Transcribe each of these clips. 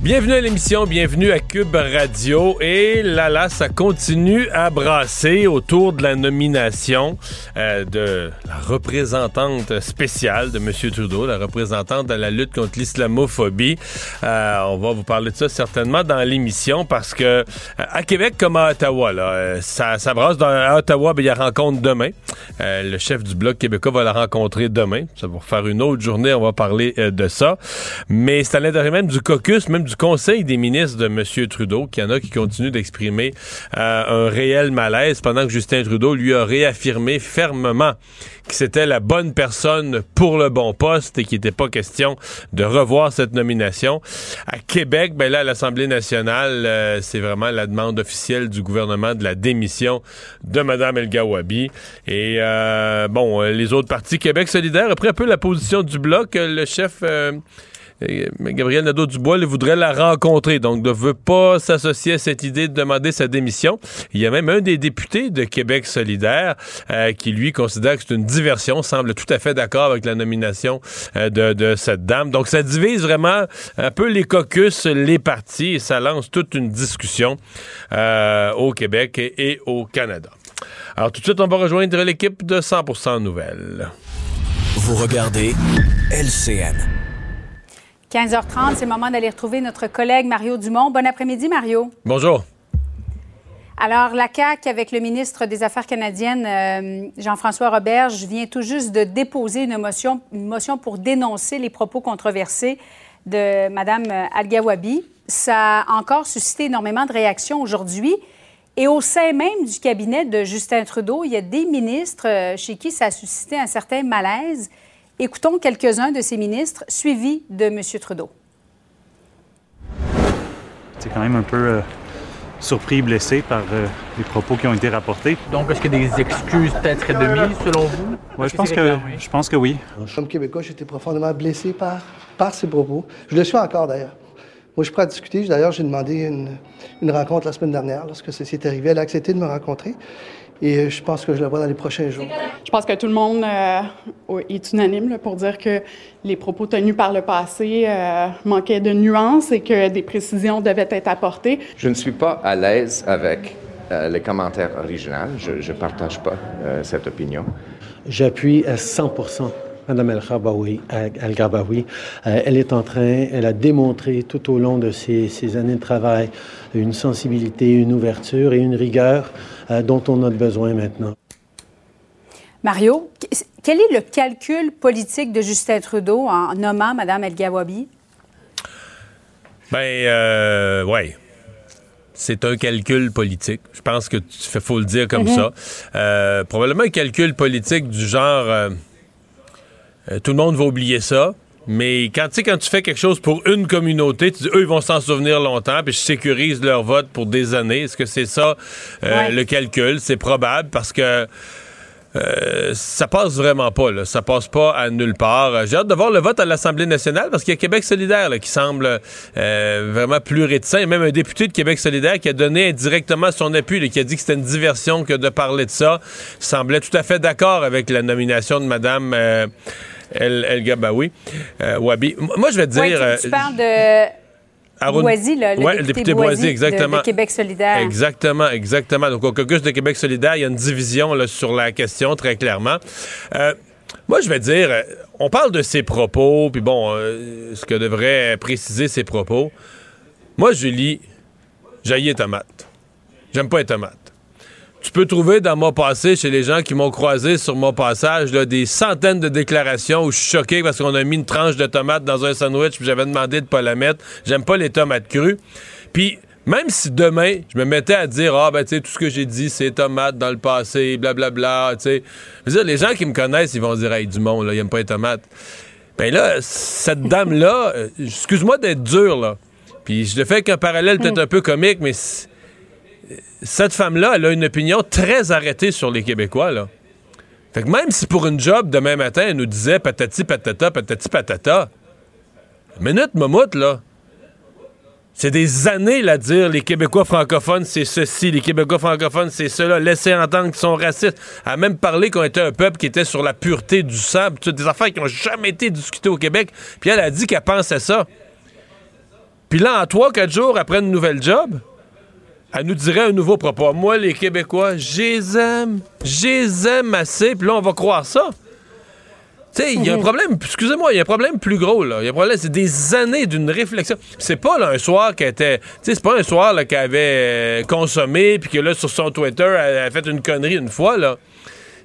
Bienvenue à l'émission, bienvenue à Cube Radio. Et là, là, ça continue à brasser autour de la nomination euh, de la représentante spéciale de M. Trudeau, la représentante de la lutte contre l'islamophobie. Euh, on va vous parler de ça certainement dans l'émission parce que euh, à Québec comme à Ottawa, là, euh, ça, ça brasse. Dans, à Ottawa, ben, il y a rencontre demain. Euh, le chef du Bloc québécois va la rencontrer demain. Ça va faire une autre journée, on va parler de ça. Mais c'est à l'intérieur même du caucus, même du Conseil des ministres de M. Trudeau, qu'il y en a qui continuent d'exprimer euh, un réel malaise pendant que Justin Trudeau lui a réaffirmé fermement que c'était la bonne personne pour le bon poste et qu'il n'était pas question de revoir cette nomination. À Québec, ben là, à l'Assemblée nationale, euh, c'est vraiment la demande officielle du gouvernement de la démission de Mme El Gawabi. Et euh, bon, les autres partis, Québec solidaire, après un peu la position du Bloc, le chef... Gabriel Nadeau-Dubois voudrait la rencontrer, donc ne veut pas s'associer à cette idée de demander sa démission. Il y a même un des députés de Québec solidaire euh, qui, lui, considère que c'est une diversion, semble tout à fait d'accord avec la nomination euh, de, cette dame. Donc, ça divise vraiment un peu les caucus, les partis, et ça lance toute une discussion euh, au Québec et, et au Canada. Alors, tout de suite, on va rejoindre l'équipe de 100% Nouvelles. Vous regardez LCN. 15h30, c'est le moment d'aller retrouver notre collègue Mario Dumont. Bon après-midi, Mario. Bonjour. Alors, la CAQ, avec le ministre des Affaires canadiennes, euh, Jean-François Roberge, vient tout juste de déposer une motion, une motion pour dénoncer les propos controversés de Mme Al-Gawabi. Ça a encore suscité énormément de réactions aujourd'hui. Et au sein même du cabinet de Justin Trudeau, il y a des ministres euh, chez qui ça a suscité un certain malaise. Écoutons quelques-uns de ces ministres suivis de M. Trudeau. C'est quand même un peu euh, surpris et blessé par euh, les propos qui ont été rapportés. Donc, est-ce que des excuses peut-être de mise, selon vous? Oui, je, pense que, je pense que oui. Comme Québécois, j'étais profondément blessé par, par ces propos. Je le suis encore, d'ailleurs. Moi, je suis prêt à discuter. D'ailleurs, j'ai demandé une, une, rencontre la semaine dernière lorsque ceci est arrivé. Elle a accepté de me rencontrer. Et je pense que je la vois dans les prochains jours. Je pense que tout le monde euh, est unanime là, pour dire que les propos tenus par le passé euh, manquaient de nuances et que des précisions devaient être apportées. Je ne suis pas à l'aise avec euh, les commentaires originaux. Je ne partage pas euh, cette opinion. J'appuie à 100 Madame. El -Gabawi. elle est en train, elle a démontré tout au long de ses, ses années de travail une sensibilité, une ouverture et une rigueur euh, dont on a besoin maintenant. Mario, quel est le calcul politique de Justin Trudeau en nommant Mme El-Gawabi? Ben, euh, ouais. C'est un calcul politique. Je pense que il faut le dire comme mm -hmm. ça. Euh, probablement un calcul politique du genre euh, tout le monde va oublier ça. Mais quand, quand tu fais quelque chose pour une communauté, tu dis, eux, ils vont s'en souvenir longtemps, puis je sécurise leur vote pour des années. Est-ce que c'est ça euh, ouais. le calcul? C'est probable parce que euh, ça passe vraiment pas. Là. Ça passe pas à nulle part. J'ai hâte de voir le vote à l'Assemblée nationale parce qu'il y a Québec solidaire là, qui semble euh, vraiment plus réticent. Il y a même un député de Québec solidaire qui a donné indirectement son appui, là, qui a dit que c'était une diversion que de parler de ça. Il semblait tout à fait d'accord avec la nomination de Mme... Euh, El, El Gabawi, euh, Wabi. Moi, je vais te dire. Ouais, tu, tu parles de. Aaron... Boisy, là, le, ouais, député le député Boisy, Boisy, exactement. De, de, Québec solidaire. Exactement, exactement. Donc, au caucus de Québec solidaire, il y a une division là, sur la question, très clairement. Euh, moi, je vais dire, on parle de ses propos, puis bon, euh, ce que devrait préciser ses propos. Moi, Julie, j'ai les tomates. J'aime pas les tomates. Tu peux trouver dans mon passé, chez les gens qui m'ont croisé sur mon passage, des centaines de déclarations où je suis choqué parce qu'on a mis une tranche de tomate dans un sandwich puis j'avais demandé de pas la mettre. J'aime pas les tomates crues. Puis même si demain, je me mettais à dire, ah, ben, tu sais, tout ce que j'ai dit, c'est tomates dans le passé, blablabla, tu sais. les gens qui me connaissent, ils vont dire, hey, du monde, là, ils aiment pas les tomates. Ben là, cette dame-là, euh, excuse-moi d'être dur, là. Puis je le fais qu'un parallèle peut-être hmm. un peu comique, mais cette femme-là, elle a une opinion très arrêtée sur les Québécois, là. Fait que même si pour une job, demain matin, elle nous disait patati patata, patati patata, minute, mamoute, là. C'est des années là, à dire les Québécois francophones, c'est ceci, les Québécois francophones, c'est cela, laisser entendre qu'ils sont racistes. À même parler qu'on était un peuple qui était sur la pureté du sang, des affaires qui n'ont jamais été discutées au Québec. Puis elle a dit qu'elle pensait ça. Puis là, en trois, quatre jours après une nouvelle job, elle nous dirait un nouveau propos. Moi, les Québécois, j'aime, j'aime assez. Puis là, on va croire ça. Tu sais, il y a un mhm. problème, excusez-moi, il y a un problème plus gros, là. Il y a un problème, c'est des années d'une réflexion. C'est pas là, un soir qu'elle était. Tu sais, c'est pas un soir qu'elle avait euh, consommé, puis que là, sur son Twitter, elle a fait une connerie une fois, là.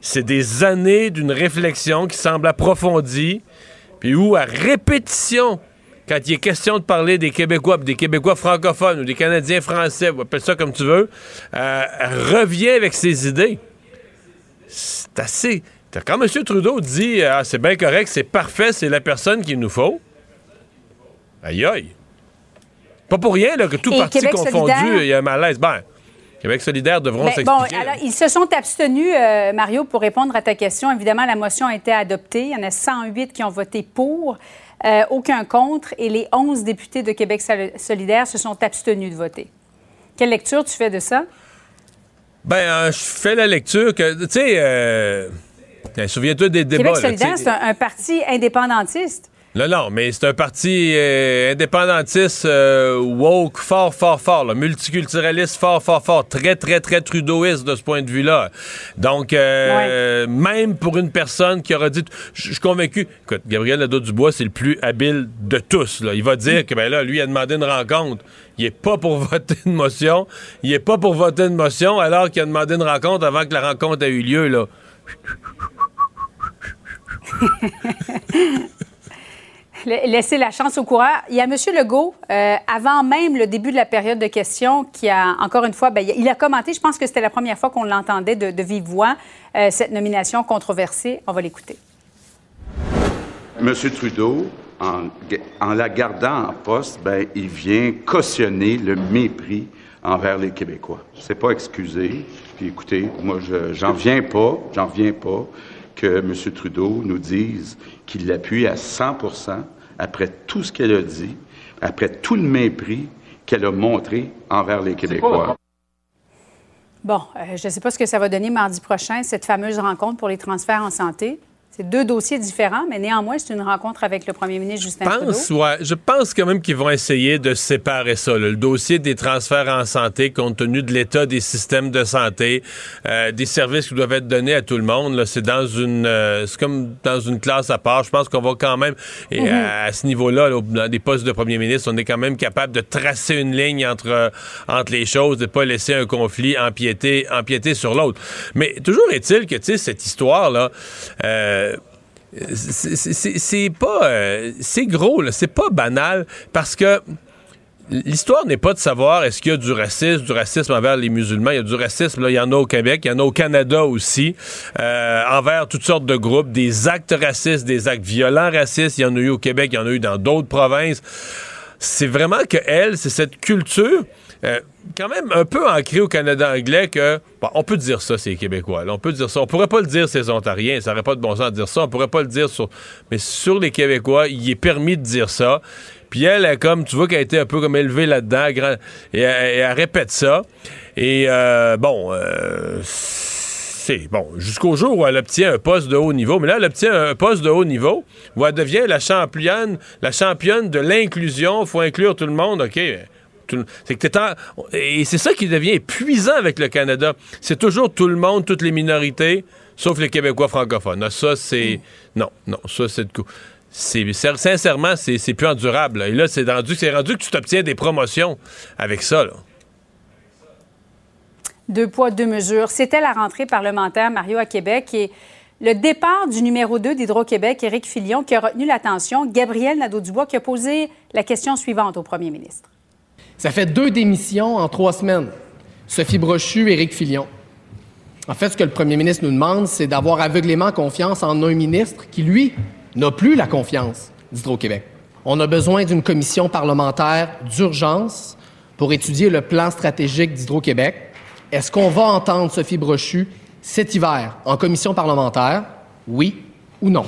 C'est des années d'une réflexion qui semble approfondie, puis où, à répétition, quand il est question de parler des Québécois, des Québécois francophones ou des Canadiens français, appelle ça comme tu veux, euh, revient avec ses idées. C'est assez. Quand M. Trudeau dit ah, c'est bien correct, c'est parfait, c'est la personne qu'il nous faut, aïe aïe. Pas pour rien là, que tout parti confondu, il y a un malaise. Ben, Québec solidaire devront s'expliquer. Bon, alors, ils se sont abstenus, euh, Mario, pour répondre à ta question. Évidemment, la motion a été adoptée. Il y en a 108 qui ont voté pour. Euh, aucun contre, et les 11 députés de Québec solidaire se sont abstenus de voter. Quelle lecture tu fais de ça? Ben, euh, je fais la lecture que, tu sais, euh, souviens-toi des débats. Québec solidaire, c'est un, parti indépendantiste. Non, non, mais c'est un parti euh, indépendantiste euh, woke fort, fort, fort, multiculturaliste fort, fort, fort, très, très, très trudeauiste de ce point de vue-là. Donc, euh, même pour une personne qui aura dit, je suis convaincu, écoute, Gabriel Nadeau-Dubois, c'est le plus habile de tous. Là. Il va dire que, ben là, lui, a demandé une rencontre. Il est pas pour voter une motion. Il est pas pour voter une motion alors qu'il a demandé une rencontre avant que la rencontre ait eu lieu, là. laisser la chance au coureur. Il y a M. Legault, euh, avant même le début de la période de questions, qui a, encore une fois, ben, il a commenté, je pense que c'était la première fois qu'on l'entendait de, vive voix, euh, cette nomination controversée. On va l'écouter. M. Trudeau, en, la gardant en poste, ben, il vient cautionner le mépris envers les Québécois. C'est pas excusé. Puis écoutez, moi, j'en viens pas, j'en viens pas que M. Trudeau nous dise qu'il l'appuie à 100% après tout ce qu'elle a dit, après tout le mépris qu'elle a montré envers les Québécois. Bon, euh, je ne sais pas ce que ça va donner mardi prochain, cette fameuse rencontre pour les transferts en santé. C'est deux dossiers différents, mais néanmoins, c'est une rencontre avec le premier ministre Justin pense, Trudeau. Ouais, je pense quand même qu'ils vont essayer de séparer ça. Le dossier des transferts en santé, compte tenu de l'état des systèmes de santé, euh, des services qui doivent être donnés à tout le monde. C'est dans une, euh, c'est comme dans une classe à part. Je pense qu'on va quand même, et mhm. à, ce niveau-là, dans des postes de premier ministre, on est quand même capable de tracer une ligne entre euh, entre les choses, de pas laisser un conflit empiéter empiéter sur l'autre. Mais toujours est-il que tu sais cette histoire là. Euh, c'est pas. Euh, c'est gros, c'est pas banal parce que. L'histoire n'est pas de savoir est-ce qu'il y a du racisme, du racisme envers les musulmans. Il y a du racisme, là, il y en a au Québec, il y en a au Canada aussi, euh, envers toutes sortes de groupes, des actes racistes, des actes violents racistes. Il y en a eu au Québec, il y en a eu dans d'autres provinces. C'est vraiment que elle, c'est cette culture euh, quand même un peu ancré au Canada anglais que on peut dire ça, c'est Québécois. on peut dire ça. On pourrait pas le dire, c'est Ontariens. Ça n'aurait pas de bon sens de dire ça. On pourrait pas le dire sur. Mais sur les Québécois, il est permis de dire ça. Puis elle, elle comme, tu vois qu'elle a été un peu comme élevée là-dedans, et, elle, répète ça. Et euh, bon, euh, c'est bon, jusqu'au jour où elle obtient un poste de haut niveau. Mais là, elle obtient un poste de haut niveau où elle devient la championne, la championne de l'inclusion. Faut inclure tout le monde, OK c'est que et c'est ça qui devient épuisant avec le Canada. C'est toujours tout le monde, toutes les minorités, sauf les Québécois francophones. ça, c'est. Non, non, ça, c'est c'est sincèrement, c'est plus endurable. Et là, c'est rendu, rendu que tu t'obtiens des promotions avec ça. Deux poids, deux mesures. C'était la rentrée parlementaire, Mario, à Québec. Et le départ du numéro 2 d'Hydro-Québec, Éric Filion, qui a retenu l'attention, Gabriel Nadeau-Dubois, qui a posé la question suivante au premier ministre. Ça fait deux démissions en trois semaines. Sophie Brochu, Éric Filion. En fait, ce que le premier ministre nous demande, c'est d'avoir aveuglément confiance en un ministre qui, lui, n'a plus la confiance d'Hydro-Québec. On a besoin d'une commission parlementaire d'urgence pour étudier le plan stratégique d'Hydro-Québec. Est-ce qu'on va entendre Sophie Brochu cet hiver en commission parlementaire? Oui ou non?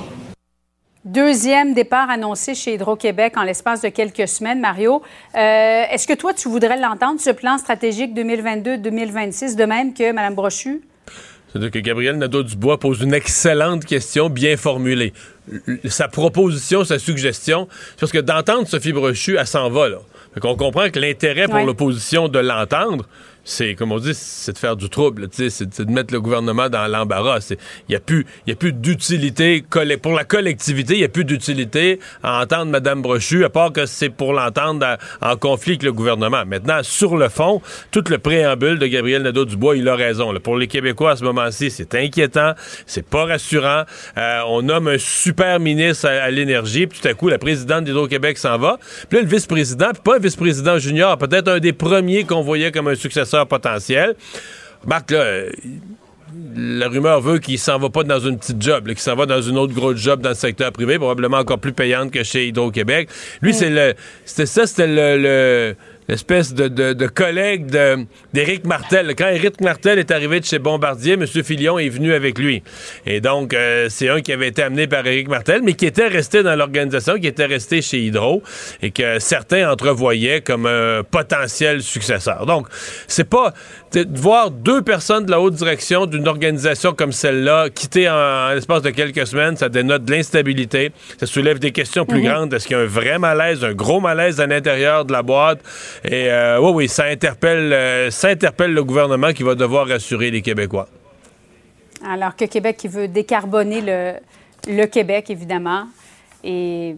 Deuxième départ annoncé chez Hydro-Québec en l'espace de quelques semaines, Mario. Euh, est-ce que toi, tu voudrais l'entendre, ce plan stratégique 2022-2026, de même que Mme Brochu? C'est-à-dire que Gabriel Nadeau-Dubois pose une excellente question bien formulée. Sa proposition, sa suggestion, parce que d'entendre Sophie Brochu, elle s'en va, là. Fait on comprend que l'intérêt pour l'opposition de l'entendre, c'est, comme on dit, c'est de faire du trouble, c'est de mettre le gouvernement dans l'embarras. Il n'y a plus, plus d'utilité, pour la collectivité, il n'y a plus d'utilité à entendre Mme Brochu, à part que c'est pour l'entendre en conflit avec le gouvernement. Maintenant, sur le fond, tout le préambule de Gabriel Nadeau-Dubois, il a raison. Pour les Québécois, à ce moment-ci, c'est inquiétant, c'est pas rassurant. Euh, on nomme un super ministre à, l'énergie, puis tout à coup, la présidente d'Hydro-Québec s'en va. Puis là, le vice-président, puis pas un vice-président junior, peut-être un des premiers qu'on voyait comme un successeur potentiel. Marc, là, la rumeur veut qu'il s'en va pas dans une petite job, qu'il s'en va dans une autre grosse job dans le secteur privé, probablement encore plus payante que chez Hydro-Québec. Lui, c'est le. C'était ça, c'était le l'espèce de, de, collègue d'Éric Martel. Quand Éric Martel est arrivé de chez Bombardier, M. Filion est venu avec lui. Et donc, euh, c'est un qui avait été amené par Éric Martel, mais qui était resté dans l'organisation, qui était resté chez Hydro, et que certains entrevoyaient comme un potentiel successeur. Donc, c'est pas de voir deux personnes de la haute direction d'une organisation comme celle-là quitter en, l'espace de quelques semaines, ça dénote de l'instabilité, ça soulève des questions plus mhm. grandes. Est-ce qu'il y a un vrai malaise, un gros malaise à l'intérieur de la boîte? Et euh, oui, oui, ça interpelle, euh, ça interpelle le gouvernement qui va devoir rassurer les Québécois. Alors que Québec qui veut décarboner le, le Québec, évidemment, et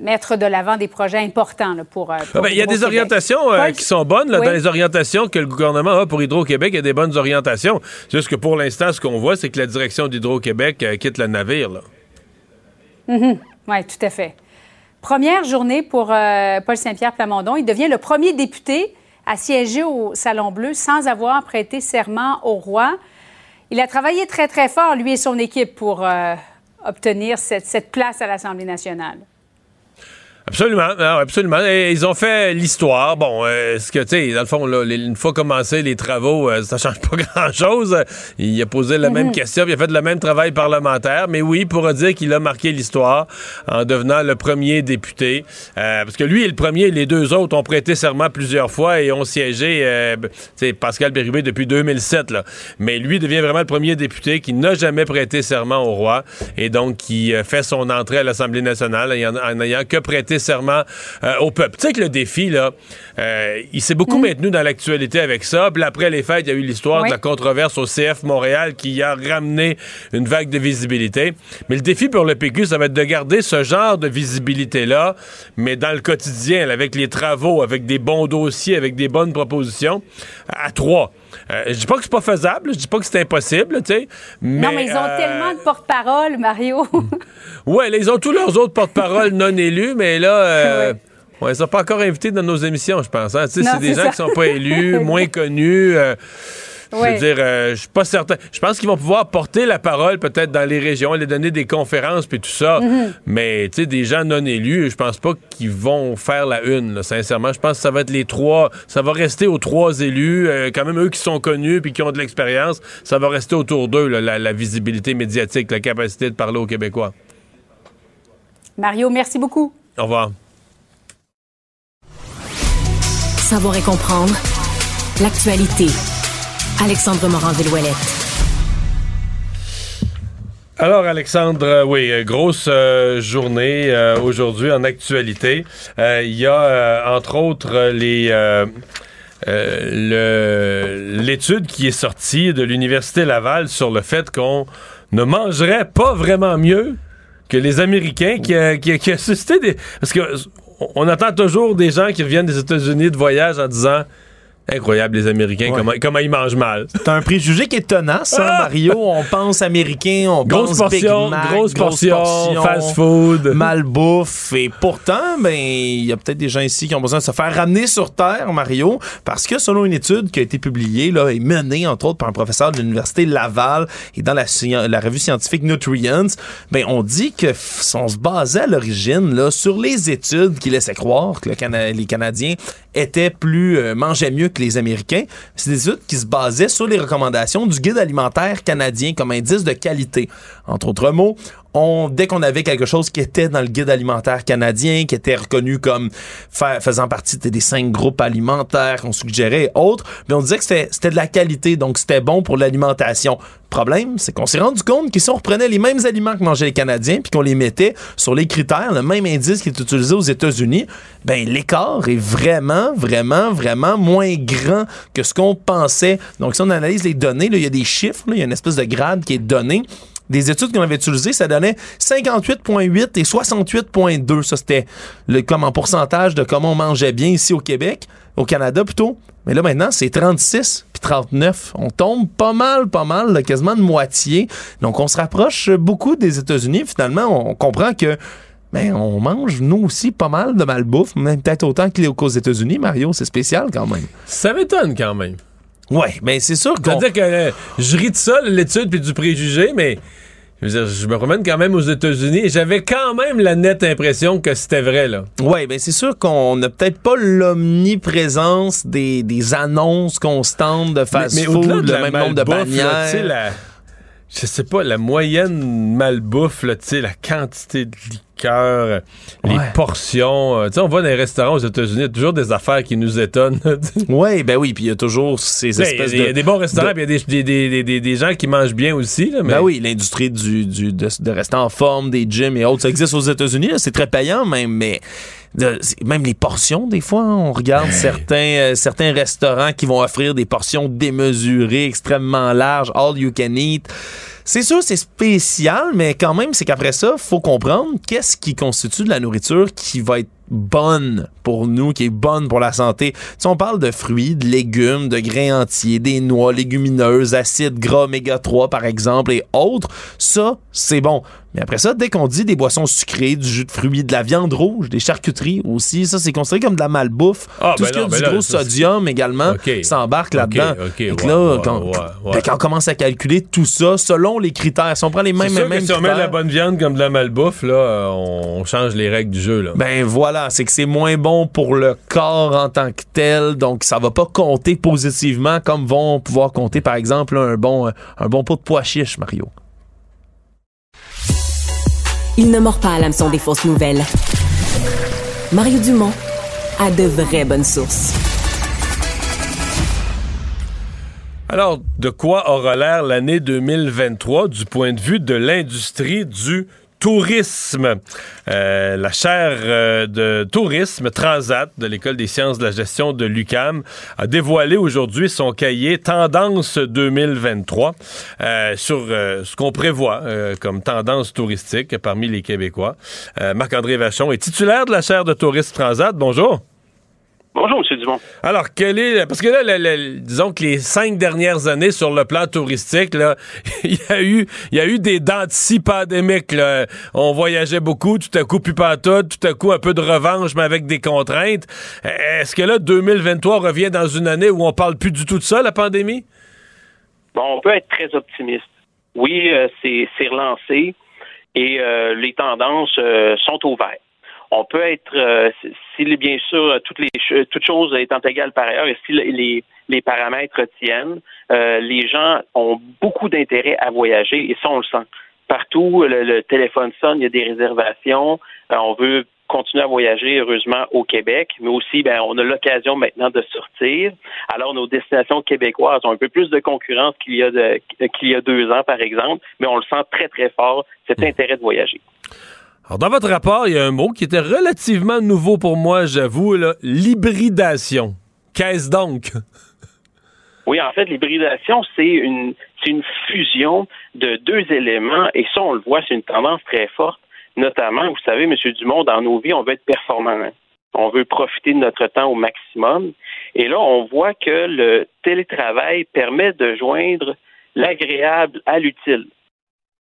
mettre de l'avant des projets importants pour, euh, ah ben, Il y a des orientations euh, qui sont bonnes. Dans les orientations que le gouvernement a pour Hydro-Québec, il y a des bonnes orientations. C'est juste que pour l'instant, ce qu'on voit, c'est que la direction d'Hydro-Québec euh, quitte le navire. Mm-hmm. Oui, tout à fait. Première journée pour Paul Saint-Pierre Plamondon. Il devient le premier député à siéger au Salon Bleu sans avoir prêté serment au roi. Il a travaillé très, très fort, lui et son équipe, pour obtenir cette place à l'Assemblée nationale. Absolument, absolument. ils ont fait l'histoire. Bon, euh, ce que tu sais, dans le fond, là, une fois commencé les travaux, euh, ça change pas grand-chose. Il a posé la même mhm. question, il a fait le même travail parlementaire. Mais oui, pour dire qu'il a marqué l'histoire en devenant le premier député, euh, parce que lui est le premier, les deux autres ont prêté serment plusieurs fois et ont siégé. sais, Pascal Bérubé depuis 2007, là. Mais lui devient vraiment le premier député qui n'a jamais prêté serment au roi et donc qui fait son entrée à l'Assemblée nationale en n'ayant que prêté euh, au peuple. Tu sais que le défi, là, euh, il s'est beaucoup mm. maintenu dans l'actualité avec ça. Puis après les fêtes, il y a eu l'histoire de la controverse au CF Montréal qui a ramené une vague de visibilité. Mais le défi pour le PQ, ça va être de garder ce genre de visibilité-là, mais dans le quotidien, avec les travaux, avec des bons dossiers, avec des bonnes propositions, à trois. Euh, je dis pas que c'est pas faisable, je dis pas que c'est impossible, tu sais. non, mais ils ont tellement de porte-parole, Mario. ouais, ils ont tous leurs autres porte-parole non élus, mais là, euh, ouais. ils sont pas encore invités dans nos émissions, je pense. Hein. C'est des gens qui sont pas élus, moins connus. Euh, je veux dire, euh, je suis pas certain. Je pense qu'ils vont pouvoir porter la parole peut-être dans les régions, les donner des conférences puis tout ça. Mm-hmm. Mais tu sais, des gens non élus, je pense pas qu'ils vont faire la une. sincèrement, je pense que ça va être les trois. Ça va rester aux trois élus, quand même eux qui sont connus puis qui ont de l'expérience. Ça va rester autour d'eux la, la visibilité médiatique, la capacité de parler aux Québécois. Mario, merci beaucoup. Au revoir. Savoir et comprendre l'actualité. Alexandre Morand-Villouellette. Alors Alexandre, euh, oui, euh, grosse euh, journée aujourd'hui en actualité. Il y a entre autres les l'étude qui est sortie de l'université Laval sur le fait qu'on ne mangerait pas vraiment mieux que les Américains qui a, suscité des. Parce que on entend toujours des gens qui reviennent des États-Unis de voyage en disant Incroyable, les Américains, Ouais. comment, comment ils mangent mal. C'est un préjugé qui est tenace, hein, Mario. On pense américain, on Grosse pense Big portion, Mac, grosse portion, fast food. malbouffe. Et pourtant, ben, il y a peut-être des gens ici qui ont besoin de se faire ramener sur Terre, Mario, parce que selon une étude qui a été publiée là, et menée, entre autres, par un professeur de l'Université Laval et dans la, revue scientifique Nutrients, ben, on dit que on se basait à l'origine là, sur les études qui laissaient croire que le Cana- les Canadiens étaient plus, euh, mangeaient mieux que les Américains. C'est des études qui se basaient sur les recommandations du guide alimentaire canadien comme indice de qualité. Entre autres mots, on, dès qu'on avait quelque chose qui était dans le guide alimentaire canadien, qui était reconnu comme fa- faisant partie des cinq groupes alimentaires qu'on suggérait et autres, mais on disait que c'était de la qualité, donc c'était bon pour l'alimentation. Problème, c'est qu'on s'est rendu compte que si on reprenait les mêmes aliments que mangeaient les Canadiens, puis qu'on les mettait sur les critères, le même indice qui est utilisé aux États-Unis, ben l'écart est vraiment, vraiment, vraiment moins grand que ce qu'on pensait. Donc si on analyse les données, il y a des chiffres, il y a une espèce de grade qui est donné des études qu'on avait utilisées, ça donnait 58,8 et 68,2. Ça, c'était le, comme en pourcentage de comment on mangeait bien ici au Québec, au Canada plutôt. Mais là, maintenant, c'est 36 puis 39. On tombe pas mal, pas mal, quasiment de moitié. Donc, on se rapproche beaucoup des États-Unis. Finalement, on comprend que ben, on mange, nous aussi, pas mal de malbouffe, même peut-être autant qu'aux États-Unis, Mario. C'est spécial quand même. Ça m'étonne quand même. Ouais, mais c'est sûr qu'on... C'est-à-dire que euh, je ris de ça, l'étude puis du préjugé, mais je, veux dire, je me promène quand même aux États-Unis et j'avais quand même la nette impression que c'était vrai, là. Oui, ben c'est sûr qu'on n'a peut-être pas l'omniprésence des, des annonces constantes de fast-food, le même nombre de là, bannières. la- je sais pas, la moyenne malbouffe, là, tu sais, la quantité de liqueur, euh, les portions. euh, tu sais, on va dans les restaurants aux États-Unis, il y a toujours des affaires qui nous étonnent. Oui, ben oui, puis il y a toujours ces a espèces des- il y a de... des bons restaurants, de- puis il y a des, des- des- des- des gens qui mangent bien aussi. Là, mais... Ben oui, l'industrie du, du- de, de rester en forme, des gyms et autres, ça existe aux États-Unis, c'est très payant même, mais de- même les portions, des fois, hein, on regarde certains, euh, certains restaurants qui vont offrir des portions démesurées, extrêmement larges, all you can eat. C'est sûr, c'est spécial, mais quand même, c'est qu'après ça, faut comprendre qu'est-ce qui constitue de la nourriture qui va être bonne pour nous, qui est bonne pour la santé. Sais, on parle de fruits, de légumes, de grains entiers, des noix, légumineuses, acides gras oméga 3 par exemple et autres. Ça, c'est bon. Mais après ça, dès qu'on dit des boissons sucrées, du jus de fruits, de la viande rouge, des charcuteries aussi, ça c'est considéré comme de la malbouffe. Ah, Tout ben ce qui a du ben là, gros ça, sodium également s'embarque là-dedans. OK, Fait que ouais, là, quand, fait qu'on commence à calculer tout ça selon les critères, si on prend les mêmes, sûr mêmes que si on met de la bonne viande comme de la malbouffe, là, euh, on change les règles du jeu. Là. Ben voilà, c'est que c'est moins bon pour le corps en tant que tel, donc ça va pas compter positivement comme vont pouvoir compter par exemple un bon euh, un bon pot de pois chiche, Mario. Il ne mord pas à l'hameçon des fausses nouvelles. Mario Dumont a de vraies bonnes sources. Alors, de quoi aura l'air l'année 2023 du point de vue de l'industrie du tourisme? Euh, la chaire euh, de tourisme Transat de l'École des sciences de la gestion de l'UCAM a dévoilé aujourd'hui son cahier Tendance 2023 euh, sur ce qu'on prévoit comme tendance touristique parmi les Québécois. Marc-André Vachon est titulaire de la chaire de tourisme Transat. Bonjour. Bonjour, M. Dumont. Alors, quel est. Parce que là, le- le- disons que les cinq dernières années sur le plan touristique, là, il y a eu, il y a eu des dents pandémiques. là. On voyageait beaucoup, tout à coup, plus pas tout, tout à coup, un peu de revanche, mais avec des contraintes. Est-ce que là, 2023 revient dans une année où on parle plus du tout de ça, la pandémie? Bon, on peut être très optimiste. Oui, euh, c'est c'est relancé et euh, les tendances euh, sont ouvertes. On peut être, euh, si- bien sûr toutes les toutes choses étant égales par ailleurs et si le- les, les paramètres tiennent, euh, les gens ont beaucoup d'intérêt à voyager et ça on le sent. Partout, le, le téléphone sonne, il y a des réservations. Euh, on veut continuer à voyager, heureusement, au Québec, mais aussi, ben, on a l'occasion maintenant de sortir. Alors, nos destinations québécoises ont un peu plus de concurrence qu'il y a de- qu'il y a deux ans, par exemple, mais on le sent très, très fort, cet intérêt de voyager. Dans votre rapport, il y a un mot qui était relativement nouveau pour moi, j'avoue, l'hybridation. Qu'est-ce donc? Oui, en fait, l'hybridation, c'est une, une fusion de deux éléments, et ça, on le voit, c'est une tendance très forte. Notamment, vous savez, M. Dumont, dans nos vies, on veut être performant. On veut profiter de notre temps au maximum. Et là, on voit que le télétravail permet de joindre l'agréable à l'utile.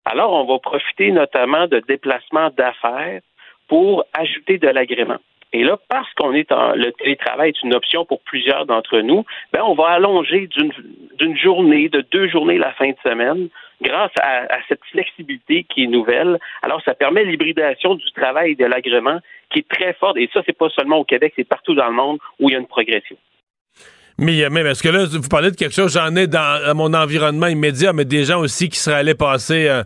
Alors, on va profiter notamment de déplacements d'affaires pour ajouter de l'agrément. Et là, parce qu'on est en le télétravail est une option pour plusieurs d'entre nous, ben on va allonger d'une journée, de deux journées la fin de semaine, grâce à, à cette flexibilité qui est nouvelle. Alors, ça permet l'hybridation du travail et de l'agrément qui est très forte. Et ça, c'est pas seulement au Québec, c'est partout dans le monde où il y a une progression. Mais, a même, est-ce que là, vous parlez de quelque chose, j'en ai dans à mon environnement immédiat, mais des gens aussi qui seraient allés passer euh,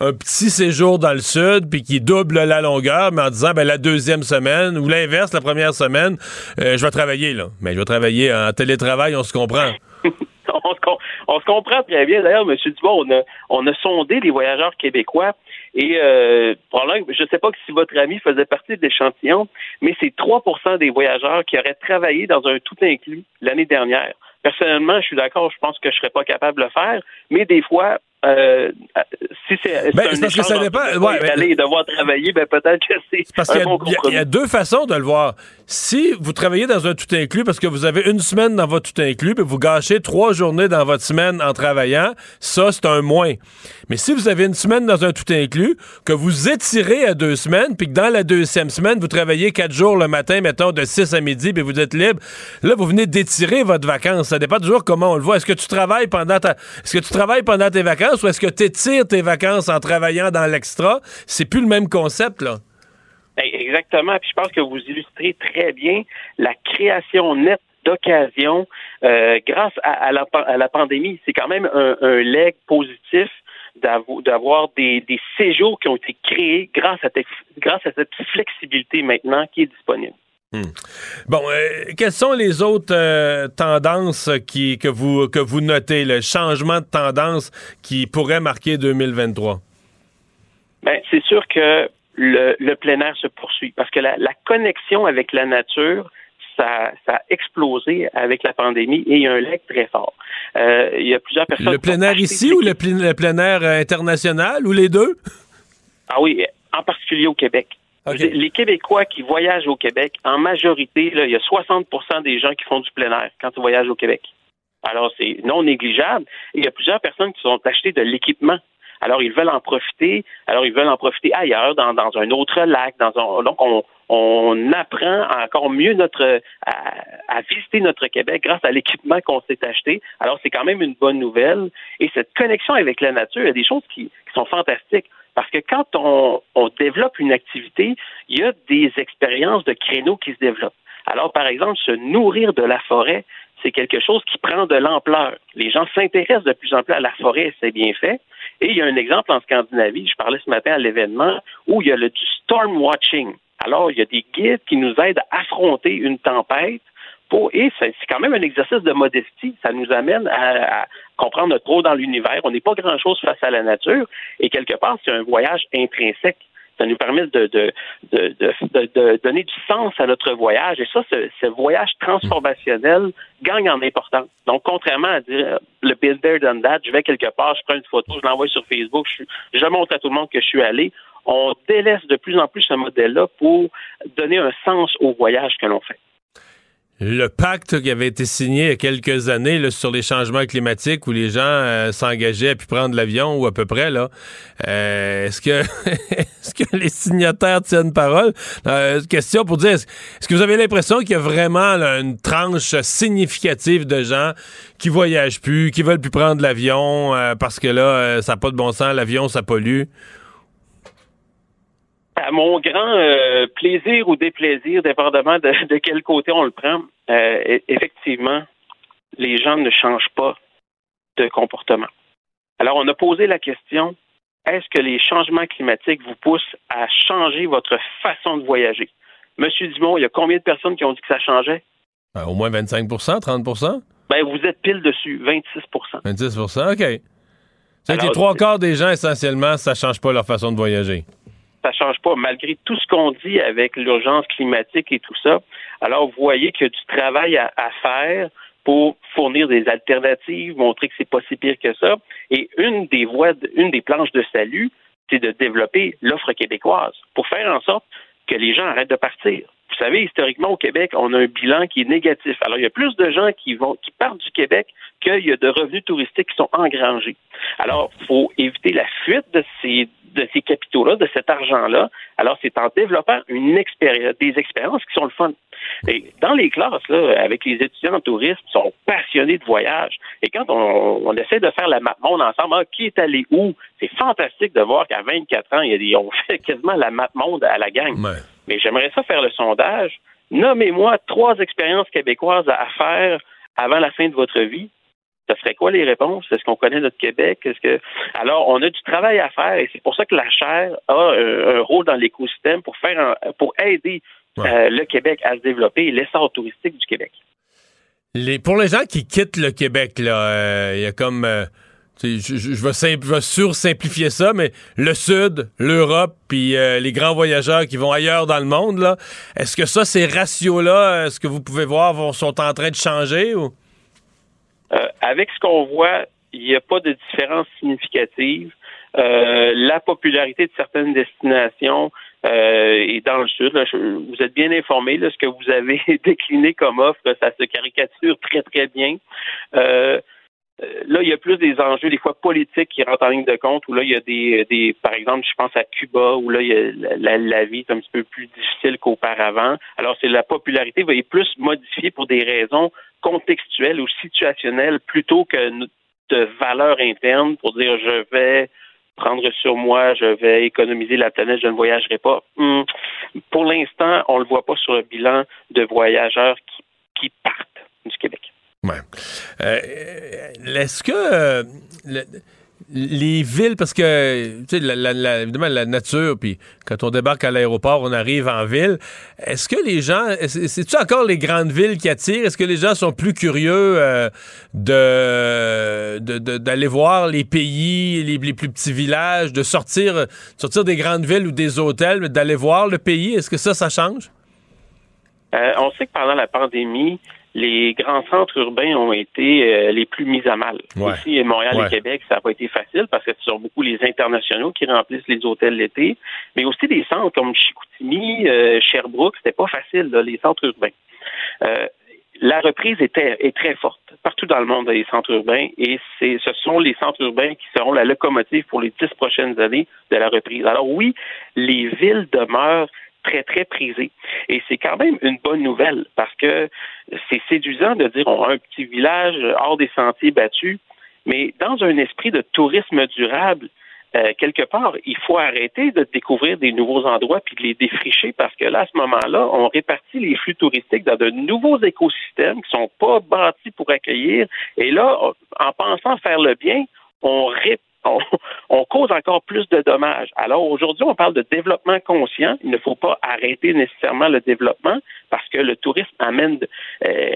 un petit séjour dans le sud, puis qui doublent la longueur, mais en disant, ben, la deuxième semaine, ou l'inverse, la première semaine, euh, je vais travailler, là. Mais je vais travailler en télétravail, on se comprend. on, se, on se comprend très bien. D'ailleurs, M. Dubois, on a, on a sondé les voyageurs québécois et euh, je ne sais pas si votre ami faisait partie de l'échantillon, mais c'est 3% des voyageurs qui auraient travaillé dans un tout inclus l'année dernière. Personnellement, je suis d'accord, je pense que je serais pas capable de le faire, mais des fois, euh, si c'est Ben, parce que ça dépend, ouais, aller et devoir travailler, ben peut-être que c'est Parce qu'il bon y a deux façons de le voir. Si vous travaillez dans un tout inclus parce que vous avez une semaine dans votre tout inclus, puis vous gâchez trois journées dans votre semaine en travaillant, ça, c'est un moins. Mais si vous avez une semaine dans un tout inclus, que vous étirez à deux semaines, puis que dans la deuxième semaine, vous travaillez quatre jours le matin, mettons, de 6 à midi, puis vous êtes libre, là, vous venez d'étirer votre vacances. Ça dépend toujours comment on le voit. Est-ce que tu travailles pendant ta... Est-ce que tu travailles pendant tes vacances? Ou est-ce que tu étires tes vacances en travaillant dans l'extra? C'est plus le même concept, là. Eh, Exactement. Puis je pense que vous illustrez très bien la création nette d'occasions euh, grâce à, la, à la pandémie. C'est quand même un, leg positif d'avo- d'avoir des, des séjours qui ont été créés grâce à cette flexibilité maintenant qui est disponible. Bon, euh, quelles sont les autres euh, tendances qui, que, vous, que vous notez, le changement de tendance qui pourrait marquer 2023? Ben, c'est sûr que le, le plein air se poursuit parce que la, la connexion avec la nature, ça, ça a explosé avec la pandémie et il y a un leg très fort. Euh, il y a plusieurs personnes. Le qui ont plein air ici ou le, plein- le plein air international ou les deux? Ah oui, en particulier au Québec. Les Québécois qui voyagent au Québec, en majorité, là, il y a 60% des gens qui font du plein air quand ils voyagent au Québec. Alors, c'est non négligeable. Et il y a plusieurs personnes qui sont achetées de l'équipement. Alors, ils veulent en profiter. Alors, ils veulent en profiter ailleurs, dans, dans un autre lac. Dans un, donc, on, on apprend encore mieux notre à, à visiter notre Québec grâce à l'équipement qu'on s'est acheté. Alors, c'est quand même une bonne nouvelle. Et cette connexion avec la nature, il y a des choses qui, qui sont fantastiques. Parce que quand on, on développe une activité, il y a des expériences de créneaux qui se développent. Alors, par exemple, se nourrir de la forêt, c'est quelque chose qui prend de l'ampleur. Les gens s'intéressent de plus en plus à la forêt c'est bien fait. Et il y a un exemple en Scandinavie, je parlais ce matin à l'événement, où il y a le du storm watching. Alors, il y a des guides qui nous aident à affronter une tempête. Et c'est quand même un exercice de modestie. Ça nous amène à, comprendre notre rôle dans l'univers. On n'est pas grand-chose face à la nature. Et quelque part, c'est un voyage intrinsèque. Ça nous permet de, de, de, de, donner du sens à notre voyage. Et ça, ce, ce voyage transformationnel gagne en importance. Donc, contrairement à dire le been there, done that, je vais quelque part, je prends une photo, je l'envoie sur Facebook, je, je montre à tout le monde que je suis allé. On délaisse de plus en plus ce modèle-là pour donner un sens au voyage que l'on fait. Le pacte qui avait été signé il y a quelques années sur les changements climatiques où les gens euh, s'engageaient à pu prendre l'avion ou à peu près, là, euh, est-ce que est-ce que les signataires tiennent parole? Euh, question pour dire, est-ce que vous avez l'impression qu'il y a vraiment une tranche significative de gens qui voyagent plus, qui veulent plus prendre l'avion euh, parce que là, euh, ça n'a pas de bon sens, l'avion, ça pollue? À mon grand euh, plaisir ou déplaisir, dépendamment de, de quel côté on le prend, euh, e- effectivement, les gens ne changent pas de comportement. Alors, on a posé la question est-ce que les changements climatiques vous poussent à changer votre façon de voyager? Monsieur Dumont, il y a combien de personnes qui ont dit que ça changeait? Ben, au moins 25% 30% Ben, vous êtes pile dessus, 26 26 OK. Alors, les trois quarts des gens, essentiellement, ça change pas leur façon de voyager. Ça change pas, malgré tout ce qu'on dit avec l'urgence climatique et tout ça. Alors, vous voyez qu'il y a du travail à, à faire pour fournir des alternatives, montrer que c'est pas si pire que ça. Et une des voies, une des planches de salut, c'est de développer l'offre québécoise pour faire en sorte que les gens arrêtent de partir. Vous savez, historiquement, au Québec, on a un bilan qui est négatif. Alors, il y a plus de gens qui vont, qui partent du Québec qu'il y a de revenus touristiques qui sont engrangés. Alors, il faut éviter la fuite de ces, de ces capitaux-là, de cet argent-là. Alors, c'est en développant une des expériences qui sont le fun. Et dans les classes, là, avec les étudiants en tourisme, ils sont passionnés de voyage. Et quand on, on essaie de faire la map monde ensemble, ah, qui est allé où? C'est fantastique de voir qu'à 24 ans, il y a des, on fait quasiment la map monde à la gang. Mais j'aimerais ça faire le sondage. Nommez-moi trois expériences québécoises à faire avant la fin de votre vie. Ce serait quoi les réponses? Est-ce qu'on connaît notre Québec? Est-ce que alors on a du travail à faire et c'est pour ça que la chaire a un, un rôle dans l'écosystème pour faire un- pour aider euh, le Québec à se développer et l'essor touristique du Québec. Les, pour les gens qui quittent le Québec, là, euh, il y a comme. euh, je, vais vais sursimplifier ça, mais le Sud, l'Europe, puis euh, les grands voyageurs qui vont ailleurs dans le monde, là, est-ce que ça, ces ratios-là, est-ce que vous pouvez voir, vont, sont en train de changer ou? Euh, avec ce qu'on voit, il n'y a pas de différence significative. Euh, la popularité de certaines destinations euh, est dans le sud. vous êtes bien informé. Ce que vous avez décliné comme offre, ça se caricature très, très bien. Euh, là, il y a plus des enjeux, des fois politiques, qui rentrent en ligne de compte, où là, il y a des, des par exemple, je pense à Cuba, où là, il y a la, vie est un petit peu plus difficile qu'auparavant. Alors, c'est la popularité va être plus modifiée pour des raisons contextuelles ou situationnelles plutôt que de valeur interne pour dire je vais prendre sur moi, je vais économiser la planète, je ne voyagerai pas. Hum, Pour l'instant, on ne le voit pas sur le bilan de voyageurs qui partent du Québec. Euh, Est-ce que euh, le- les villes, parce que, tu sais, la, évidemment, la nature, puis quand on débarque à l'aéroport, on arrive en ville. Est-ce que les gens, c'est-tu encore les grandes villes qui attirent? Est-ce que les gens sont plus curieux euh, de, d'aller voir les pays, les, plus petits villages, de sortir, sortir des grandes villes ou des hôtels, mais d'aller voir le pays? Est-ce que ça, ça change? On sait que pendant la pandémie, les grands centres urbains ont été euh, les plus mis à mal. Ouais. Ici, Montréal Ouais. et Québec, ça n'a pas été facile parce que ce sont beaucoup les internationaux qui remplissent les hôtels l'été, mais aussi des centres comme Chicoutimi, euh, Sherbrooke, c'était pas facile, là, les centres urbains. Euh, la reprise était, est très forte partout dans le monde dans les centres urbains et c'est, ce sont les centres urbains qui seront la locomotive pour les dix prochaines années de la reprise. Alors oui, les villes demeurent très, très prisées. Et c'est quand même une bonne nouvelle parce que c'est séduisant de dire on a un petit village hors des sentiers battus, mais dans un esprit de tourisme durable, euh, quelque part, il faut arrêter de découvrir des nouveaux endroits puis de les défricher parce que là, à ce moment-là, on répartit les flux touristiques dans de nouveaux écosystèmes qui sont pas bâtis pour accueillir. Et là, en pensant faire le bien, on, ré- on, cause encore plus de dommages. Alors aujourd'hui, on parle de développement conscient. Il ne faut pas arrêter nécessairement le développement parce que le tourisme amène euh,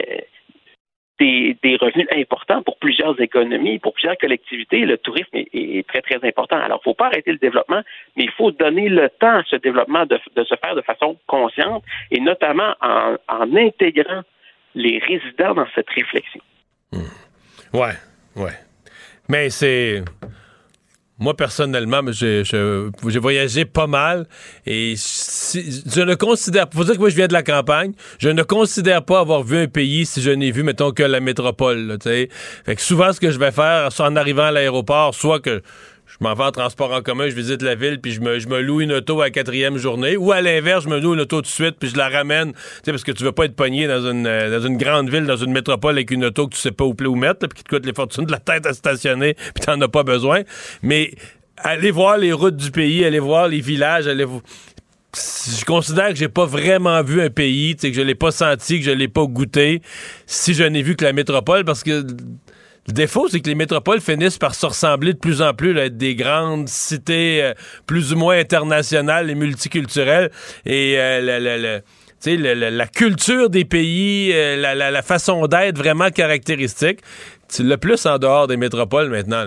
des, revenus importants pour plusieurs économies, pour plusieurs collectivités. Le tourisme est, très, très important. Alors, il ne faut pas arrêter le développement, mais il faut donner le temps à ce développement de, se faire de façon consciente et notamment en, intégrant les résidents dans cette réflexion. Ouais, ouais. Mais c'est. Moi, personnellement, j'ai voyagé pas mal et si- je ne considère Faut dire que moi, je viens de la campagne. Je ne considère pas avoir vu un pays si je n'ai vu, mettons, que la métropole. là. Fait que souvent, ce que je vais faire, soit en arrivant à l'aéroport, soit que je m'en vais en transport en commun, je visite la ville, puis je me, je me loue une auto à la quatrième journée. Ou à l'inverse, je me loue une auto tout de suite, puis je la ramène. Tu sais, parce que tu veux pas être pogné dans une, euh, dans une grande ville, dans une métropole avec une auto que tu sais pas où, où mettre, là, puis qui te coûte les fortunes de la tête à stationner, puis t'en as pas besoin. Mais aller voir les routes du pays, aller voir les villages, aller voir je considère que j'ai pas vraiment vu un pays, que je l'ai pas senti, que je l'ai pas goûté, si je n'ai vu que la métropole, parce que le défaut, c'est que les métropoles finissent par se ressembler de plus en plus, là, être des grandes cités euh, plus ou moins internationales et multiculturelles. Et euh, le- le- le- le- le- la culture des pays, euh, la, la- la façon d'être vraiment caractéristique, tu l'as plus en dehors des métropoles maintenant.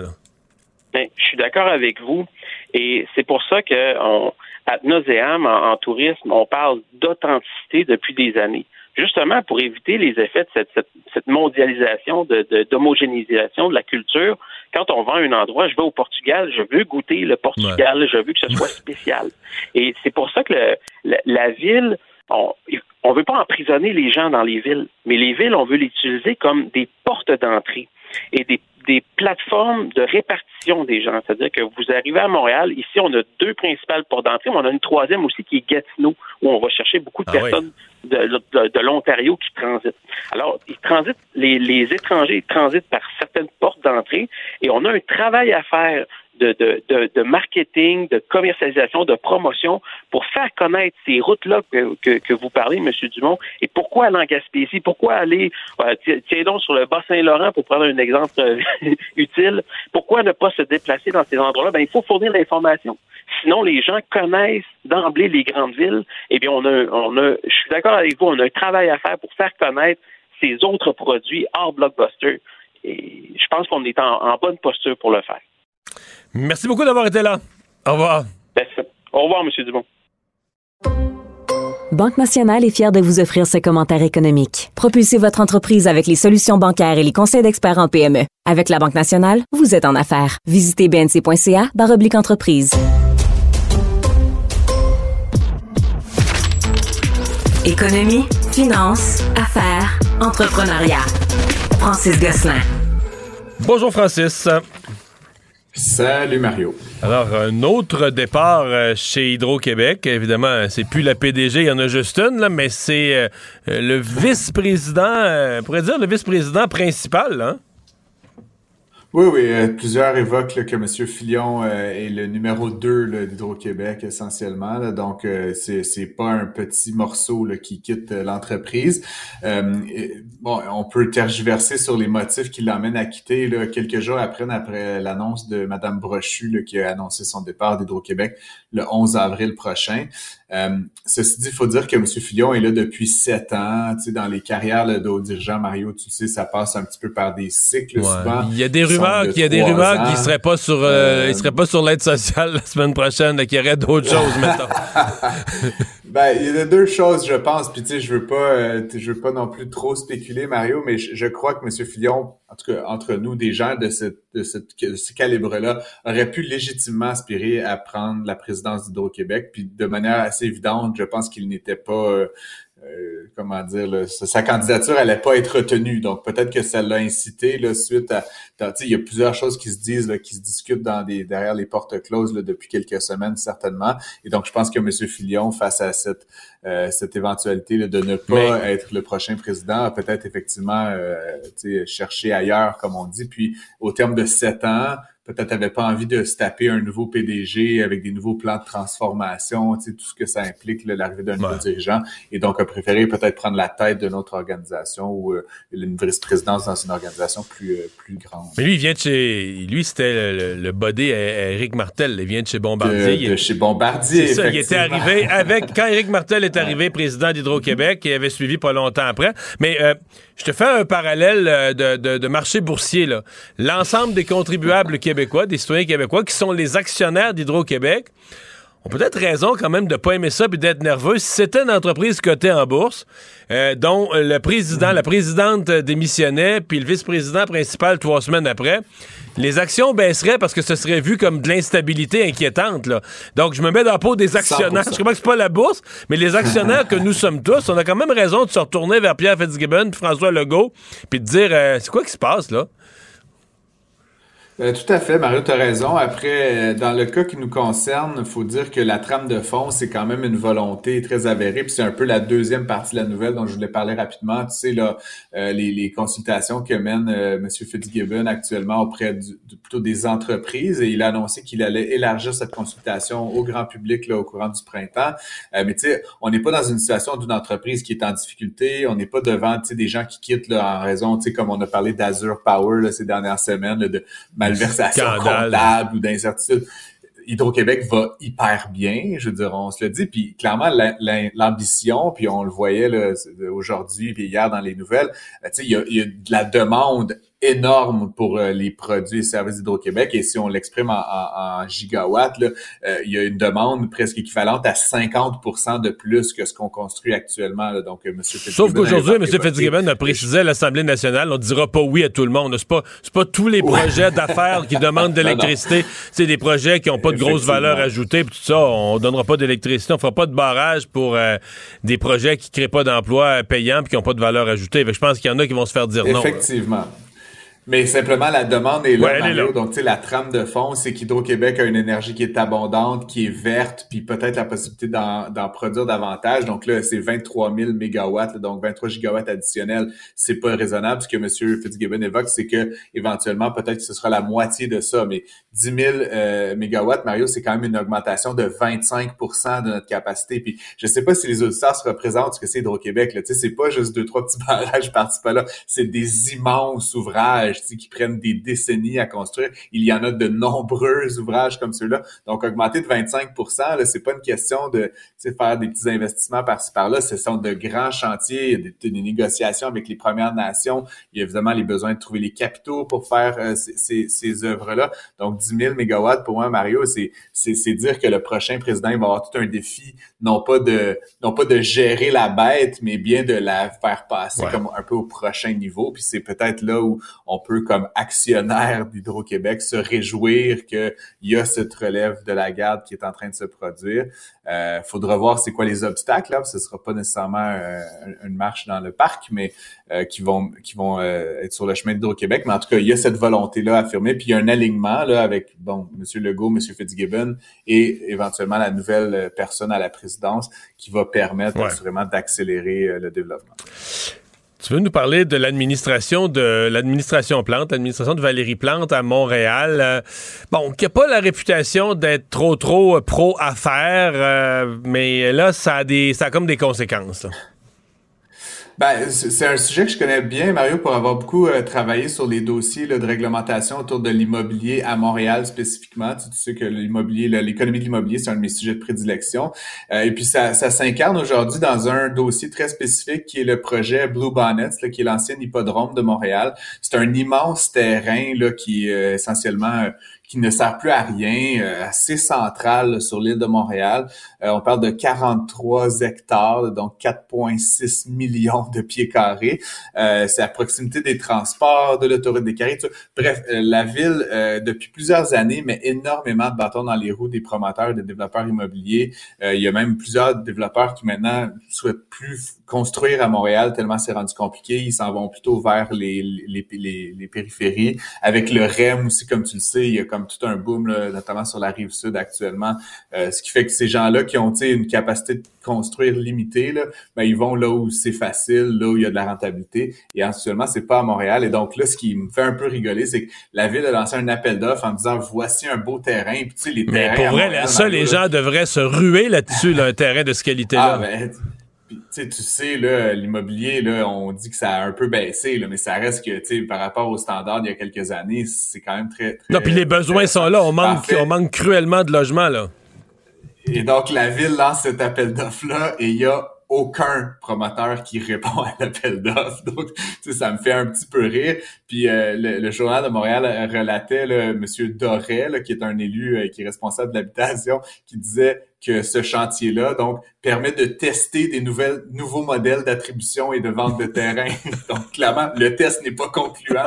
Ben, je suis d'accord avec vous. Et c'est pour ça que on, ad nauseam, en, en tourisme, on parle d'authenticité depuis des années. Justement pour éviter les effets de cette, cette, mondialisation, de, d'homogénéisation de, la culture. Quand on va à un endroit, je vais au Portugal, je veux goûter le Portugal, je veux que ce soit spécial. Et c'est pour ça que la, ville, on ne veut pas emprisonner les gens dans les villes, mais les villes, on veut les utiliser comme des portes d'entrée et des des plateformes de répartition des gens. C'est-à-dire que vous arrivez à Montréal, ici, on a deux principales portes d'entrée, mais on a une troisième aussi qui est Gatineau, où on va chercher beaucoup de ah personnes de, l'Ontario qui transitent. Alors, ils transitent, les, les étrangers transitent par certaines portes d'entrée et on a un travail à faire de, marketing, de commercialisation, de promotion pour faire connaître ces routes-là que, vous parlez, M. Dumont, et pourquoi aller en Gaspésie, pourquoi aller, euh, tiens donc, sur le Bas-Saint-Laurent, pour prendre un exemple euh, utile, pourquoi ne pas se déplacer dans ces endroits-là? Ben, il faut fournir l'information. Sinon, les gens connaissent d'emblée les grandes villes. Eh bien, on a, je suis d'accord avec vous, on a un travail à faire pour faire connaître ces autres produits hors blockbuster. Et je pense qu'on est en bonne posture pour le faire. Merci beaucoup d'avoir été là. Au revoir. Au revoir, M. Dumont. Banque Nationale est fière de vous offrir ce commentaire économique. Propulsez votre entreprise avec les solutions bancaires et les conseils d'experts en PME. Avec la Banque Nationale, vous êtes en affaires. Visitez bnc.ca oblique entreprise. Économie, finance, affaires, entrepreneuriat. Francis Gosselin. Bonjour Francis. Salut Mario. Alors, un autre départ euh, chez Hydro-Québec. Évidemment, c'est plus la PDG, il y en a juste une, là, mais c'est euh, le vice-président, euh, on pourrait dire le vice-président principal. Hein? Oui, oui. Euh, plusieurs évoquent que M. Filion euh, est le numéro 2 d'Hydro-Québec essentiellement. donc, euh, c'est, pas un petit morceau là, qui quitte l'entreprise. bon, on peut tergiverser sur les motifs qui l'emmènent à quitter là, quelques jours après, après l'annonce de Mme Brochu qui a annoncé son départ d'Hydro-Québec le 11 avril prochain. Ceci dit, il faut dire que M. Filion est là depuis sept ans. Tu sais, dans les carrières de haut dirigeants, Mario, tu sais, ça passe un petit peu par des cycles souvent. Il y a des qu'il y a des rumeurs qui seraient pas sur, euh, euh. seraient pas sur l'aide sociale la semaine prochaine, qu'il y aurait d'autres choses, mettons. ben, il y a deux choses, je pense. Puis tu sais, je veux pas, euh, je veux pas non plus trop spéculer, Mario, mais je, crois que M. Fillon, en tout cas entre nous, des gens de, cette, de, ce calibre-là, auraient pu légitimement aspirer à prendre la présidence d'Hydro-Québec. Puis de manière assez évidente, je pense qu'il n'était pas euh, comment dire, sa candidature allait pas être retenue. Donc peut-être que ça l'a incité là, suite à. Il y a plusieurs choses qui se disent, qui se discutent dans des, derrière les portes closes là, depuis quelques semaines, certainement. Et donc je pense que M. Filion, face à cette, euh, cette éventualité de ne pas être le prochain président, a peut-être effectivement euh, cherché ailleurs, comme on dit. Puis au terme de sept ans, peut-être n'avait pas envie de se taper un nouveau PDG avec des nouveaux plans de transformation, tu sais, tout ce que ça implique, l'arrivée d'un nouveau dirigeant, et donc a préféré peut-être prendre la tête de notre organisation ou euh, une vice-présidence dans une organisation plus euh, plus grande. Mais lui, il vient de chez, lui, c'était le, le body Eric Martel, il vient de chez Bombardier. De, chez Bombardier. C'est ça, il était arrivé avec, quand Eric Martel est arrivé président d'Hydro-Québec, il avait suivi pas longtemps après, mais euh, je te fais un parallèle euh, de, marché boursier. L'ensemble des contribuables québécois, des citoyens québécois, qui sont les actionnaires d'Hydro-Québec, ont peut-être raison quand même de pas aimer ça et d'être nerveux. Si c'était une entreprise cotée en bourse, euh, dont le président, la présidente démissionnait, puis le vice-président principal trois semaines après, les actions baisseraient parce que ce serait vu comme de l'instabilité inquiétante. Donc, je me mets dans la peau des actionnaires. Je crois que c'est pas la bourse, mais les actionnaires que nous sommes tous, on a quand même raison de se retourner vers Pierre Fitzgibbon, François Legault, puis de dire, euh, c'est quoi qui se passe là? Euh, tout à fait, Mario, tu as raison. Après, euh, dans le cas qui nous concerne, il faut dire que la trame de fond, c'est quand même une volonté très avérée. Puis c'est un peu la deuxième partie de la nouvelle dont je voulais parler rapidement. Tu sais, là, euh, les, les, consultations que mène euh, M. Fitzgibbon actuellement auprès du, plutôt des entreprises. Et il a annoncé qu'il allait élargir cette consultation au grand public là, au courant du printemps. mais tu sais, on n'est pas dans une situation d'une entreprise qui est en difficulté. On n'est pas devant des gens qui quittent là, en raison, tu sais, comme on a parlé d'Azure Power là, ces dernières semaines, de malversation comptable ou d'incertitude. Hydro-Québec va hyper bien, je veux dire, on se le dit, puis clairement l'ambition, puis on le voyait aujourd'hui puis hier dans les nouvelles, tu sais, il y a, de la demande énorme pour euh, les produits et services d'Hydro-Québec. Et si on l'exprime en, en, gigawatts, là, euh, il y a une demande presque équivalente à 50% de plus que ce qu'on construit actuellement. Là. Donc, euh, M. Sauf qu'aujourd'hui, M. Fitzgibbon a précisé à l'Assemblée nationale, on dira pas oui à tout le monde. C'est pas, c'est pas tous les projets d'affaires qui demandent de l'électricité. C'est des projets qui ont pas de grosse valeur ajoutée. Puis tout ça, on donnera pas d'électricité. On fera pas de barrage pour des projets qui créent pas d'emplois payants puis qui ont pas de valeur ajoutée. je pense qu'il y en a qui vont se faire dire non. Effectivement. Mais simplement, la demande est là, Mario. Donc, tu sais, la trame de fond, c'est qu'Hydro-Québec a une énergie qui est abondante, qui est verte, puis peut-être la possibilité d'en produire davantage. Donc là, c'est 23 000 mégawatts, donc 23 gigawatts additionnels. C'est pas raisonnable. Ce que M. Fitzgibbon évoque, c'est que éventuellement, peut-être que ce sera la moitié de ça. Mais 10 000 euh, mégawatts, Mario, c'est quand même une augmentation de 25% de notre capacité. Puis je sais pas si les auditeurs se représentent ce que c'est Hydro-Québec. Tu sais, c'est pas juste deux, trois petits barrages par-ci par-là. C'est des immenses ouvrages qui prennent des décennies à construire. Il y en a de nombreux ouvrages comme ceux-là. Donc, augmenter de 25 là, c'est pas une question de faire des petits investissements par-ci par-là. Ce sont de grands chantiers. Il y a des, des, négociations avec les Premières Nations. Il y a évidemment les besoins de trouver les capitaux pour faire euh, ces, ces, œuvres-là. Donc, 10 000 mégawatts, pour moi, Mario, c'est, c'est, dire que le prochain président va avoir tout un défi, non pas de, non pas de gérer la bête, mais bien de la faire passer comme un peu au prochain niveau. Puis c'est peut-être là où on peut comme actionnaire d'Hydro-Québec se réjouir qu'il y a cette relève de la garde qui est en train de se produire. Euh, faudra voir c'est quoi les obstacles là. Ce sera pas nécessairement euh, une marche dans le parc, mais euh, qui vont qui vont euh, être sur le chemin d'Hydro-Québec. Mais en tout cas, il y a cette volonté là affirmée. Puis il y a un alignement là avec bon Monsieur Legault, Monsieur Fitzgibbon et éventuellement la nouvelle personne à la présidence qui va permettre assurément d'accélérer le développement. Tu veux nous parler de l'administration de l'administration Plante, l'administration de Valérie Plante à Montréal? Euh, bon, qui n'a pas la réputation d'être trop trop pro affaires, euh, mais là ça a des ça a comme des conséquences. Ben, c'est un sujet que je connais bien, Mario, pour avoir beaucoup euh, travaillé sur les dossiers de réglementation autour de l'immobilier à Montréal spécifiquement. Tu, sais que l'immobilier, l'économie de l'immobilier, c'est un de mes sujets de prédilection. Euh, et puis ça, ça s'incarne aujourd'hui dans un dossier très spécifique qui est le projet Blue Bonnets, là, qui est l'ancien hippodrome de Montréal. C'est un immense terrain là, qui est essentiellement qui ne sert plus à rien, euh, assez central sur l'île de Montréal. Euh, on parle de 43 hectares, donc 4,6 millions de pieds carrés. Euh, c'est à proximité des transports, de l'autoroute des Carrés. Bref, la ville, depuis plusieurs années, met énormément de bâtons dans les roues des promoteurs des développeurs immobiliers. il y a même plusieurs développeurs qui maintenant souhaitent plus construire à Montréal tellement c'est rendu compliqué. Ils s'en vont plutôt vers les, les, les, les, périphéries. Avec le REM aussi, comme tu le sais, il y a comme tout un boom, notamment sur la rive sud actuellement. Euh, ce qui fait que ces gens-là qui ont une capacité de construire limitée, là, ben, ils vont là où c'est facile, là où il y a de la rentabilité. Et actuellement, c'est pas à Montréal. Et donc là, ce qui me fait un peu rigoler, c'est que la ville a lancé un appel d'offres en disant voici un beau terrain. Puis, tu sais, les Mais pour vrai, ça, les gens devraient se ruer là-dessus, un terrain de ce qualité-là. Ah, ben, tu sais, l'immobilier, on dit que ça a un peu baissé, là, mais ça reste que, tu sais, par rapport aux standards d'il y a quelques années, c'est quand même très, Non, puis les besoins sont là. On manque, on manque cruellement de logements, là. Et donc, la ville lance cet appel d'offres-là et il y a aucun promoteur qui répond à l'appel d'offres. Donc, ça me fait un petit peu rire. Puis euh, le, journal de Montréal relatait là, M. Doré, qui est un élu euh, qui est responsable de l'habitation, qui disait que ce chantier-là, donc, permet de tester des nouvelles, nouveaux modèles d'attribution et de vente de terrain. donc, clairement, le test n'est pas concluant.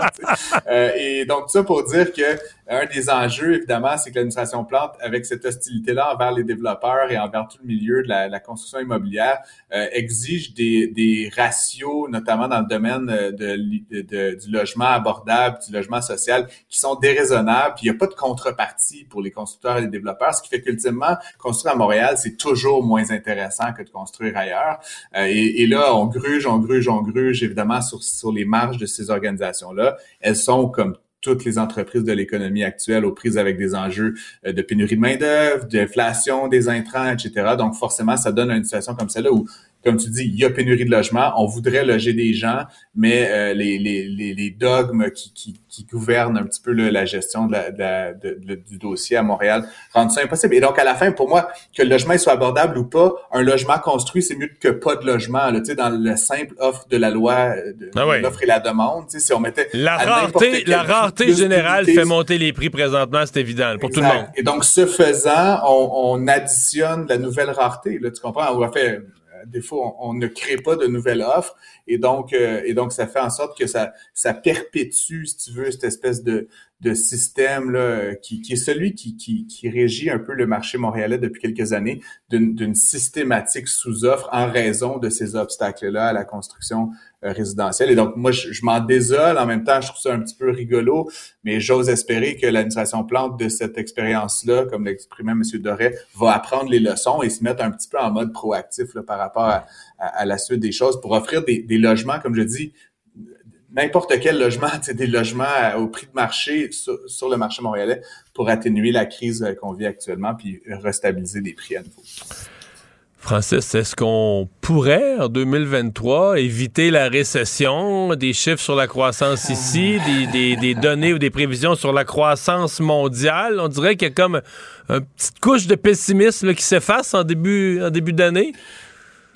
Euh, et donc, ça pour dire que un des enjeux, évidemment, c'est que l'administration Plante, avec cette hostilité-là envers les développeurs et envers tout le milieu de la, construction immobilière, euh, exige des, des, ratios, notamment dans le domaine euh, de, de, du logement abordable, du logement social, qui sont déraisonnables. Puis il n'y a pas de contrepartie pour les constructeurs et les développeurs, ce qui fait qu'ultimement, construire à Montréal, c'est toujours moins intéressant que de construire ailleurs. Euh, et, là, on gruge, on gruge, on gruge, évidemment, sur, sur les marges de ces organisations-là. Elles sont comme toutes les entreprises de l'économie actuelle aux prises avec des enjeux euh, de pénurie de main-d'œuvre, d'inflation des intrants, etc. Donc, forcément, ça donne une situation comme celle-là où comme tu dis, il y a pénurie de logements, on voudrait loger des gens, mais euh, les, les, les, dogmes qui, qui, qui, gouvernent un petit peu la gestion de la, de, du dossier à Montréal rendent ça impossible. Et donc, à la fin, pour moi, que le logement soit abordable ou pas, un logement construit, c'est mieux que pas de logement. Là, dans le simple offre de la loi, ah l'offre et la demande, si on mettait... La rareté, la rareté générale fait monter les prix présentement, c'est évident, pour tout le monde. Et donc, ce faisant, on, on additionne la nouvelle rareté. Là, tu comprends? On va faire des fois, on, ne crée pas de nouvelles offres et donc, euh, et donc ça fait en sorte que ça, ça perpétue, si tu veux, cette espèce de, de système là, qui, qui est celui qui, qui, qui, régit un peu le marché montréalais depuis quelques années, d'une systématique sous-offre en raison de ces obstacles-là à la construction euh, résidentielle. Et donc, moi, je, m'en désole. En même temps, je trouve ça un petit peu rigolo, mais j'ose espérer que l'administration Plante de cette expérience-là, comme l'exprimait M. Doré, va apprendre les leçons et se mettre un petit peu en mode proactif là, par rapport à, à, la suite des choses pour offrir des, des logements, comme je dis, n'importe quel logement, des logements au prix de marché sur, le marché montréalais pour atténuer la crise euh, qu'on vit actuellement puis restabiliser les prix à nouveau. Francis, est-ce qu'on pourrait, en 2023, éviter la récession, des chiffres sur la croissance ici, des, des, données ou des prévisions sur la croissance mondiale? On dirait qu'il y a comme une petite couche de pessimisme qui s'efface en début, en début d'année.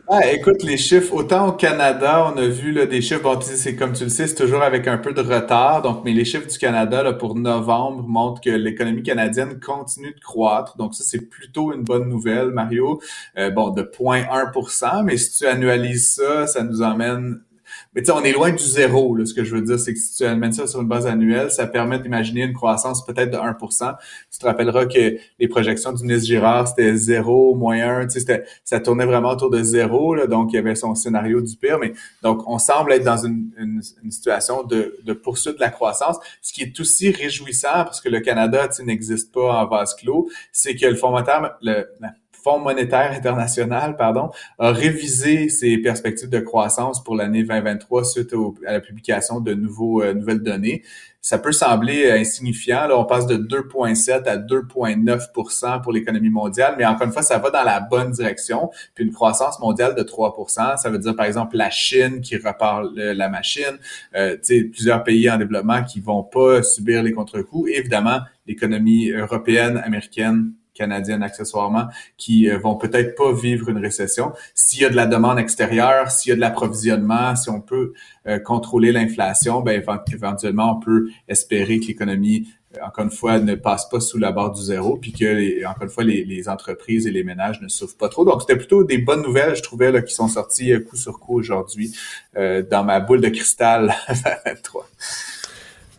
Ah, écoute, les chiffres, autant au Canada, on a vu là, des chiffres, bon, c'est comme tu le sais, c'est toujours avec un peu de retard. Donc, mais les chiffres du Canada là, pour novembre montrent que l'économie canadienne continue de croître. Donc, ça, c'est plutôt une bonne nouvelle, Mario. Euh, bon, de 0,1% mais si tu annualises ça, ça nous emmène mais tu sais, on est loin du zéro. Là, ce que je veux dire, c'est que si tu amènes ça sur une base annuelle, ça permet d'imaginer une croissance peut-être de 1% Tu te rappelleras que les projections du Nice Girard, c'était 0, moins 1. Tu sais, ça tournait vraiment autour de zéro. Là, donc, il y avait son scénario du pire. Mais donc, on semble être dans une, une, une situation de, de, poursuite de la croissance. Ce qui est aussi réjouissant, parce que le Canada n'existe pas en vase clos, c'est que le Fonds le, Fonds monétaire international, pardon, a révisé ses perspectives de croissance pour l'année 2023 suite à la publication de nouveaux, euh, nouvelles données. Ça peut sembler euh, insignifiant. Là, on passe de 2,7 à 2,9% pour l'économie mondiale, mais encore une fois, ça va dans la bonne direction. Puis une croissance mondiale de 3% ça veut dire par exemple la Chine qui repart la machine, euh, plusieurs pays en développement qui vont pas subir les contre-coups. évidemment, l'économie européenne, américaine, canadiennes accessoirement qui euh, vont peut-être pas vivre une récession. S'il y a de la demande extérieure, s'il y a de l'approvisionnement, si on peut euh, contrôler l'inflation, ben éventuellement on peut espérer que l'économie euh, encore une fois, ne passe pas sous la barre du zéro, puis que, encore une fois, les, entreprises et les ménages ne souffrent pas trop. Donc, c'était plutôt des bonnes nouvelles, je trouvais, là, qui sont sorties coup sur coup aujourd'hui dans ma boule de cristal 23.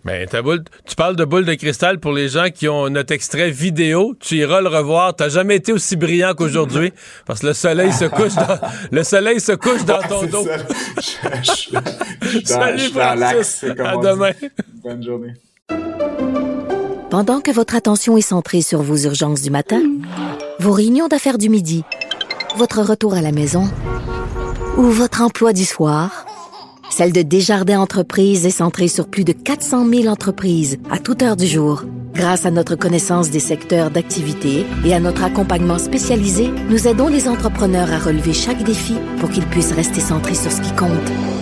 Mais ta boule, tu parles de boule de cristal pour les gens qui ont notre extrait vidéo. Tu iras le revoir. T'as jamais été aussi brillant qu'aujourd'hui parce que le soleil se couche dans, le soleil se couche dans ton dos. Salut Francis. À demain. Bonne journée. Pendant que votre attention est centrée sur vos urgences du matin, vos réunions d'affaires du midi, votre retour à la maison ou votre emploi du soir. Celle de Desjardins Entreprises est centrée sur plus de 400 000 entreprises à toute heure du jour. Grâce à notre connaissance des secteurs d'activité et à notre accompagnement spécialisé, nous aidons les entrepreneurs à relever chaque défi pour qu'ils puissent rester centrés sur ce qui compte,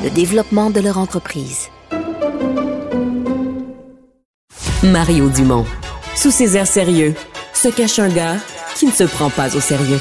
le développement de leur entreprise. Mario Dumont. Sous ses airs sérieux, se cache un gars qui ne se prend pas au sérieux.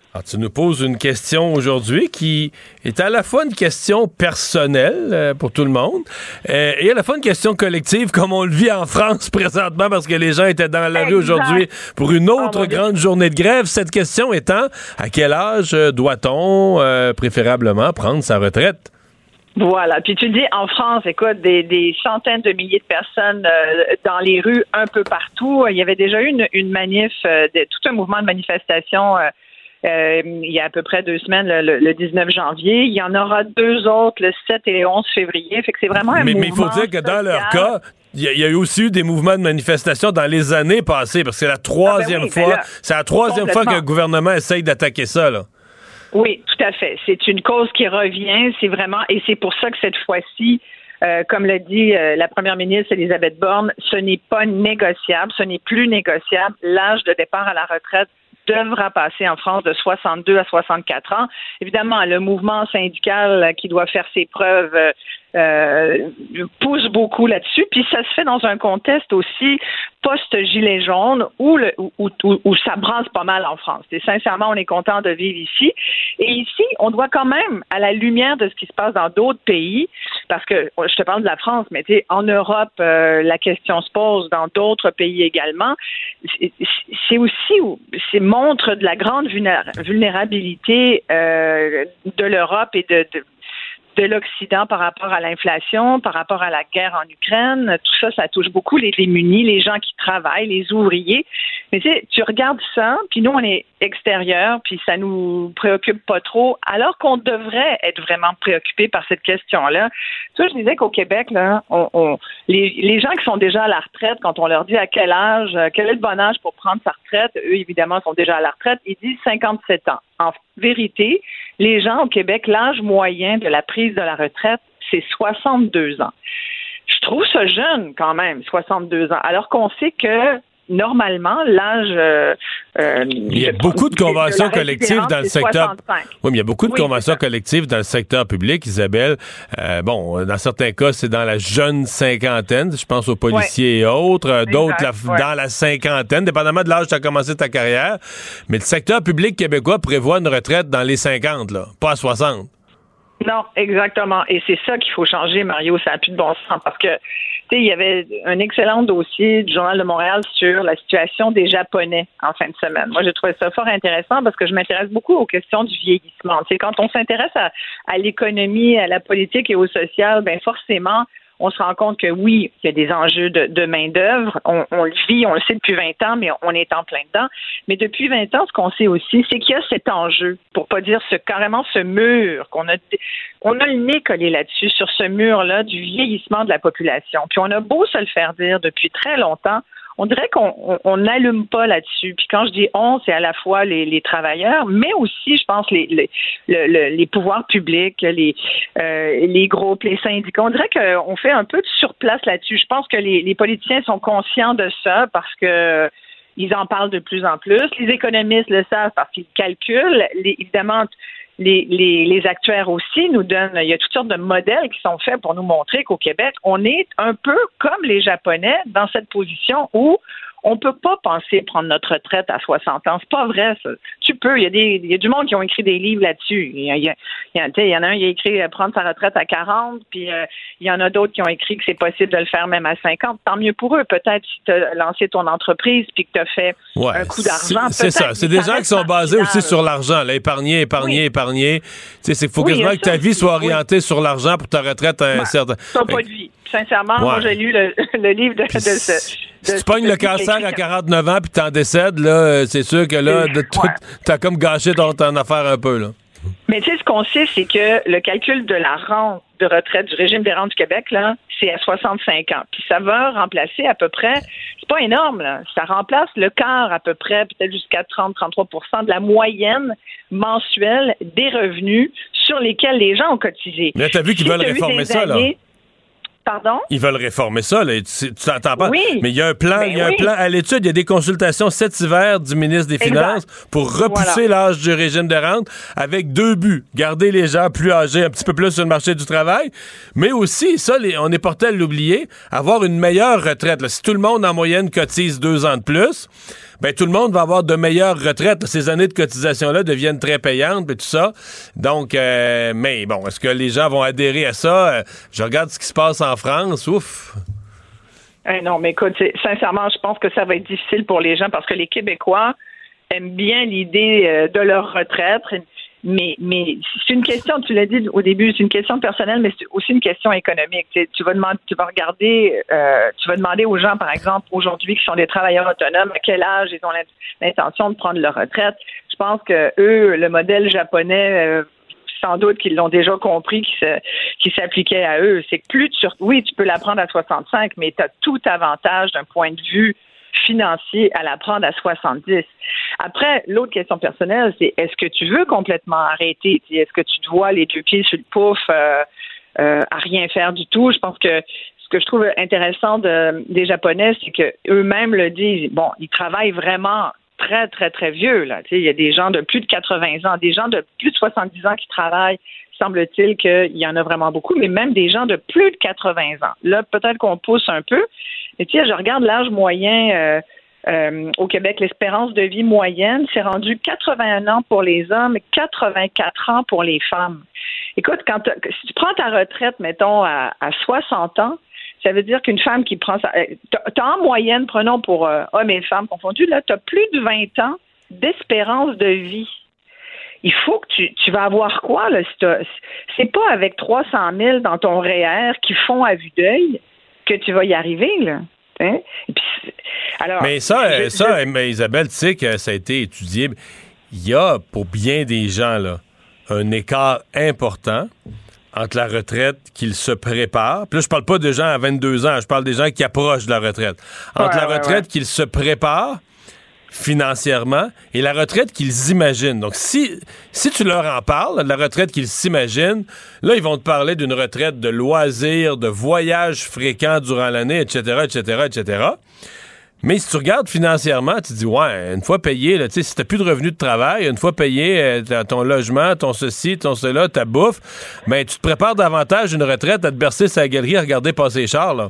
Alors, tu nous poses une question aujourd'hui qui est à la fois une question personnelle euh, pour tout le monde euh, et à la fois une question collective comme on le vit en France présentement parce que les gens étaient dans la rue aujourd'hui pour une autre oh, grande journée de grève. Cette question étant, à quel âge euh, doit-on préférablement prendre sa retraite? Voilà. Puis tu dis en France, écoute, des, centaines de milliers de personnes dans les rues un peu partout. Il y avait déjà eu une, une manif, tout un mouvement de manifestation euh, il y a à peu près deux semaines, le, le 19 janvier. Il y en aura deux autres le 7 et le 11 février. Fait que c'est vraiment un mais, mouvement mais il faut dire que dans leur cas, il y, a, il y, a eu aussi eu des mouvements de manifestation dans les années passées, parce que c'est la troisième Ah ben oui, fois, ben c'est la troisième fois que le gouvernement essaye d'attaquer ça. Là. Oui, tout à fait. C'est une cause qui revient. C'est vraiment, et c'est pour ça que cette fois-ci, euh, comme l'a dit euh, la première ministre Elisabeth Borne, ce n'est pas négociable, ce n'est plus négociable. L'âge de départ à la retraite devra passer en France de 62 à 64 ans. Évidemment, le mouvement syndical euh, qui doit faire ses preuves euh, pousse beaucoup là-dessus. Puis ça se fait dans un contexte aussi post-gilet jaune où, ça brasse pas mal en France. Et sincèrement, on est content de vivre ici. Et ici, on doit quand même, à la lumière de ce qui se passe dans d'autres pays, parce que je te parle de la France, mais tu en Europe, euh, la question se pose dans d'autres pays également. C'est- aussi, c'est montre de la grande vulnéra- vulnérabilité euh, de l'Europe et de de l'Occident par rapport à l'inflation, par rapport à la guerre en Ukraine. Tout ça, ça touche beaucoup les démunis, les gens qui travaillent, les ouvriers. Mais tu sais, tu regardes ça, puis nous, on est extérieurs, puis ça nous préoccupe pas trop, alors qu'on devrait être vraiment préoccupés par cette question-là. Tu vois, je disais qu'au Québec, les gens qui sont déjà à la retraite, quand on leur dit à quel âge, euh, quel est le bon âge pour prendre sa retraite, eux, évidemment, sont déjà à la retraite, ils disent 57 ans. En vérité, les gens au Québec, l'âge moyen de la prise de la retraite, c'est 62 ans. Je trouve ça jeune quand même, 62 ans, alors qu'on sait que normalement, l'âge... euh, euh, Il y a de- beaucoup de de conventions collectives résidence, dans le secteur. 65. Oui, mais il y a beaucoup de Oui, conventions collectives dans le secteur public, Isabelle. Euh, bon, dans certains cas, c'est dans la jeune cinquantaine, je pense aux policiers et autres. D'autres, ouais. dans la cinquantaine, dépendamment de l'âge où tu as commencé ta carrière. Mais le secteur public québécois prévoit une retraite dans les 50, là, pas à 60. Non, exactement. Et c'est ça qu'il faut changer, Mario. Ça n'a plus de bon sens parce que, il y avait un excellent dossier du Journal de Montréal sur la situation des Japonais en fin de semaine. Moi, j'ai trouvé ça fort intéressant parce que je m'intéresse beaucoup aux questions du vieillissement. Tu quand on s'intéresse à, à l'économie, à la politique et au social, ben forcément, on se rend compte que oui, il y a des enjeux de, main-d'œuvre. On, on le vit, on le sait depuis 20 ans, mais on est en plein dedans. Mais depuis 20 ans, ce qu'on sait aussi, c'est qu'il y a cet enjeu, pour pas dire ce carrément ce mur qu'on a on a le nez collé là-dessus, sur ce mur-là du vieillissement de la population. Puis on a beau se le faire dire depuis très longtemps, on dirait qu'on on- on n'allume pas là-dessus. Puis quand je dis on, c'est à la fois les, travailleurs, mais aussi, je pense, les, les, le- le- les pouvoirs publics, les, euh, les groupes, les syndicats. On dirait qu'on fait un peu de surplace là-dessus. Je pense que les, politiciens sont conscients de ça parce que ils en parlent de plus en plus. Les économistes le savent parce qu'ils calculent. Évidemment, les, les, actuaires aussi nous donnent, il y a toutes sortes de modèles qui sont faits pour nous montrer qu'au Québec, on est un peu comme les Japonais dans cette position où on peut pas penser prendre notre retraite à 60 ans. C'est pas vrai, ça. Tu peux. Il y a des, il y a du monde qui ont écrit des livres là-dessus. Il y, a- il y a- il il en a un qui a écrit euh, prendre sa retraite à 40, puis euh, il y en a d'autres qui ont écrit que c'est possible de le faire même à 50. Tant mieux pour eux. Peut-être si tu as lancé ton entreprise puis que tu as fait Ouais, un coup d'argent. C'est ça. C'est des gens qui sont basés aussi sur l'argent. Épargner, épargner, épargner. Tu sais, c'est qu'il faut Oui, quasiment il que ta vie soit oui. orientée sur l'argent pour ta retraite à un Ben, certain. T'as pas de vie. Sincèrement, Ouais. moi, j'ai lu le, le livre de, de ce. Si tu pognes le cancer à 49 ans puis t'en décèdes, là, euh, c'est sûr que là, tout, t'as comme gâché ton, ton affaire un peu, là. Mais tu sais, ce qu'on sait, c'est que le calcul de la rente de retraite du régime des rentes du Québec, là, c'est à 65 ans. Puis ça va remplacer à peu près, c'est pas énorme, là, ça remplace le quart à peu près, peut-être jusqu'à 30-33% de la moyenne mensuelle des revenus sur lesquels les gens ont cotisé. Mais t'as vu qu'ils Si veulent réformer ça, là. Pardon? Ils veulent réformer ça, là. Tu t'entends pas? Oui. Mais il y a un plan, Ben il y a un plan à l'étude, il y a des consultations cet hiver du ministre des Exact. Finances pour repousser l'âge du régime de rente avec deux buts. Garder les gens plus âgés un petit peu plus sur le marché du travail, mais aussi, ça, les- on est porté à l'oublier, avoir une meilleure retraite. là. Si tout le monde en moyenne cotise deux ans de plus, ben tout le monde va avoir de meilleures retraites. Ces années de cotisation-là deviennent très payantes et tout ça. Donc, euh, mais bon, est-ce que les gens vont adhérer à ça? Euh, Je regarde ce qui se passe en France. Ouf! Eh non, mais écoute, sincèrement, je pense que ça va être difficile pour les gens parce que les Québécois aiment bien l'idée euh, de leur retraite. Mais, mais c'est une question, tu l'as dit au début, c'est une question personnelle, mais c'est aussi une question économique. Tu, vas demander, tu vas regarder, euh, tu vas demander aux gens, par exemple, aujourd'hui, qui sont des travailleurs autonomes, à quel âge ils ont l'int- l'intention de prendre leur retraite. Je pense que eux, le modèle japonais, euh, sans doute qu'ils l'ont déjà compris, qui s'appliquait à eux. C'est que plus tu, oui, tu peux l'apprendre à 65, mais tu as tout avantage d'un point de vue financier à l'apprendre à 70. Après, l'autre question personnelle, c'est est-ce que tu veux complètement arrêter? Est-ce que tu te vois les deux pieds sur le pouf euh, euh, à rien faire du tout? Je pense que ce que je trouve intéressant de, des Japonais, c'est que eux-mêmes le disent. Bon, ils travaillent vraiment très, très, très vieux. Il y a des gens de plus de 80 ans, des gens de plus de 70 ans qui travaillent. Semble-t-il qu'il y en a vraiment beaucoup, mais même des gens de plus de 80 ans. Là, peut-être qu'on pousse un peu. Mais tu sais, je regarde l'âge moyen euh, euh, au Québec, l'espérance de vie moyenne, c'est rendu 81 ans pour les hommes et 84 ans pour les femmes. Écoute, quand si tu prends ta retraite, mettons, à, à 60 ans, ça veut dire qu'une femme qui prend ça. Tu en moyenne, prenons pour euh, hommes et femmes confondus, là, tu as plus de 20 ans d'espérance de vie. Il faut que tu, vas avoir quoi, là? C'est pas avec 300 000 dans ton REER qui font à vue d'œil que tu vas y arriver, là. Hein? alors, mais ça, ça Isabelle, tu sais que ça a été étudié. Il y a, pour bien des gens, là, un écart important entre la retraite qu'ils se préparent. Puis là, je parle pas de gens à 22 ans, je parle des gens qui approchent de la retraite. Entre la retraite qu'ils se préparent financièrement et la retraite qu'ils imaginent. Donc, si, si tu leur en parles, de la retraite qu'ils s'imaginent, là, ils vont te parler d'une retraite de loisirs, de voyages fréquents durant l'année, etc., etc., etc. Mais si tu regardes financièrement, tu te dis, ouais, une fois payé, là, si t'as plus de revenus de travail, une fois payé euh, ton logement, ton ceci, ton cela, ta bouffe, ben, tu te prépares davantage une retraite à te bercer sa galerie à regarder passer les chars.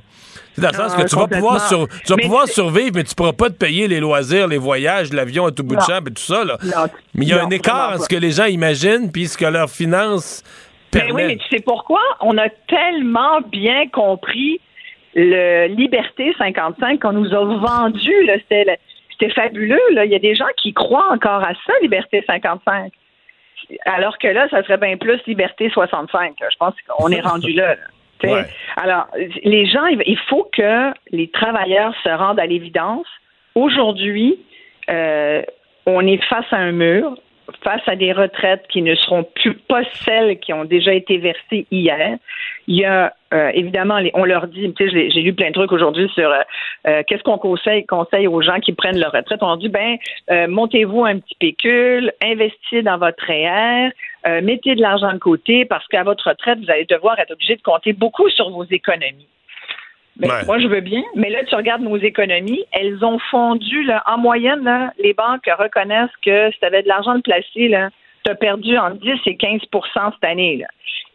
C'est dans le sens que tu vas pouvoir, tu vas pouvoir survivre, mais tu pourras pas te payer les loisirs, les voyages, l'avion à tout bout de champ et tout ça, là. mais il y a un écart entre ce que les gens imaginent puis ce que leurs finances permettent. Mais oui, mais tu sais pourquoi? On a tellement bien compris le Liberté 55 qu'on nous a vendu. C'était fabuleux. Là. Il y a des gens qui croient encore à ça, Liberté 55. Alors que là, ça serait bien plus Liberté 65. Je pense qu'on est rendu là. Alors, les gens, il faut que les travailleurs se rendent à l'évidence. Aujourd'hui, euh, on est face à un mur face à des retraites qui ne seront plus pas celles qui ont déjà été versées hier. Il y a euh, évidemment, on leur dit, tu j'ai lu plein de trucs aujourd'hui sur euh, euh, qu'est-ce qu'on conseille, aux gens qui prennent leur retraite. On leur dit, ben, montez-vous un petit pécule, investissez dans votre REER, mettez de l'argent de côté parce qu'à votre retraite, vous allez devoir être obligé de compter beaucoup sur vos économies. Ben, moi, je veux bien, mais là, tu regardes nos économies, elles ont fondu. Là, en moyenne, les banques reconnaissent que si tu avais de l'argent de placer, tu as perdu entre 10 et 15% cette année.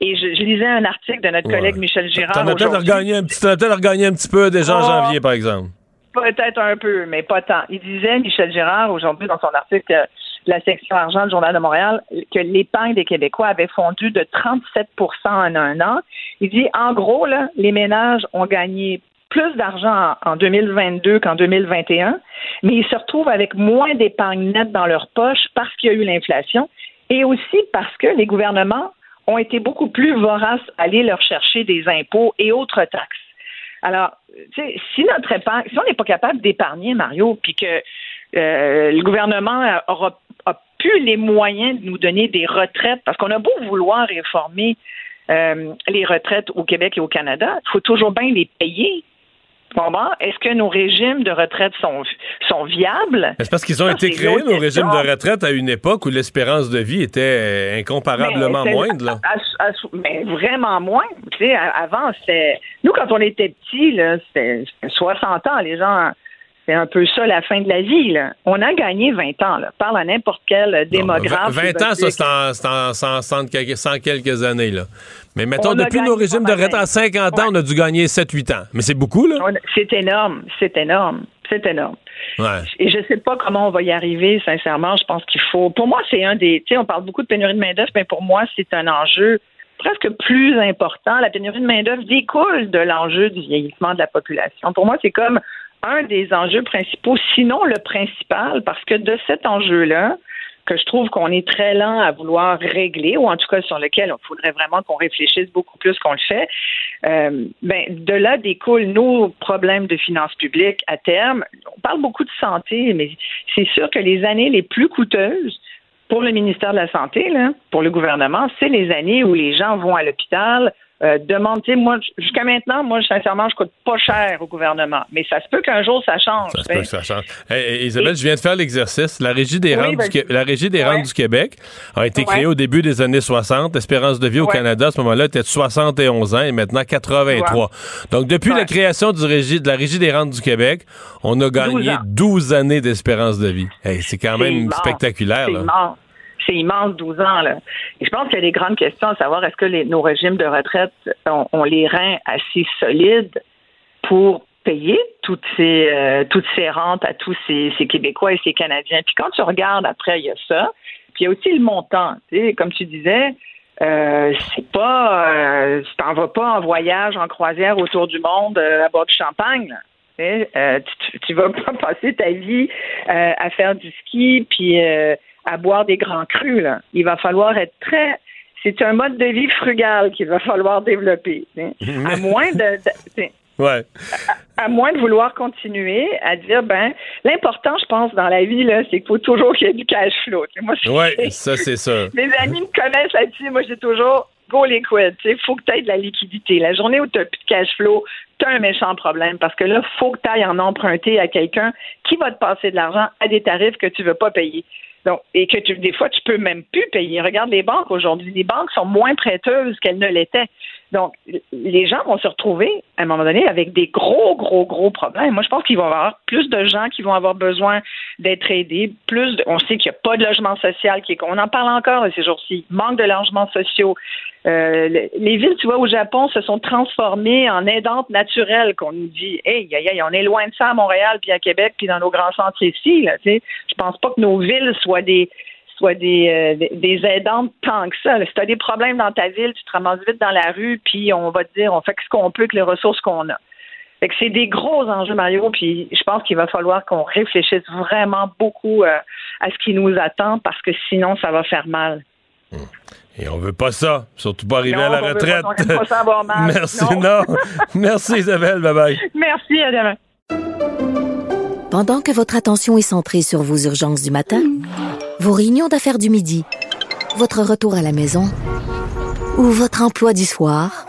Et je, lisais un article de notre collègue Michel Girard. Tu as peut-être regagné, un petit, un petit peu déjà en ah. janvier, par exemple. Peut-être un peu, mais pas tant. Il disait, Michel Girard, aujourd'hui, dans son article la section argent du Journal de Montréal, que l'épargne des Québécois avait fondu de 37% en un an. Il dit, en gros, les ménages ont gagné plus d'argent en 2022 qu'en 2021, mais ils se retrouvent avec moins d'épargne nette dans leur poche parce qu'il y a eu l'inflation et aussi parce que les gouvernements ont été beaucoup plus voraces à aller leur chercher des impôts et autres taxes. Alors, si notre épargne, si on n'est pas capable d'épargner, Mario, puis que euh, le gouvernement aura, plus les moyens de nous donner des retraites, parce qu'on a beau vouloir réformer euh, les retraites au Québec et au Canada, il faut toujours bien les payer. Est-ce que nos régimes de retraite sont, sont viables? C'est parce qu'ils ont été créés, nos régimes de retraite, à une époque où l'espérance de vie était euh, incomparablement moindre. mais vraiment moins. avant, c'était. Nous, quand on était petits, c'était 60 ans. Les gens c'est un peu ça la fin de la vie. Là. On a gagné 20 ans. Là. Parle à n'importe quel démographe. 20 ans, ça, c'est en, 100, quelques années. Là. Mais mettons, depuis nos régimes de retraite à 50 ans, on a dû gagner 7-8 ans. Mais c'est beaucoup, là? C'est énorme. C'est énorme. C'est énorme. Et je ne sais pas comment on va y arriver, sincèrement. Je pense qu'il faut. Pour moi, c'est un des. Tu sais, on parle beaucoup de pénurie de main-d'œuvre, mais pour moi, c'est un enjeu presque plus important. La pénurie de main-d'œuvre découle de l'enjeu du vieillissement de la population. Pour moi, c'est comme un des enjeux principaux, sinon le principal, parce que de cet enjeu-là, que je trouve qu'on est très lent à vouloir régler, ou en tout cas sur lequel il faudrait vraiment qu'on réfléchisse beaucoup plus qu'on le fait, euh, ben, de là découlent nos problèmes de finances publiques à terme. On parle beaucoup de santé, mais c'est sûr que les années les plus coûteuses pour le ministère de la Santé, pour le gouvernement, c'est les années où les gens vont à l'hôpital, euh, demande, tu sais, moi, jusqu'à maintenant, moi, sincèrement, je coûte pas cher au gouvernement. Mais ça se peut qu'un jour, ça change. Ça se peut que ça change. Hey, Isabelle, je viens de faire l'exercice. La Régie des, Oui, rentes, ben, du, la Régie des ouais. rentes du Québec a été créée au début des années 60. L'espérance de vie au Ouais. Canada, à ce moment-là, était de 71 ans et maintenant 83. Donc, depuis la création du régie, de la Régie des rentes du Québec, on a gagné ans. 12 années d'espérance de vie. Hey, c'est quand même spectaculaire. C'est là. C'est immense, 12 ans. Là. Je pense qu'il y a des grandes questions à savoir est-ce que nos régimes de retraite ont, les reins assez solides pour payer toutes ces, euh, toutes ces rentes à tous ces, Québécois et ces Canadiens? Puis quand tu regardes après, il y a ça. Puis il y a aussi le montant. Comme tu disais, euh, c'est pas, euh, tu t'en vas pas en voyage, en croisière autour du monde à boire du champagne. Tu vas pas passer ta vie à faire du ski puis à boire des grands crus. Là. Il va falloir être très. C'est un mode de vie frugal qu'il va falloir développer. À moins de, Ouais. à moins de vouloir continuer à dire ben l'important je pense dans la vie là c'est qu'il faut toujours qu'il y ait du cash flow moi Ouais, ça, c'est ça. mes amis me connaissent là-dessus. Moi, j'ai toujours go liquid. Il faut que tu aies de la liquidité. La journée où tu n'as plus de cash flow, tu as un méchant problème parce que là, il faut que tu ailles en emprunter à quelqu'un qui va te passer de l'argent à des tarifs que tu ne veux pas payer. Et que tu, des fois, tu peux même plus payer. Regarde les banques aujourd'hui. Les banques sont moins prêteuses qu'elles ne l'étaient. Donc, les gens vont se retrouver, à un moment donné, avec des gros, gros, gros problèmes. Moi, je pense qu'il va y avoir plus de gens qui vont avoir besoin d'être aidés. Plus on sait qu'il n'y a pas de logement social. Qui on en parle encore ces jours-ci. Manque de logements sociaux. Euh, le- les villes, tu vois, au Japon, se sont transformées en aidantes naturelles, qu'on nous dit. Hey, on est loin de ça à Montréal, puis à Québec, puis dans nos grands centres ici. Là. Je pense pas que nos villes soient des soient des, euh, des- aidantes tant que ça. Si tu as des problèmes dans ta ville, tu te ramasses vite dans la rue, puis on va te dire, on fait ce qu'on peut avec les ressources qu'on a. Fait que c'est des gros enjeux, Mario, puis je pense qu'il va falloir qu'on réfléchisse vraiment beaucoup euh, à ce qui nous attend, parce que sinon, ça va faire mal. Et on veut pas ça. Surtout pas arriver Non, à la on veut retraite. pas- on aime pas ça avoir mal. Merci, Non. non. Merci, Isabelle. Bye-bye. Merci, à demain. Pendant que votre attention est centrée sur vos urgences du matin, vos réunions d'affaires du midi, votre retour à la maison ou votre emploi du soir,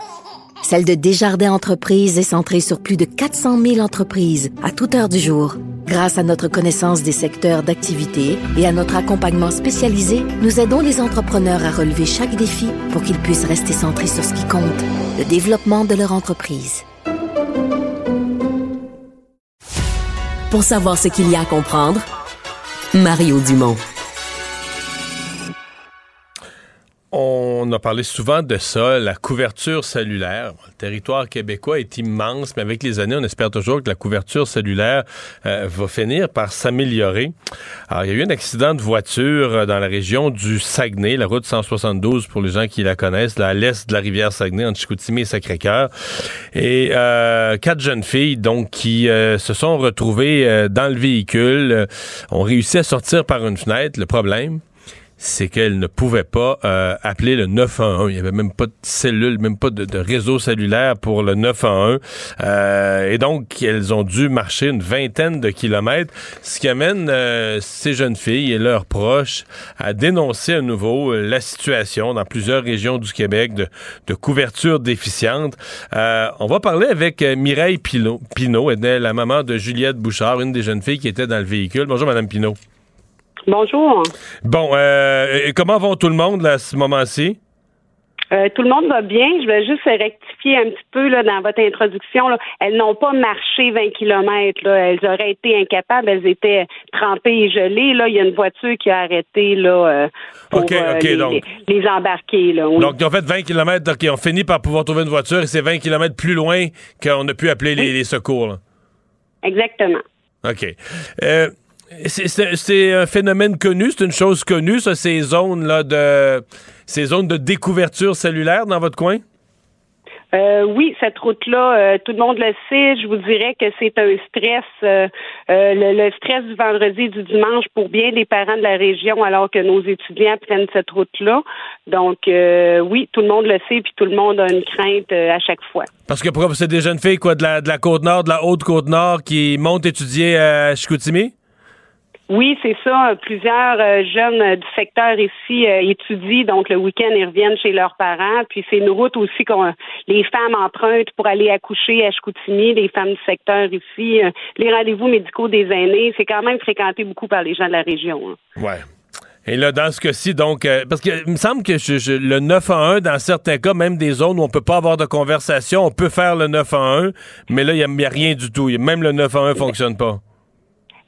celle de Desjardins Entreprises est centrée sur plus de 400 000 entreprises à toute heure du jour. Grâce à notre connaissance des secteurs d'activité et à notre accompagnement spécialisé, nous aidons les entrepreneurs à relever chaque défi pour qu'ils puissent rester centrés sur ce qui compte, le développement de leur entreprise. Pour savoir ce qu'il y a à comprendre, Mario Dumont. On a parlé souvent de ça, la couverture cellulaire. Le territoire québécois est immense, mais avec les années, on espère toujours que la couverture cellulaire euh, va finir par s'améliorer. Alors, il y a eu un accident de voiture euh, dans la région du Saguenay, la route 172 pour les gens qui la connaissent, à l'est de la rivière Saguenay, entre Chicoutimi et Sacré-Cœur. Et euh, quatre jeunes filles, donc, qui se sont retrouvées dans le véhicule, ont réussi à sortir par une fenêtre. Le problème, c'est qu'elle ne pouvait pas euh, appeler le 911. Il n'y avait même pas de cellule, même pas de, réseau cellulaire pour le 911. Euh, et donc, elles ont dû marcher une vingtaine de kilomètres, ce qui amène euh, ces jeunes filles et leurs proches à dénoncer à nouveau euh, la situation dans plusieurs régions du Québec de, couverture déficiente. On va parler avec Mireille Pinot. Pinot, elle la maman de Juliette Bouchard, une des jeunes filles qui était dans le véhicule. Bonjour, Madame Pinot. Bonjour. Bon, euh, et comment vont tout le monde là, à ce moment-ci? Euh, tout le monde va bien. Je vais juste rectifier un petit peu là, dans votre introduction. Là. Elles n'ont pas marché 20 kilomètres. Là. Elles auraient été incapables. Elles étaient trempées et gelées. Là. Il y a une voiture qui a arrêté là, euh, pour euh, les, donc. les embarquer. Là. Oui. Donc, ils ont fait 20 km, OK, on finit par pouvoir trouver une voiture et c'est 20 km plus loin qu'on a pu appeler les, les secours. Exactement. OK. Euh, c'est- un phénomène connu, c'est une chose connue, ça, ces zones-là de ces zones de découverture cellulaire dans votre coin? Euh, oui, cette route-là, euh, tout le monde le sait. Je vous dirais que c'est un stress, euh, le, le stress du vendredi et du dimanche pour bien des parents de la région, alors que nos étudiants prennent cette route-là. Donc, oui, tout le monde le sait, puis tout le monde a une crainte à chaque fois. Parce que pourquoi c'est des jeunes filles quoi, de la, de la Côte-Nord, de la Haute-Côte-Nord qui montent étudier à Chicoutimi? Oui, c'est ça. Plusieurs euh, jeunes euh, du secteur ici euh, étudient, donc le week-end, ils reviennent chez leurs parents. Puis c'est une route aussi qu'on les femmes empruntent pour aller accoucher à Chicoutimi, les femmes du secteur ici. les rendez-vous médicaux des aînés, c'est quand même fréquenté beaucoup par les gens de la région. Hein. Ouais. Et là, dans ce cas-ci, donc, parce qu'il me semble que le 9 à 1, dans certains cas, même des zones où on peut pas avoir de conversation, on peut faire le 9 à 1, mais là, il n'y a, rien du tout. Même le 9 à 1 fonctionne pas.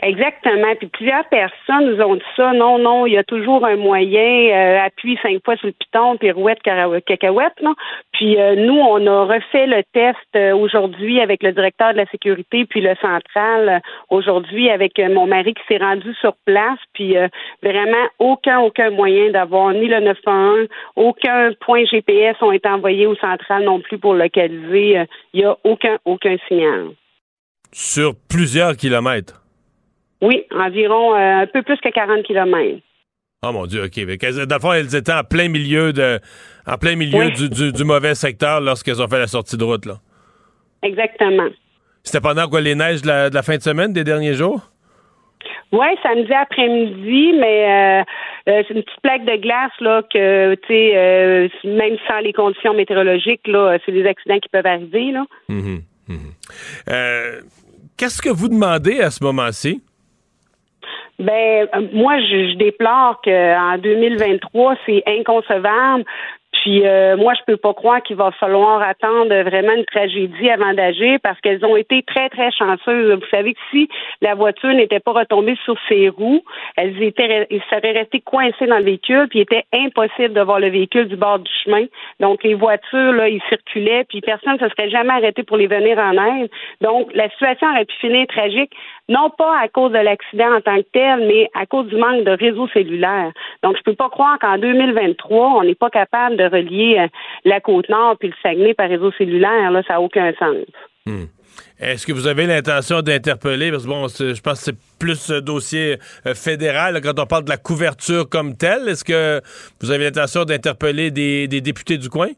Exactement. Puis plusieurs personnes nous ont dit ça. Non, non, il y a toujours un moyen. Euh, appuie cinq fois sur le piton, pirouette, cacahuète. Non? Puis euh, nous, on a refait le test euh, aujourd'hui avec le directeur de la sécurité, puis le central aujourd'hui avec mon mari qui s'est rendu sur place. Puis vraiment aucun, aucun moyen d'avoir ni le 911, aucun point GPS ont été envoyés au central non plus pour localiser. Il n'y a aucun, aucun signal. Sur plusieurs kilomètres. Oui, environ euh, un peu plus que 40 km. Oh mon Dieu, OK. D'abord, elles étaient en plein milieu de en plein milieu du, mauvais secteur lorsqu'elles ont fait la sortie de route, là. Exactement. C'était pendant quoi les neiges de la, fin de semaine des derniers jours? Oui, samedi après-midi, mais euh, euh, c'est une petite plaque de glace là que tu sais, même sans les conditions météorologiques, là, c'est des accidents qui peuvent arriver. Là. Mm-hmm. Mm-hmm. Qu'est-ce que vous demandez à ce moment-ci? Ben, moi, je, je déplore qu'en 2023, c'est inconcevable puis euh, moi, je peux pas croire qu'il va falloir attendre vraiment une tragédie avant d'agir parce qu'elles ont été très, très chanceuses. Vous savez que si la voiture n'était pas retombée sur ses roues, elles étaient elles seraient restées coincées dans le véhicule, puis il était impossible de voir le véhicule du bord du chemin. Donc les voitures, là, ils circulaient, puis personne ne se serait jamais arrêté pour les venir en aide. Donc la situation aurait pu finir tragique, non pas à cause de l'accident en tant que tel, mais à cause du manque de réseau cellulaire. Donc je peux pas croire qu'en 2023, on n'est pas capable de relier euh, la Côte-Nord puis le Saguenay par réseau cellulaire. Là, ça n'a aucun sens. Hmm. Est-ce que vous avez l'intention d'interpeller, parce que bon, je pense que c'est plus un dossier euh, fédéral quand on parle de la couverture comme telle. Est-ce que vous avez l'intention d'interpeller des députés du coin?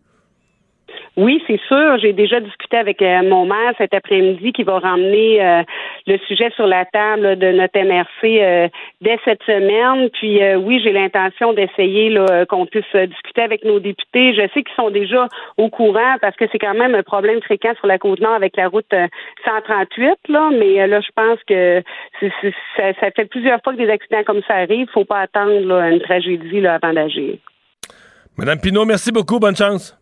Oui, c'est sûr. J'ai déjà discuté avec euh, mon maire cet après-midi qui va ramener euh, le sujet sur la table de notre MRC euh, dès cette semaine. Puis oui, j'ai l'intention d'essayer qu'on puisse discuter avec nos députés. Je sais qu'ils sont déjà au courant parce que c'est quand même un problème fréquent sur la côte nord avec la route 138. Là, mais là, je pense que ça, fait plusieurs fois que des accidents comme ça arrivent. Faut pas attendre une tragédie là, avant d'agir. Madame Pinault, merci beaucoup. Bonne chance.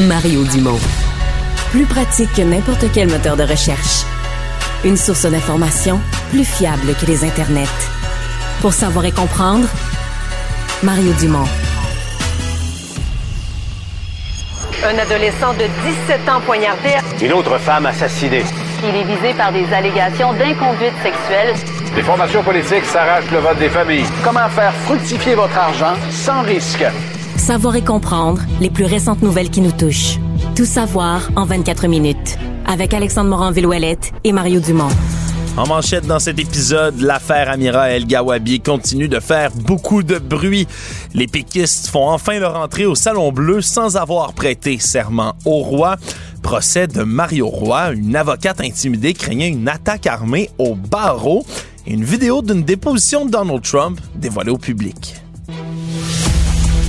Mario Dumont. Plus pratique que n'importe quel moteur de recherche. Une source d'information plus fiable que les internets. Pour savoir et comprendre, Mario Dumont. Un adolescent de 17 ans poignardé. Une autre femme assassinée. Il est visé par des allégations d'inconduite sexuelle. Les formations politiques s'arrachent le vote des familles. Comment faire fructifier votre argent sans risque? Savoir et comprendre les plus récentes nouvelles qui nous touchent. Tout savoir en 24 minutes. Avec Alexandre Morin-Villouellette et Mario Dumont. En manchette dans cet épisode, l'affaire Amira El Gawabi continue de faire beaucoup de bruit. Les péquistes font enfin leur entrée au Salon Bleu sans avoir prêté serment au roi. Procès de Mario Roy, une avocate intimidée craignant une attaque armée au barreau. Et une vidéo d'une déposition de Donald Trump dévoilée au public.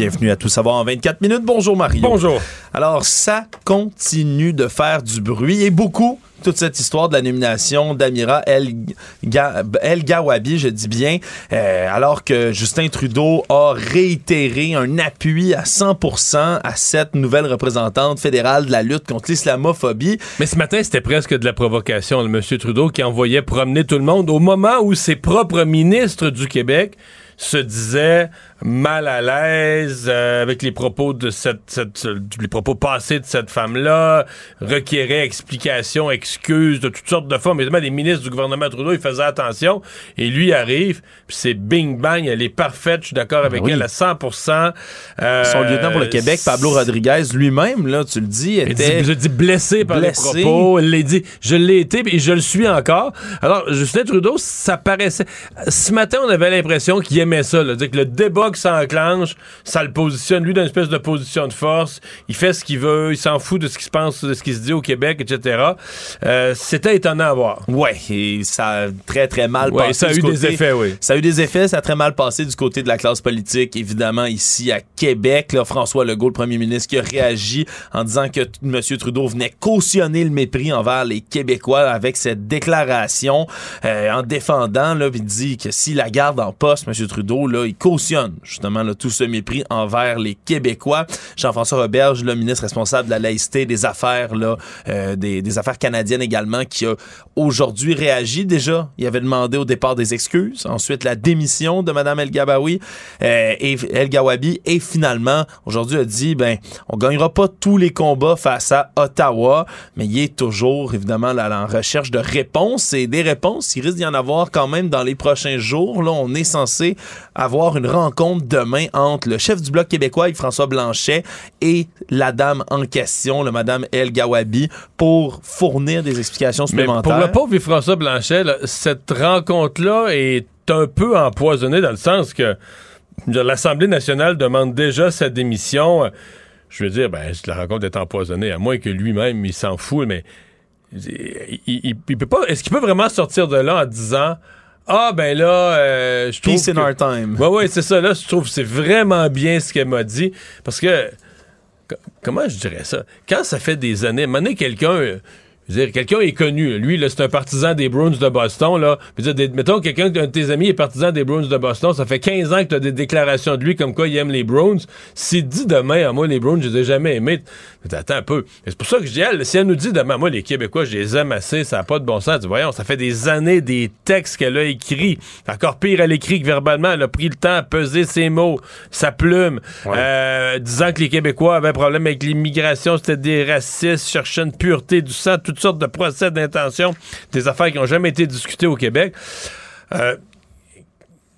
Bienvenue à Tout savoir en 24 minutes. Bonjour Mario. Bonjour. Alors, ça continue de faire du bruit et beaucoup toute cette histoire de la nomination d'Amira El, Ga- El Gawabi, je dis bien, euh, alors que Justin Trudeau a réitéré un appui à 100% à cette nouvelle représentante fédérale de la lutte contre l'islamophobie. Mais ce matin, c'était presque de la provocation, le monsieur Trudeau qui envoyait promener tout le monde au moment où ses propres ministres du Québec se disaient mal à l'aise euh, avec les propos de cette, cette- les propos passés de cette femme-là, requéraient explications, excuses de toutes sortes de formes. Évidemment, les ministres du gouvernement Trudeau, ils faisaient attention. Et lui arrive, puis c'est bing bang, elle est parfaite, je suis d'accord avec oui. elle à 100%. Euh, Son lieutenant pour le Québec, Pablo Rodriguez, lui-même, là, tu le dis, était... dit, je dis blessé par blessé. les propos. Il l'a dit. Je l'ai été et je le suis encore. Alors, Justin Trudeau, ça paraissait. Ce matin, on avait l'impression qu'il aimait ça. Là, dire que le débat qui s'enclenche, ça le positionne, lui, dans une espèce de position de force. Il fait ce qu'il veut. Il s'en fout de ce qui se pense, de ce qui se dit au Québec, etc. Euh, C'était étonnant à voir. Ouais, et ça a très très mal Ouais, passé. ça a eu des effets, oui. Ça a eu des effets, ça a très mal passé du côté de la classe politique, évidemment, ici à Québec. Là, François Legault, le premier ministre, qui a réagi en disant que M. Trudeau venait cautionner le mépris envers les Québécois avec cette déclaration euh, en défendant, là, il dit que s'il la garde en poste, M. Trudeau, là, il cautionne justement là, tout ce mépris envers les Québécois. Jean-François Roberge, le ministre responsable de la laïcité des affaires, là, euh, des, des affaires canadiennes également, qui a aujourd'hui réagi déjà. Il avait demandé au départ des excuses, ensuite la démission de Mme El Gabawi euh, et El Gawabi, et finalement aujourd'hui a dit ben on gagnera pas tous les combats face à Ottawa, mais il est toujours évidemment là, en recherche de réponses et des réponses. Il risque d'y en avoir quand même dans les prochains jours. Là, on est censé avoir une rencontre demain entre le chef du bloc québécois, François Blanchet, et la dame en question, le Madame El Gawabi, pour fournir des explications Mais supplémentaires. pour le pauvre François Blanchet, là, cette rencontre-là est un peu empoisonnée dans le sens que l'Assemblée nationale demande déjà sa démission. Je veux dire, ben, la rencontre est empoisonnée, à moins que lui-même, il s'en fout, mais il, il- il peut pas. Est-ce qu'il peut vraiment sortir de là en disant Ah ben là, euh, je trouve. Peace in our time. Ouais, ouais, c'est ça. Là, je trouve que c'est vraiment bien ce qu'elle m'a dit. Parce que co- comment je dirais ça? Quand ça fait des années, maintenant quelqu'un. Je veux dire, quelqu'un est connu. Lui, là, c'est un partisan des Bruins de Boston. Là. Je veux dire, des- mettons, quelqu'un, un de tes amis est partisan des Bruins de Boston. Ça fait 15 ans que tu as des déclarations de lui comme quoi il aime les Bruins. S'il dit demain, à moi, les Bruins, je les ai jamais aimés. Attends un peu. C'est pour ça que je dis, elle, si elle nous dit demain, moi, les Québécois, je les aime assez, ça n'a pas de bon sens. Dis, Voyons, ça fait des années, des textes qu'elle a écrits. Encore pire, elle écrit que verbalement, elle a pris le temps à peser ses mots, sa plume, euh, disant que les Québécois avaient un problème avec l'immigration, c'était des racistes, cherchaient une pureté du sang, toutes sortes de procès d'intention, des affaires qui n'ont jamais été discutées au Québec. Euh,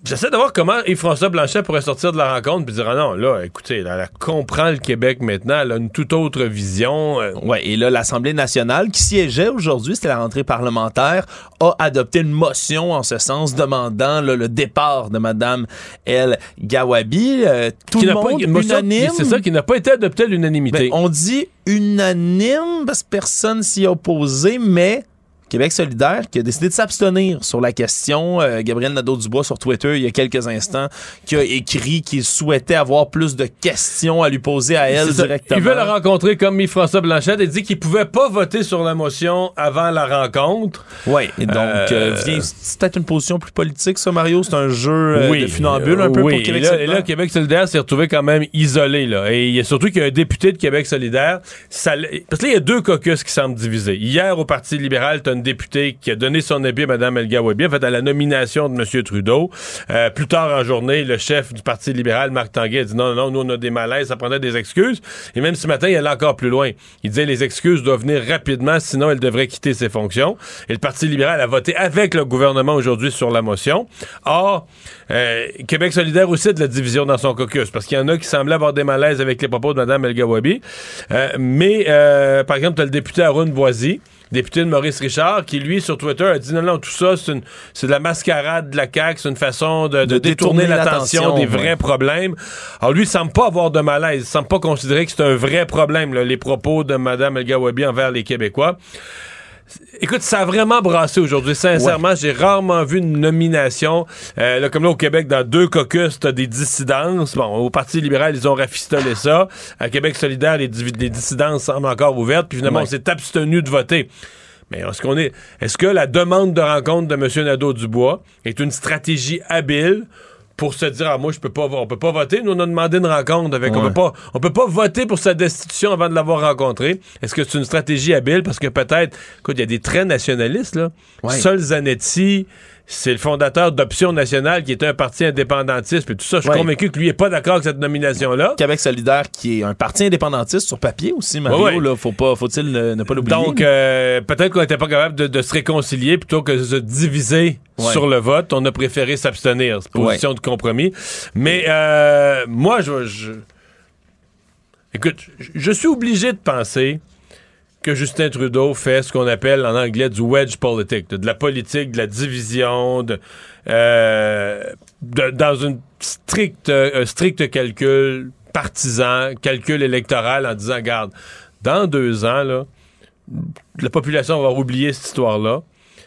J'essaie de voir comment Yves-François Blanchet pourrait sortir de la rencontre et dire ah non, là, écoutez, elle, elle comprend le Québec maintenant, elle a une toute autre vision. euh, Ouais, et là, l'Assemblée nationale, qui siégeait aujourd'hui, c'était la rentrée parlementaire, a adopté une motion en ce sens, demandant là, le départ de Mme El Gawabi. Euh, tout qui le pas- monde une motion- unanime. C'est ça, qui n'a pas été adopté à l'unanimité. Ben, on dit unanime parce que personne s'y est opposé, mais Québec solidaire qui a décidé de s'abstenir sur la question. Euh, Gabriel Nadeau-Dubois sur Twitter il y a quelques instants qui a écrit qu'il souhaitait avoir plus de questions à lui poser à elle directement. Il veut la rencontrer comme Yves-François Blanchet et dit qu'il pouvait pas voter sur la motion avant la rencontre. Oui, et donc, Euh, euh, c'est peut-être une position plus politique, ça, Mario? C'est un jeu de funambule un peu oui. pour Québec et là, solidaire? et là, Québec solidaire s'est retrouvé quand même isolé. Là. Et il y a surtout qu'il y a un député de Québec solidaire. Ça, parce que là, il y a deux caucus qui semblent divisés. Hier, au Parti libéral, tu as une députée qui a donné son appui à Mme El Gawabi, en fait, à la nomination de M. Trudeau. Euh, plus tard en journée, le chef du Parti libéral, Marc Tanguay, a dit non, non, nous, on a des malaises, ça prendrait des excuses. Et même ce matin, il allait encore plus loin. Il disait les excuses doivent venir rapidement, sinon elle devrait quitter ses fonctions. Et le Parti libéral a voté avec le gouvernement aujourd'hui sur la motion. Or, euh, Québec solidaire aussi de la division dans son caucus, parce qu'il y en a qui semblaient avoir des malaises avec les propos de Mme El Gawabi. Euh, mais, euh, par exemple, tu as le député Arun Boisy, député de Maurice Richard, qui, lui, sur Twitter, a dit non, non, tout ça, c'est de la mascarade de la CAQ, c'est une façon de, de De détourner, détourner l'attention des ouais. vrais problèmes. Alors, lui, il semble pas avoir de malaise, il semble pas considérer que c'est un vrai problème, là, les propos de Mme El Gawabi envers les Québécois. Écoute, ça a vraiment brassé aujourd'hui. Sincèrement, j'ai rarement vu une nomination. Euh, là, comme là, au Québec, dans deux caucus, t'as des dissidences. Bon, au Parti libéral, ils ont rafistolé ça. À Québec solidaire, les, dissidences semblent encore ouvertes. Puis finalement, Ouais. on s'est abstenu de voter. Mais est-ce qu'on est. Est-ce que la demande de rencontre de M. Nadeau-Dubois est une stratégie habile pour se dire ah moi je peux pas on peut pas voter nous on a demandé une rencontre avec on Ouais. peut pas on peut pas voter pour sa destitution avant de l'avoir rencontré est-ce que c'est une stratégie habile? Parce que peut-être écoute il y a des traits nationalistes là Ouais. Sol Zanetti c'est le fondateur d'Option Nationale qui était un parti indépendantiste puis tout ça je suis Ouais. convaincu que lui est pas d'accord avec cette nomination là Québec solidaire, qui est un parti indépendantiste sur papier aussi, Mario, Ouais, ouais. là, faut pas, faut-il ne, ne pas l'oublier. Donc, euh, peut-être qu'on n'était pas capable de, de se réconcilier plutôt que de se diviser sur le vote. On a préféré s'abstenir. Position de compromis. Mais euh, moi, je, je- Écoute, je suis obligé de penser que Justin Trudeau fait ce qu'on appelle en anglais du wedge politique, de, la politique, de la division, de, euh, dans une stricte, un strict calcul partisan, calcul électoral en disant, garde, dans deux ans, là, la population va oublier cette histoire-là.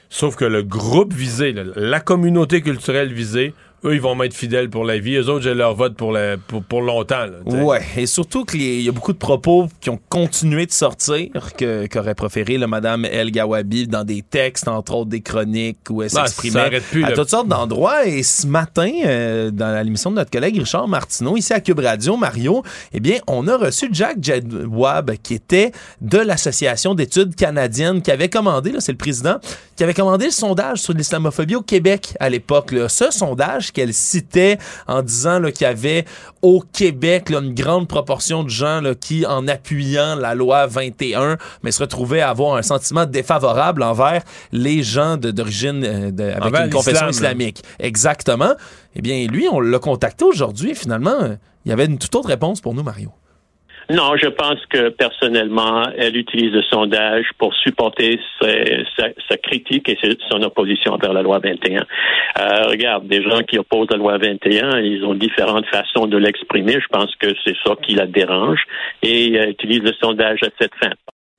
Sauf que le groupe visé, la communauté culturelle visée, eux, ils vont m'être fidèles pour la vie. Eux autres, j'ai leur vote pour, la- pour, pour longtemps. là. Ouais, et surtout qu'il y a beaucoup de propos qui ont continué de sortir, que qu'aurait proféré le Madame El Gawabi dans des textes, entre autres des chroniques où elle Ah, s'exprimait plus, à toutes sortes d'endroits. Et ce matin, euh, dans l'émission de notre collègue Richard Martineau, ici à Cube Radio, Mario, eh bien, on a reçu Jack Jedwab, qui était de l'Association d'études canadiennes, qui avait commandé, là, c'est le président, qui avait commandé le sondage sur l'islamophobie au Québec à l'époque. là. Ce sondage qu'elle citait en disant qu'il y avait au Québec là, une grande proportion de gens là, qui, en appuyant la loi 21, mais se retrouvaient à avoir un sentiment défavorable envers les gens d'origine euh, avec Envers une confession là. islamique. Exactement. Eh bien, lui, on l'a contacté aujourd'hui finalement, euh, il y avait une toute autre réponse pour nous, Mario. Non, je pense que personnellement, elle utilise le sondage pour supporter sa, critique et son opposition envers la loi 21. Euh, regarde, des gens qui opposent la loi 21, ils ont différentes façons de l'exprimer. Je pense que c'est ça qui la dérange et elle utilise le sondage à cette fin.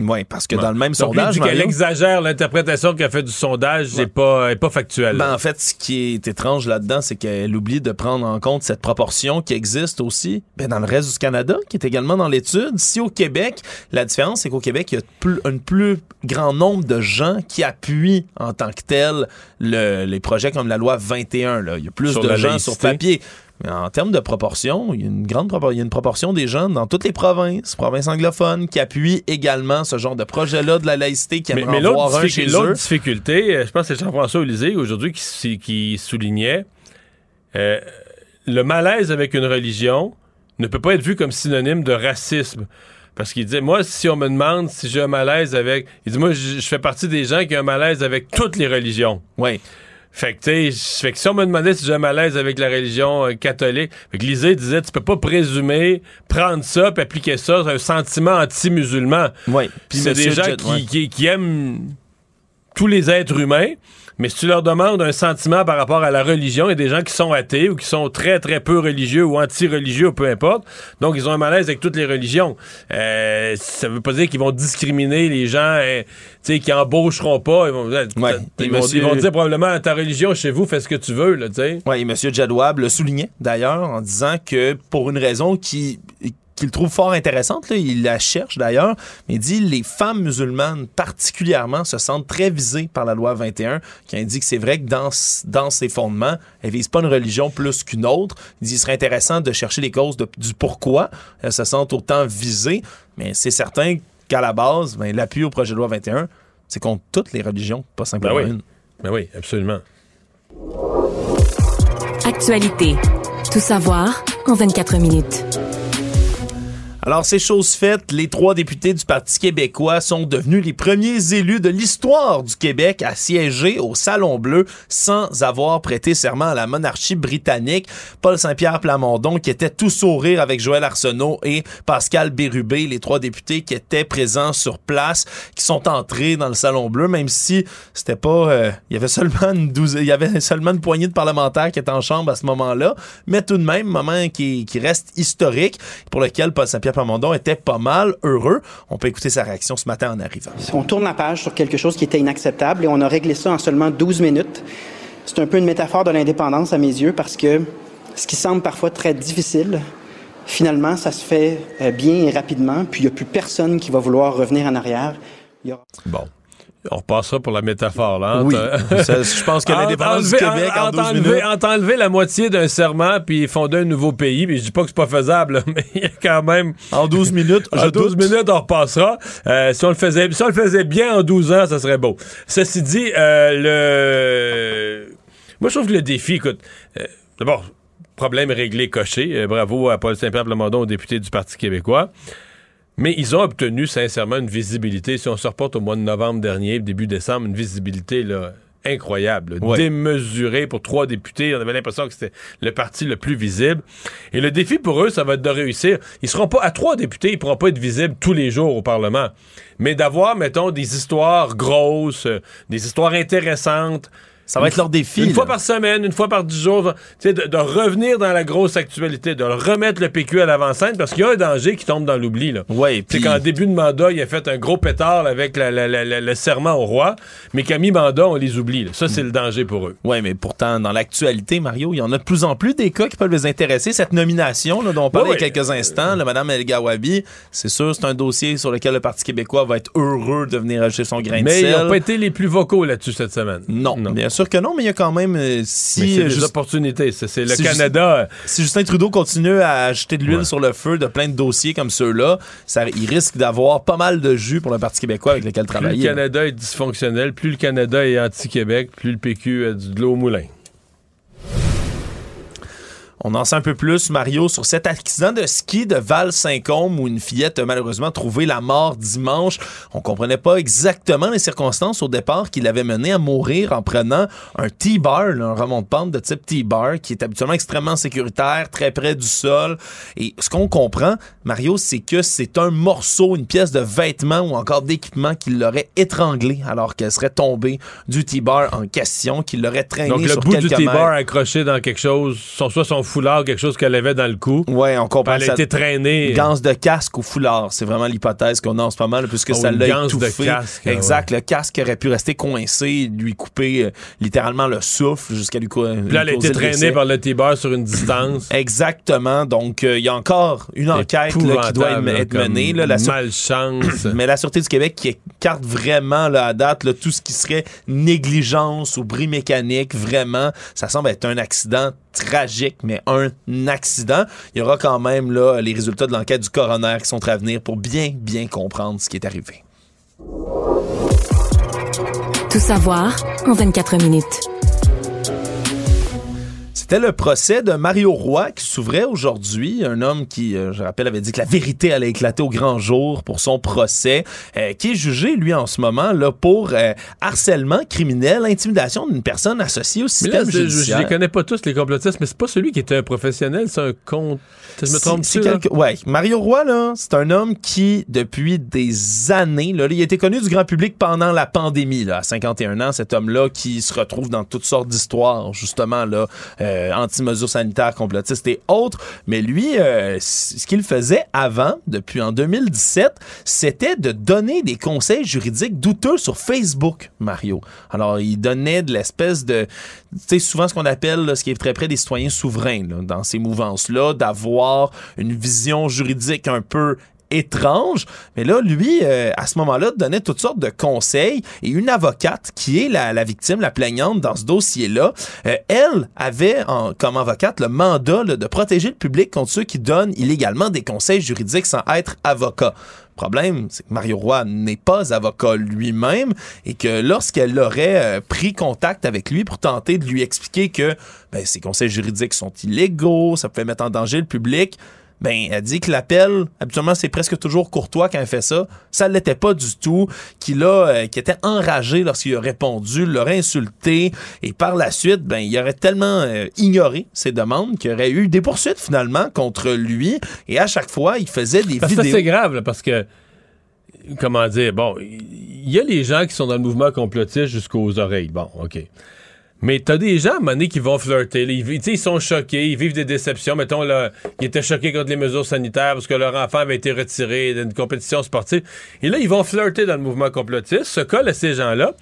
Oui, parce que dans le même Donc, lui, sondage, dit qu'elle exagère l'interprétation qu'elle fait du sondage, n'est pas, est pas factuelle. Ben, en fait, ce qui est étrange là-dedans, c'est qu'elle oublie de prendre en compte cette proportion qui existe aussi ben, dans le reste du Canada, qui est également dans l'étude. Si au Québec, la différence, c'est qu'au Québec, il y a plus, un plus grand nombre de gens qui appuient en tant que tel le- les projets comme la loi 21. Là. Il y a plus Sur de gens laïcité. sur papier. Mais en termes de proportion, il y a une grande propor- il y a une proportion des gens dans toutes les provinces, provinces anglophones, qui appuient également ce genre de projet-là de la laïcité, qui Mais, mais voir un difficulté, chez l'autre difficulté, euh, je pense que c'est Jean-François Olysée aujourd'hui qui, soulignait euh, le malaise avec une religion ne peut pas être vu comme synonyme de racisme. Parce qu'il disait, moi, si on me demande si j'ai un malaise avec... Il dit, moi, je fais partie des gens qui ont un malaise avec toutes les religions. Oui. Fait que, tu sais, fait que si on me demandait si j'ai un malaise avec la religion euh, catholique, fait que Lisée disait, tu peux pas présumer, prendre ça, puis appliquer ça, c'est un sentiment anti-musulman. Oui. Puis c'est des gens Jet- qui, ouais. qui- qui aiment tous les êtres humains, mais si tu leur demandes un sentiment par rapport à la religion, il y a des gens qui sont athées ou qui sont très, très peu religieux ou anti-religieux, ou peu importe. Donc, ils ont un malaise avec toutes les religions. Euh, ça veut pas dire qu'ils vont discriminer les gens tu sais, qui embaucheront pas. Ils vont, Et ils vont- monsieur- ils vont dire probablement ta religion chez vous, fais ce que tu veux. Oui, et M. Jadwab le soulignait d'ailleurs en disant que pour une raison qui qu'il trouve fort intéressante, là, il la cherche d'ailleurs, mais il dit les femmes musulmanes particulièrement se sentent très visées par la loi 21, qui indique que c'est vrai que dans, ses fondements, elles visent pas une religion plus qu'une autre. Il dit qu'il serait intéressant de chercher les causes de- du pourquoi elles se sentent autant visées, mais c'est certain qu'à la base, ben, l'appui au projet de loi 21, c'est contre toutes les religions, pas simplement Ben oui. une. Ben oui, absolument. Actualité. Tout savoir en 24 minutes. Alors, c'est chose faite. Les trois députés du Parti québécois sont devenus les premiers élus de l'histoire du Québec à siéger au Salon Bleu sans avoir prêté serment à la monarchie britannique. Paul Saint-Pierre Plamondon, qui était tout sourire avec Joël Arsenault et Pascal Bérubé, les trois députés qui étaient présents sur place, qui sont entrés dans le Salon Bleu, même si c'était pas... euh, il y avait seulement une douzaine, il y avait seulement une poignée de parlementaires qui étaient en chambre à ce moment-là, mais tout de même, moment qui, qui reste historique, pour lequel Paul Saint-Pierre Plamondon était pas mal heureux. On peut écouter sa réaction ce matin en arrivant. On tourne la page sur quelque chose qui était inacceptable et on a réglé ça en seulement 12 minutes. C'est un peu une métaphore de l'indépendance à mes yeux parce que ce qui semble parfois très difficile, finalement, ça se fait euh, bien et rapidement, puis il n'y a plus personne qui va vouloir revenir en arrière. Bon. On repassera pour la métaphore, là. Oui. je pense que l'indépendance du Québec en, 12 enlever, minutes... entre enlever la moitié d'un serment puis fonder un nouveau pays, mais je dis pas que c'est pas faisable, mais il y a quand même... En 12 minutes, En je 12 doute. minutes, on repassera. Euh, si, on le faisait, si on le faisait bien en 12 ans, ça serait beau. Ceci dit, euh, le... Moi, je trouve que le défi, écoute... euh, D'abord, problème réglé, coché. Bravo à Paul Saint-Pierre Plamondon, député du Parti québécois. Mais ils ont obtenu sincèrement une visibilité. Si on se reporte au mois de novembre dernier, début décembre, une visibilité là, incroyable, Ouais. démesurée pour trois députés. On avait l'impression que c'était le parti le plus visible. Et le défi pour eux, ça va être de réussir. Ils seront pas à trois députés, ils pourront pas être visibles tous les jours au Parlement, mais d'avoir, mettons, des histoires grosses, euh, des histoires intéressantes. Ça va être leur défi, Une là. fois par semaine, une fois par dix jours, de, de revenir dans la grosse actualité, de remettre le PQ à l'avant-scène, parce qu'il y a un danger qui tombe dans l'oubli. Ouais, C'est qu'en début de mandat, il a fait un gros pétard avec la- la- la- la- le serment au roi, mais qu'à mi-mandat, on les oublie. là. Ça, c'est le danger pour eux. Oui, mais pourtant, dans l'actualité, Mario, il y en a de plus en plus des cas qui peuvent les intéresser. Cette nomination là, dont on parlait Oui, il y a quelques instants, le Mme El Gawabi, c'est sûr, c'est un dossier sur lequel le Parti québécois va être heureux de venir ajouter son grain de Mais sel. ils n'ont pas été les plus vocaux là-dessus cette semaine. Non, bien sûr que non, mais il y a quand même... euh, si, c'est euh, des Just- opportunités. C'est le si Canada. Justin- si Justin Trudeau continue à ajouter de l'huile sur le feu de plein de dossiers comme ceux-là, ça, il risque d'avoir pas mal de jus pour le Parti québécois avec lequel Plus le travailler. Canada est dysfonctionnel, plus le Canada est anti-Québec, plus le PQ a du de l'eau au moulin. On en sait un peu plus, Mario, sur cet accident de ski de Val-Saint-Côme où une fillette a malheureusement trouvé la mort dimanche. On comprenait pas exactement les circonstances au départ qui l'avaient mené à mourir en prenant un T-bar, un remont-de-pente de type T-bar, qui est habituellement extrêmement sécuritaire, très près du sol. Et ce qu'on comprend, Mario, c'est que c'est un morceau, une pièce de vêtement ou encore d'équipement qui l'aurait étranglé alors qu'elle serait tombée du T-bar en question, qui l'aurait traîné Donc, le bout du T-bar accroché dans quelque chose, soit son foulard, quelque chose qu'elle avait dans le cou. Ouais, on comprend Elle a ça- été traînée. Ganse de casque ou foulard, c'est vraiment l'hypothèse qu'on a en ce moment, là, puisque Oh, ça l'a ganse de étouffé. casque, ah exact, le casque aurait pu rester coincé, lui couper euh, littéralement le souffle jusqu'à lui, Puis là, elle a été traînée par le T-bar sur une distance. Exactement. Donc, euh, il y a encore une enquête là, qui doit être, menée. Là, la malchance. Mais la Sûreté du Québec qui écarte vraiment là, à date là, tout ce qui serait négligence ou bris mécanique. Vraiment, ça semble être un accident tragique, mais un accident. Il y aura quand même là, les résultats de l'enquête du coroner qui sont à venir pour bien, bien comprendre ce qui est arrivé. Tout savoir en 24 minutes. C'était le procès de Mario Roy qui s'ouvrait aujourd'hui. Un homme qui, euh, je rappelle, avait dit que la vérité allait éclater au grand jour pour son procès, euh, qui est jugé, lui, en ce moment, là, pour euh, harcèlement criminel, intimidation d'une personne associée au Mais là, système je, je judiciaire. les connais pas tous, les complotistes, mais c'est pas celui qui était un professionnel, c'est un compte. Je me trompe C'est quelque- Ouais, Mario Roy, là, c'est un homme qui, depuis des années, là, il a été connu du grand public pendant la pandémie, là, à 51 ans, cet homme-là qui se retrouve dans toutes sortes d'histoires, justement, là, euh, anti-mesures sanitaires, complotistes et autres. Mais lui, euh, ce qu'il faisait avant, depuis en 2017, c'était de donner des conseils juridiques douteux sur Facebook, Mario. Alors, il donnait de l'espèce de, tu sais, souvent ce qu'on appelle, ce qui est très près des citoyens souverains, dans ces mouvances-là, d'avoir une vision juridique un peu étrange. Mais là, lui, euh, à ce moment-là, donnait toutes sortes de conseils. Et une avocate, qui est la, la victime, la plaignante dans ce dossier-là, euh, elle avait comme avocate le mandat de protéger le public contre ceux qui donnent illégalement des conseils juridiques sans être avocat. Problème, c'est que Mario Roy n'est pas avocat lui-même et que lorsqu'elle aurait euh, pris contact avec lui pour tenter de lui expliquer que ben, ces conseils juridiques sont illégaux, ça pouvait mettre en danger le public, ben, elle dit que l'appel, habituellement, c'est presque toujours courtois quand elle fait ça. Ça ne l'était pas du tout. Qu'il a, euh, qu'il était enragé lorsqu'il a répondu, l'aurait insulté. Et par la suite, ben, il aurait tellement euh, ignoré ses demandes qu'il aurait eu des poursuites finalement contre lui. Et à chaque fois, il faisait des Parce vidéos. c'est grave, là, parce que, comment dire, bon, il y a les gens qui sont dans le mouvement complotiste jusqu'aux oreilles. Bon, OK. Mais t'as des gens, à qui vont flirter. Ils, ils sont choqués, ils vivent des déceptions. Mettons, là, ils étaient choqués contre les mesures sanitaires parce que leur enfant avait été retiré d'une compétition sportive. Et là, ils vont flirter dans le mouvement complotiste, se collent à ces gens-là.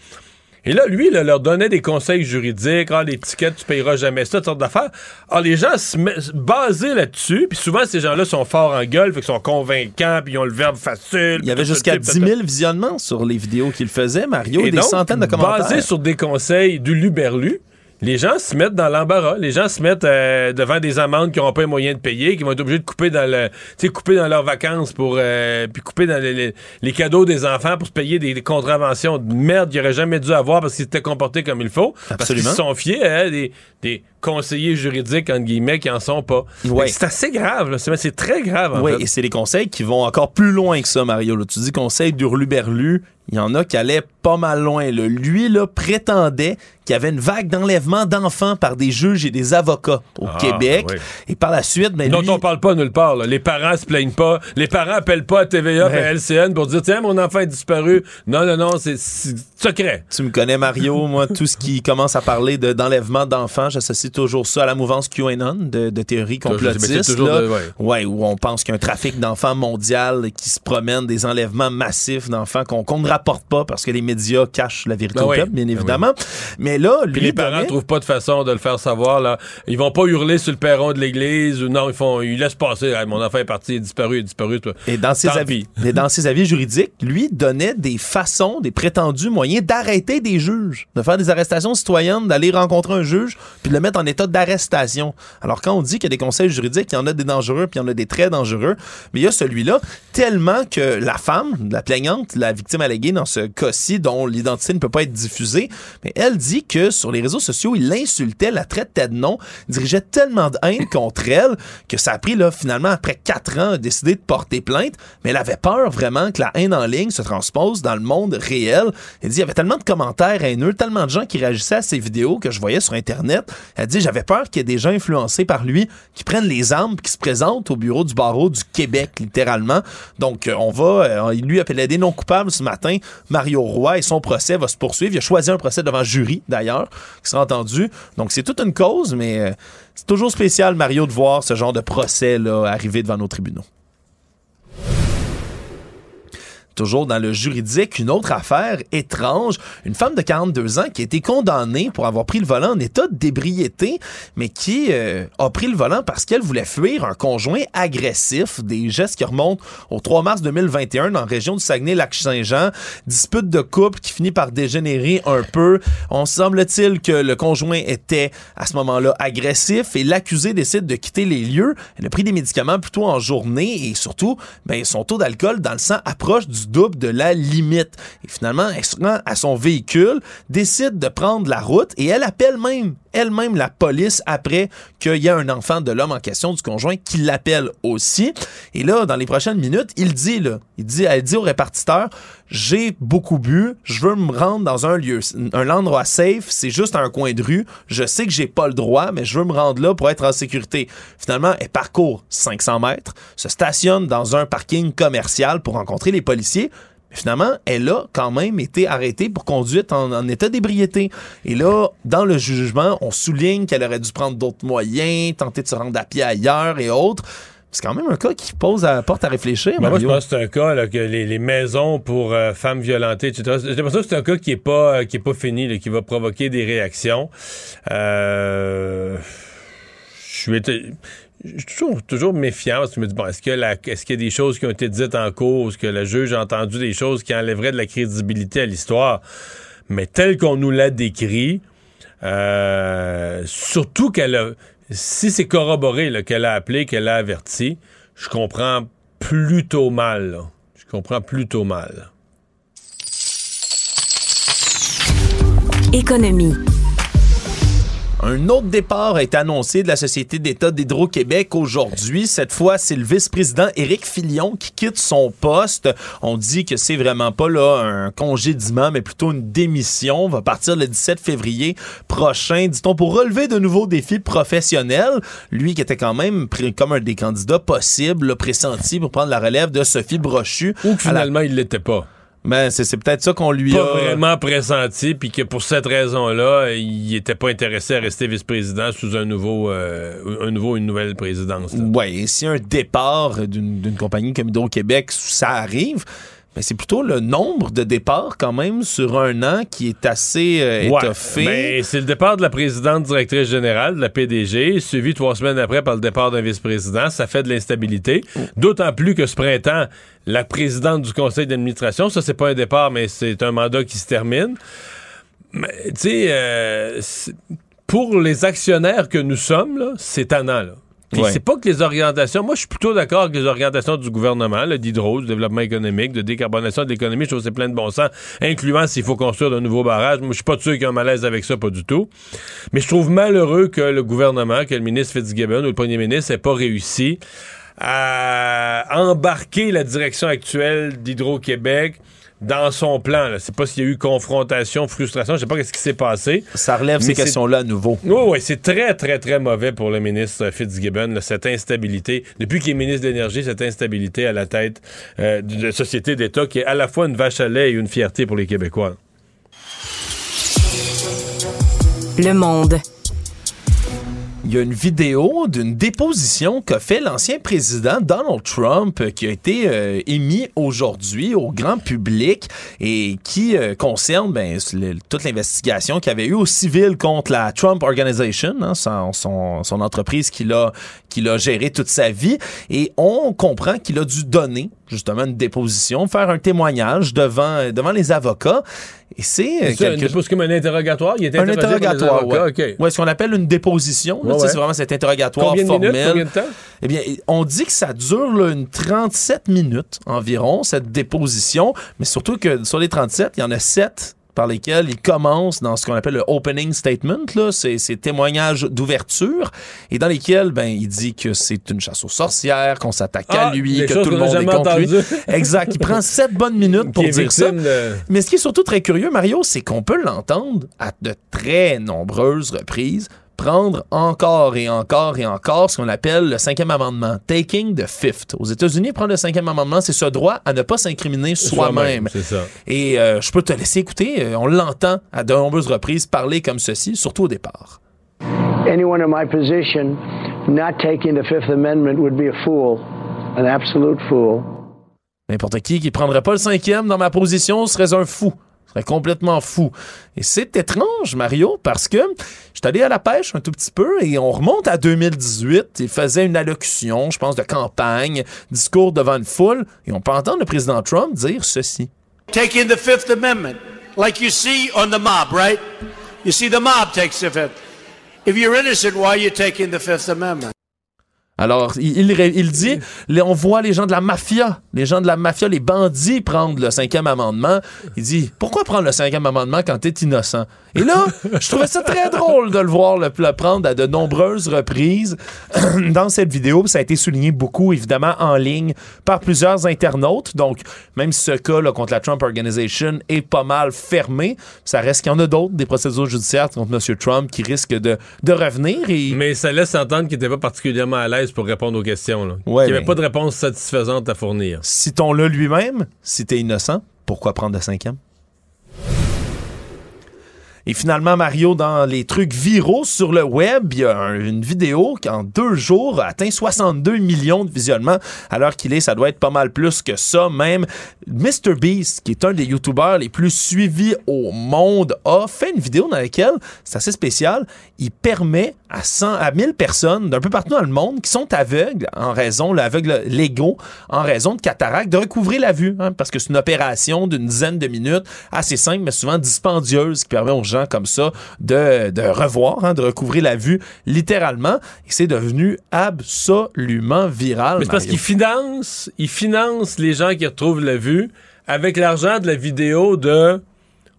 Et là, lui, là, leur donnait des conseils juridiques. Ah, l'étiquette, tu payeras jamais ça, toutes sortes d'affaires. Alors, les gens se met- basés là-dessus. Puis souvent, ces gens-là sont forts en gueule, fait qu'ils sont convaincants, puis ils ont le verbe facile. Il y avait jusqu'à ça, 10 tout ça. 000 visionnements sur les vidéos qu'il faisait, Mario, Et des donc, centaines de commentaires. Basé sur des conseils du Luberlu, les gens se mettent dans l'embarras. Les gens se mettent euh, devant des amendes qui n'auront pas les moyens de payer, qui vont être obligés de couper dans le, tu sais, couper dans leurs vacances pour, euh, puis couper dans les, les- les cadeaux des enfants pour se payer des, des contraventions de merde qu'ils n'auraient jamais dû avoir parce qu'ils s'étaient comportés comme il faut. Parce qu'ils Absolument. se sont fiés à des, des conseillers juridiques, entre guillemets, qui en sont pas. Ouais. C'est assez grave, là. C'est très grave, Oui, et c'est des conseils qui vont encore plus loin que ça, Mario. là. Tu dis conseil d'Urluberlu, il y en a qui allaient pas mal loin. là. Lui, là, prétendait qu'il y avait une vague d'enlèvement d'enfants par des juges et des avocats au Ah, Québec. oui. Et par la suite, ben, dont lui- on parle pas nulle part. là. Les parents se plaignent pas. Les parents appellent pas à TVA et Ouais. à LCN pour dire tiens mon enfant est disparu. Non non non c'est secret. Tu me connais, Mario. Moi, tout ce qui commence à parler de- d'enlèvement d'enfants, j'associe toujours ça à la mouvance QAnon de, de théorie complotiste. là. de- ouais. Ouais, où on pense qu'il y a un trafic d'enfants mondial qui se promène, des enlèvements massifs d'enfants qu'on ne rapporte pas parce que les médias cachent la vérité Ben au peuple, bien Ben évidemment. Mais là, lui, Puis les parents donnait- trouvent pas de façon de le faire savoir là. Ils vont pas hurler sur le perron de l'église ou non ils font ils laissent passer. Ah, mon enfant est parti, il est disparu, il est disparu. Et dans ses Tant avis, mais dans ses avis juridiques, lui donnait des façons, des prétendus moyens d'arrêter des juges, de faire des arrestations citoyennes, d'aller rencontrer un juge, puis de le mettre en état d'arrestation. Alors quand on dit qu'il y a des conseils juridiques, il y en a des dangereux, puis il y en a des très dangereux, mais il y a celui-là tellement que la femme, la plaignante, la victime alléguée dans ce cas-ci, dont l'identité ne peut pas être diffusée, mais elle dit que sur les réseaux sociaux, il l'insultait, la traitait de nom, dirigeait tellement de haine contre elle que ça a pris là finalement après quatre ans à décider de porter plainte, mais elle avait peur vraiment que la haine en ligne se transpose dans le monde réel. Elle dit il y avait tellement de commentaires haineux, tellement de gens qui réagissaient à ces vidéos que je voyais sur internet. Elle dit j'avais peur qu'il y ait des gens influencés par lui qui prennent les armes, qui se présentent au bureau du barreau du Québec littéralement. Donc euh, on va, euh, il lui a plaidé non coupable ce matin. Mario Roy et son procès va se poursuivre. Il a choisi un procès devant jury d'ailleurs qui sera entendu. Donc c'est toute une cause, mais euh, c'est toujours spécial Mario de voir ce genre de procès là arriver devant nos tribunaux. Toujours dans le juridique, une autre affaire étrange. Une femme de 42 ans qui a été condamnée pour avoir pris le volant en état d'ébriété, mais qui euh, a pris le volant parce qu'elle voulait fuir un conjoint agressif. Des gestes qui remontent au 3 mars 2021 dans la région du Saguenay-Lac-Saint-Jean. Dispute de couple qui finit par dégénérer un peu. On semble-t-il que le conjoint était à ce moment-là agressif et l'accusé décide de quitter les lieux. Elle a pris des médicaments plutôt en journée et surtout, ben, son taux d'alcool dans le sang approche du double de la limite. Et finalement, elle se rend à son véhicule, décide de prendre la route et elle appelle même elle-même la police après qu'il y a un enfant de l'homme en question, du conjoint, qui l'appelle aussi. Et là, dans les prochaines minutes, il dit, là, il dit, elle dit au répartiteur, j'ai beaucoup bu, je veux me rendre dans un lieu, un endroit safe, c'est juste un coin de rue, je sais que j'ai pas le droit, mais je veux me rendre là pour être en sécurité. Finalement, elle parcourt 500 mètres, se stationne dans un parking commercial pour rencontrer les policiers, finalement, elle a quand même été arrêtée pour conduite en, en état d'ébriété. Et là, dans le jugement, on souligne qu'elle aurait dû prendre d'autres moyens, tenter de se rendre à pied ailleurs et autres. C'est quand même un cas qui pose à porte à réfléchir. Ben, moi, je pense que c'est un cas là, que les, les maisons pour euh, femmes violentées, etc. J'ai l'impression que c'est un cas qui est pas euh, qui est pas fini, là, qui va provoquer des réactions. Euh, je suis toujours, toujours méfiant parce que je me dis bon, est-ce que la, est-ce qu'il y a des choses qui ont été dites en cause, que le juge a entendu des choses qui enlèveraient de la crédibilité à l'histoire, mais tel qu'on nous l'a décrit, euh, surtout qu'elle a, si c'est corroboré qu'elle a appelé, qu'elle a averti, je comprends plutôt mal. Je comprends plutôt mal. Économie. Un autre départ a été annoncé de la Société d'État d'Hydro-Québec aujourd'hui. Cette fois, c'est le vice-président Éric Filion qui quitte son poste. On dit que c'est vraiment pas là un congédiement, mais plutôt une démission. On va partir le 17 février prochain, dit-on, pour relever de nouveaux défis professionnels. Lui qui était quand même pris comme un des candidats possibles, là, pressentis pour prendre la relève de Sophie Brochu. Ou que finalement, il l'était pas. Ben, c'est peut-être ça qu'on lui pas a... vraiment pressenti, puis que pour cette raison-là, il était pas intéressé à rester vice-président sous un nouveau, euh, un nouveau, une nouvelle présidence. Ouais, et si un départ d'une d'une compagnie comme Hydro-Québec, ça arrive, ben c'est plutôt le nombre de départs quand même sur un an qui est assez euh, Ouais, étoffé. ben, c'est le départ de la présidente directrice générale de la PDG, suivi trois semaines après par le départ d'un vice-président. Ça fait de l'instabilité. D'autant plus que ce printemps, la présidente du conseil d'administration, ça c'est pas un départ, mais c'est un mandat qui se termine. Mais, tu sais, euh, pour les actionnaires que nous sommes, c'est tannant. Là. Puis Ouais. c'est pas que les orientations. Moi, je suis plutôt d'accord avec les orientations du gouvernement, là, d'hydro, du développement économique, de décarbonation de l'économie. Je trouve que c'est plein de bon sens, incluant s'il faut construire de nouveaux barrages. Moi, je suis pas sûr qu'il y ait un malaise avec ça, pas du tout. Mais je trouve malheureux que le gouvernement, que le ministre Fitzgibbon ou le premier ministre n'ait pas réussi à embarquer la direction actuelle d'Hydro-Québec dans son plan. C'est pas s'il y a eu confrontation, frustration, je sais pas ce qui s'est passé. Ça relève ces questions-là à nouveau. oui, oui, c'est très, très, très mauvais pour le ministre Fitzgibbon, là, cette instabilité. Depuis qu'il est ministre de l'Énergie, cette instabilité à la tête euh, d'une société d'État qui est à la fois une vache à lait et une fierté pour les Québécois. Le monde. Il y a une vidéo d'une déposition qu'a fait l'ancien président Donald Trump euh, qui a été euh, émis aujourd'hui au grand public et qui euh, concerne ben, toute l'investigation qu'il avait eu au civil contre la Trump Organization, hein, son, entreprise qu'il a, gérée toute sa vie. Et on comprend qu'il a dû donner justement une déposition, faire un témoignage devant les avocats. Et c'est euh, quelque une- comme un interrogatoire. Il est un interrogatoire, ouais. OK. Ouais, ce qu'on appelle une déposition. Ouais, ouais. C'est vraiment cet interrogatoire Combien de formel. minutes? Combien de temps? Eh bien, on dit que ça dure là, une 37 minutes environ, cette déposition, mais surtout que sur les 37, il y en a 7 par lesquels il commence dans ce qu'on appelle le opening statement, là, c'est ces témoignages d'ouverture, et dans lesquels ben, il dit que c'est une chasse aux sorcières, qu'on s'attaque Ah, à lui, des que tout le monde est contre lui. Exact. Il prend 7 bonnes minutes pour dire ça. de- Mais ce qui est surtout très curieux, Mario, c'est qu'on peut l'entendre à de très nombreuses reprises prendre encore et encore et encore ce qu'on appelle le cinquième amendement, taking the fifth. Aux États-Unis, prendre le cinquième amendement, c'est ce droit à ne pas s'incriminer soi-même. Et euh, je peux te laisser écouter, euh, on l'entend à de nombreuses reprises parler comme ceci, surtout au départ. Anyone in my position not taking the Fifth Amendment would be a fool, an absolute fool. N'importe qui qui prendrait pas le cinquième dans ma position serait un fou. Serait complètement fou. Et c'est étrange, Mario, parce que je suis allé à la pêche un tout petit peu et on remonte à 2018. Il faisait une allocution, je pense, de campagne, discours devant une foule, et on peut entendre le président Trump dire ceci. taking the Fifth Amendment, like you see on the mob, right? You see the mob takes the Fifth. If you're innocent, why are you taking the Fifth Amendment? Alors, il, il, dit, on voit les gens de la mafia, les gens de la mafia, les bandits prendre le cinquième amendement. Il dit, pourquoi prendre le cinquième amendement quand t'es innocent? Et là, je trouvais ça très drôle de le voir le, le prendre à de nombreuses reprises dans cette vidéo. Ça a été souligné beaucoup, évidemment, en ligne par plusieurs internautes. Donc, même si ce cas-là contre la Trump Organization est pas mal fermé, ça reste qu'il y en a d'autres, des procédures judiciaires contre M. Trump qui risquent de, de revenir. Et... Mais ça laisse entendre qu'il n'était pas particulièrement à l'aise pour répondre aux questions. Là. Ouais, qu'il n'y avait pas de réponse satisfaisante à fournir. Citons-le lui-même, si t'es innocent, pourquoi prendre le cinquième? Et finalement, Mario, dans les trucs viraux sur le web, il y a un- une vidéo qui, en deux jours, a atteint 62 millions de visionnements. Alors qu'il est, ça doit être pas mal plus que ça. Même MrBeast, qui est un des YouTubers les plus suivis au monde, a fait une vidéo dans laquelle, c'est assez spécial, il permet à 100, à 1000 personnes d'un peu partout dans le monde qui sont aveugles en raison, l'aveugle légaux, en raison de cataracte, de recouvrer la vue. hein, parce que c'est une opération d'une dizaine de minutes, assez simple, mais souvent dispendieuse, qui permet aux gens comme ça de, de revoir, hein, de recouvrir la vue littéralement. Et c'est devenu absolument viral. Mais c'est parce Mario. qu'il finance, il finance les gens qui retrouvent la vue avec l'argent de la vidéo de.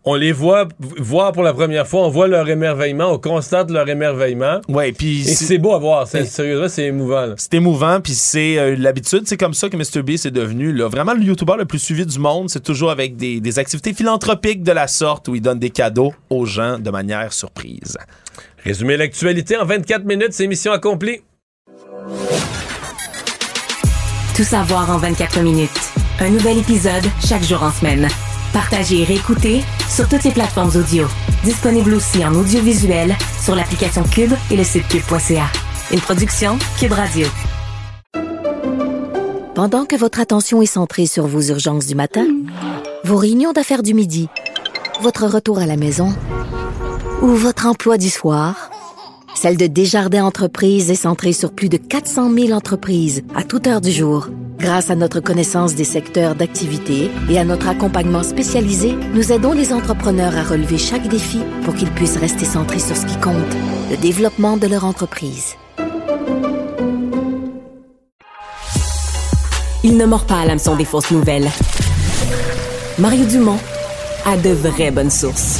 On les voit voir pour la première fois, on voit leur émerveillement, on constate leur émerveillement. Ouais, puis c'est beau à voir. C'est, sérieusement, c'est émouvant. C'est émouvant, puis c'est euh, l'habitude. C'est comme ça que MrBeast est devenu là, vraiment le YouTuber le plus suivi du monde. C'est toujours avec des, des activités philanthropiques de la sorte où il donne des cadeaux aux gens de manière surprise. Résumer l'actualité en 24 minutes, c'est mission accomplie. Tout savoir en 24 minutes. Un nouvel épisode chaque jour en semaine. Partagez et réécoutez sur toutes les plateformes audio. Disponible aussi en audiovisuel sur l'application Cube et le site cube.ca. Une production Cube Radio. Pendant que votre attention est centrée sur vos urgences du matin, vos réunions d'affaires du midi, votre retour à la maison ou votre emploi du soir, celle de Desjardins Entreprises est centrée sur plus de 400 000 entreprises à toute heure du jour. Grâce à notre connaissance des secteurs d'activité et à notre accompagnement spécialisé, nous aidons les entrepreneurs à relever chaque défi pour qu'ils puissent rester centrés sur ce qui compte, le développement de leur entreprise. Il ne mord pas à l'hameçon des fausses nouvelles. Mario Dumont a de vraies bonnes sources.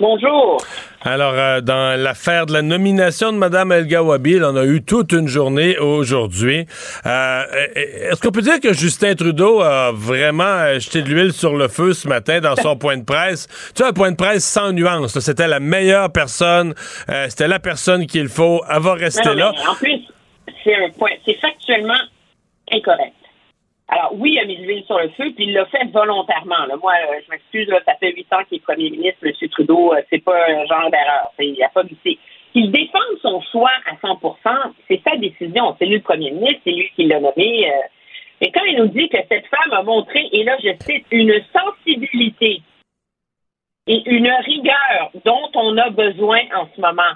Bonjour. Alors, euh, dans l'affaire de la nomination de Mme El Gawabi, on a eu toute une journée aujourd'hui. Euh, Est-ce qu'on peut dire que Justin Trudeau a vraiment jeté de l'huile sur le feu ce matin dans son point de presse? Tu vois, un point de presse sans nuance. là. C'était la meilleure personne. euh, C'était la personne qu'il faut. Elle va rester Non, là. en plus, c'est un point, c'est factuellement incorrect. Alors oui, il a mis l'huile sur le feu, puis il l'a fait volontairement. Moi, euh, je m'excuse, ça fait huit ans qu'il est premier ministre, M. Trudeau, euh, c'est pas un genre d'erreur. Il a pas glissé. Qu'il défende son choix à 100% c'est sa décision. C'est lui le premier ministre, c'est lui qui l'a nommé. euh. Mais quand il nous dit que cette femme a montré, et là je cite, une sensibilité et une rigueur dont on a besoin en ce moment.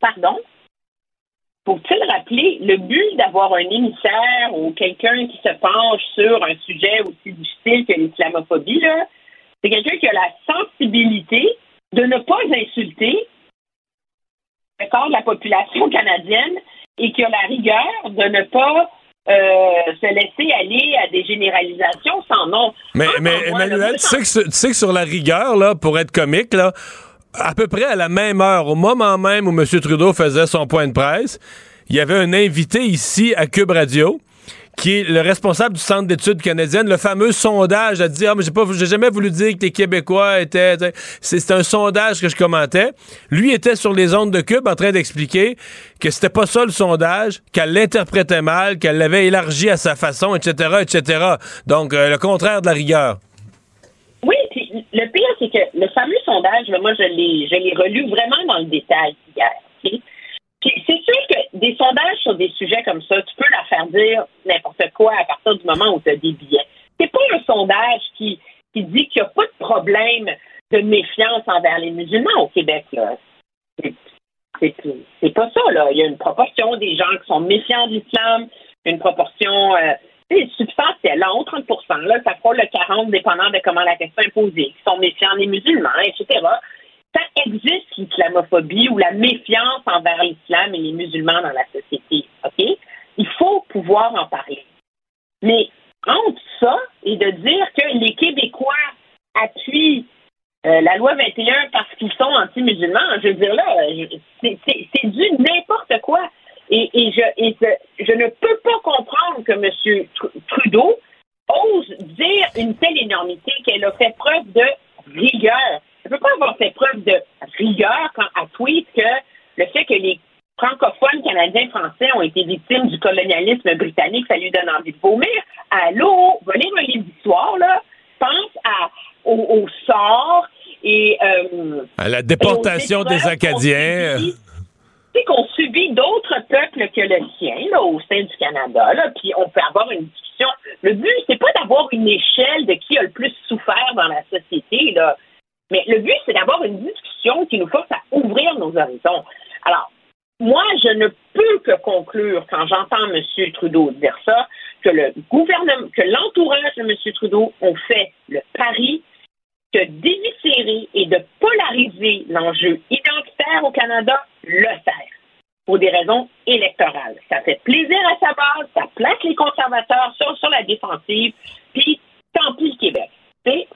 Pardon? Faut-il rappeler le but d'avoir un émissaire ou quelqu'un qui se penche sur un sujet aussi difficile que l'islamophobie, là? C'est quelqu'un qui a la sensibilité de ne pas insulter le corps de la population canadienne et qui a la rigueur de ne pas euh, se laisser aller à des généralisations sans nom. Mais, Emmanuel, tu sais, que, sur- tu sais que sur la rigueur, là, pour être comique, là, à peu près à la même heure, au moment même où M. Trudeau faisait son point de presse, il y avait un invité ici à Cube Radio qui est le responsable du Centre d'études canadiennes. Le fameux sondage a dit Ah, mais j'ai pas jamais voulu dire que les Québécois étaient. c'est un sondage que je commentais. Lui était sur les ondes de Cube en train d'expliquer que c'était pas ça le sondage, qu'elle l'interprétait mal, qu'elle l'avait élargi à sa façon, etc., etc. Donc, euh, le contraire de la rigueur. C'est que le fameux sondage, moi, je l'ai, je l'ai relu vraiment dans le détail hier. c'est sûr que des sondages sur des sujets comme ça, tu peux la faire dire n'importe quoi à partir du moment où tu as des billets. C'est pas un sondage qui, qui dit qu'il n'y a pas de problème de méfiance envers les musulmans au Québec. Là. C'est pas ça. Là. Il y a une proportion des gens qui sont méfiants de l'islam, une proportion euh, tu sais, substantielle, là, en 30 là, ça frôle le 40 dépendant de comment la question est posée, qui sont méfiants des musulmans, etc. Ça existe l'islamophobie ou la méfiance envers l'islam et les musulmans dans la société. OK? Il faut pouvoir en parler. Mais entre ça et de dire que les Québécois appuient euh, la loi 21 parce qu'ils sont anti-musulmans, je veux dire là, c'est- du n'importe quoi. Et, je ne peux pas comprendre que M. Trudeau ose dire une telle énormité qu'elle a fait preuve de rigueur. Elle ne peut pas avoir fait preuve de rigueur quand elle tweet que le fait que les francophones canadiens français ont été victimes du colonialisme britannique, ça lui donne envie de vomir. Allô, va lire un livre d'histoire, là. Pense à, au, au sort et euh, À la déportation des Acadiens. C'est qu'on subit d'autres peuples que le sien au sein du Canada, là, puis on peut avoir une discussion. Le but, c'est pas d'avoir une échelle de qui a le plus souffert dans la société, là. Mais le but, c'est d'avoir une discussion qui nous force à ouvrir nos horizons. Alors, moi, je ne peux que conclure, quand j'entends M. Trudeau dire ça, que le gouvernement, que l'entourage de M. Trudeau ont fait le pari que d'éviscérer et de polariser l'enjeu au Canada le sert pour des raisons électorales. Ça fait plaisir à sa base, ça place les conservateurs sur, sur la défensive, puis tant pis le Québec.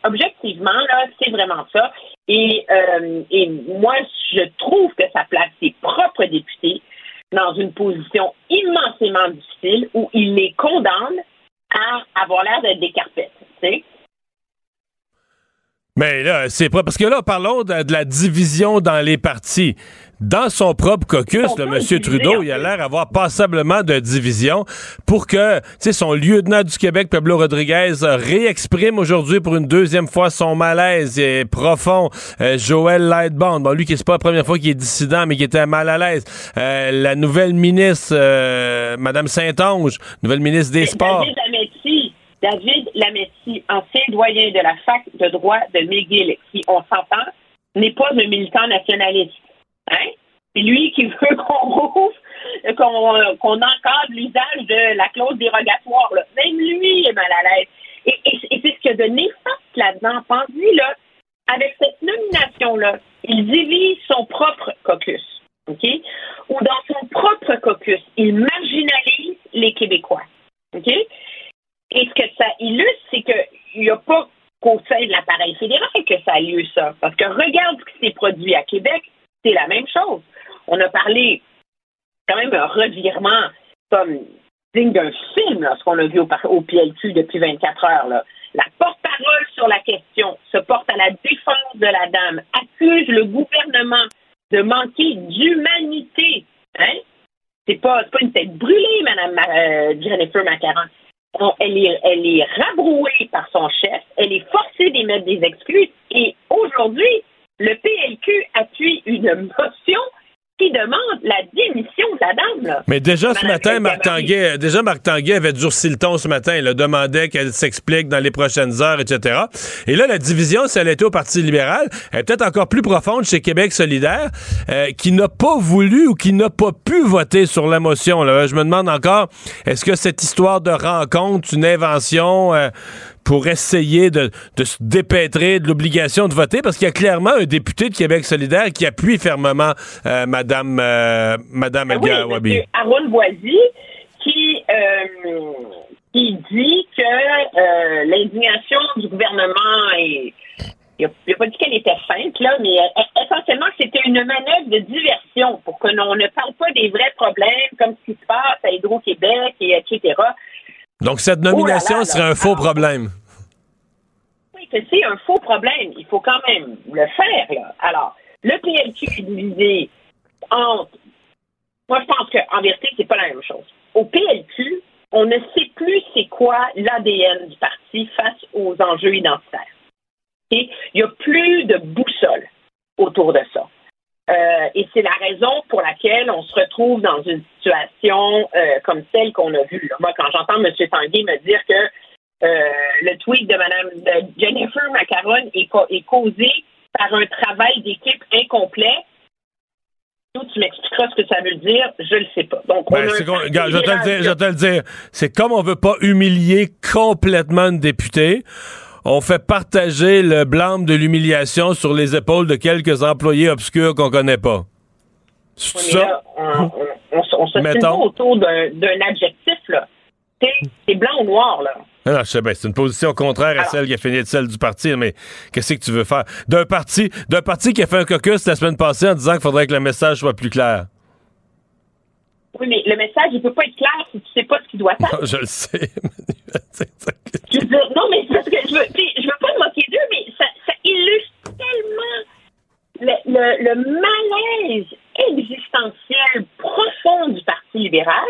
Objectivement, là, c'est vraiment ça. Et, euh, et moi, je trouve que ça place ses propres députés dans une position immensément difficile où il les condamne à avoir l'air d'être des carpettes. Mais là, c'est pas parce que là, parlons de, de la division dans les partis. Dans son propre caucus, le M. Trudeau, il a l'air d'avoir passablement de division pour que, tu sais, son lieutenant du Québec, Pablo Rodriguez, réexprime aujourd'hui pour une deuxième fois son malaise est profond. Euh, Joël Lightbond, bon, lui qui c'est pas la première fois qu'il est dissident, mais qui était mal à l'aise. Euh, la nouvelle ministre, euh, Madame Saint-Onge, nouvelle ministre des Sports. David David Lametti, ancien doyen de la fac de droit de McGill, qui, on s'entend, n'est pas un militant nationaliste. Hein? C'est lui qui veut qu'on rouvre, qu'on qu'on encadre l'usage de la clause dérogatoire. Même lui est mal à l'aise. Et, c'est ce qu'il a de néfaste là-dedans. Pensez, là, avec cette nomination-là, il divise son propre caucus. OK? Ou dans son propre caucus, il marginalise les Québécois. OK? Et ce que ça illustre, c'est qu'il n'y a pas qu'au sein de l'appareil fédéral que ça a lieu, ça. Parce que regarde ce qui s'est produit à Québec, c'est la même chose. On a parlé quand même un revirement comme digne d'un film, là, ce qu'on a vu au, au, PLQ depuis 24 heures. La porte-parole sur la question se porte à la défense de la dame, accuse le gouvernement de manquer d'humanité. Hein? C'est pas, pas une tête brûlée, Mme euh, Jennifer. Elle, est, elle est rabrouée par son chef, elle est forcée d'émettre des excuses, et aujourd'hui, le PLQ appuie une motion qui demande la démission de la dame. Là. Mais déjà ce matin, Marc Tanguay, déjà Marc Tanguay avait durci le ton ce matin. Il demandait qu'elle s'explique dans les prochaines heures, etc. Et là, la division, si elle était au Parti libéral, elle est peut-être encore plus profonde chez Québec solidaire, euh, qui n'a pas voulu ou qui n'a pas pu voter sur la motion. Là. Je me demande encore, est-ce que cette histoire de rencontre, une invention... Euh, pour essayer de, de se dépêtrer de l'obligation de voter, parce qu'il y a clairement un député de Québec solidaire qui appuie fermement euh, Madame, euh, Madame ah oui, Wabi. Aaron Boisy, qui, euh, qui dit que euh, l'indignation du gouvernement est... Il n'a pas dit qu'elle était feinte, là, mais euh, essentiellement, c'était une manœuvre de diversion pour que l'on ne parle pas des vrais problèmes, comme ce qui se passe à Hydro-Québec, et etc. Donc, cette nomination Oh là là, serait un faux problème. Oui, c'est un faux problème. Il faut quand même le faire. Là. Alors, le PLQ est divisé entre. Moi, je pense qu'en vérité, c'est pas la même chose. Au PLQ, on ne sait plus c'est quoi l'ADN du parti face aux enjeux identitaires. Il n'y a plus de boussole autour de ça. Euh, et c'est la raison pour laquelle on se retrouve dans une situation euh, comme celle qu'on a vue. là. Moi, quand j'entends M. Tanguay me dire que euh, le tweet de Mme de Jennifer Macaron est, est causé par un travail d'équipe incomplet, tu m'expliqueras ce que ça veut dire, je le sais pas. Donc, on Ben, a regarde, je vais te le dire, libéral je vais te le dire. C'est comme on veut pas humilier complètement une députée. On fait partager le blâme de l'humiliation sur les épaules de quelques employés obscurs qu'on connaît pas. C'est Oui, ça? là, on, on, on, se Mettons. autour d'un d'un adjectif, là. C'est c'est blanc ou noir, là. Non, non, je sais bien, c'est une position contraire à celle qui a fini de celle du parti, mais qu'est-ce que tu veux faire? D'un parti, d'un parti qui a fait un caucus la semaine passée en disant qu'il faudrait que le message soit plus clair. Oui, mais le message, il peut pas être clair si tu sais pas ce qu'il doit faire. Non, je le sais. Je veux dire, non, mais c'est parce que je veux, je veux pas me moquer d'eux, mais ça, ça illustre tellement le, le, le malaise existentiel profond du Parti libéral.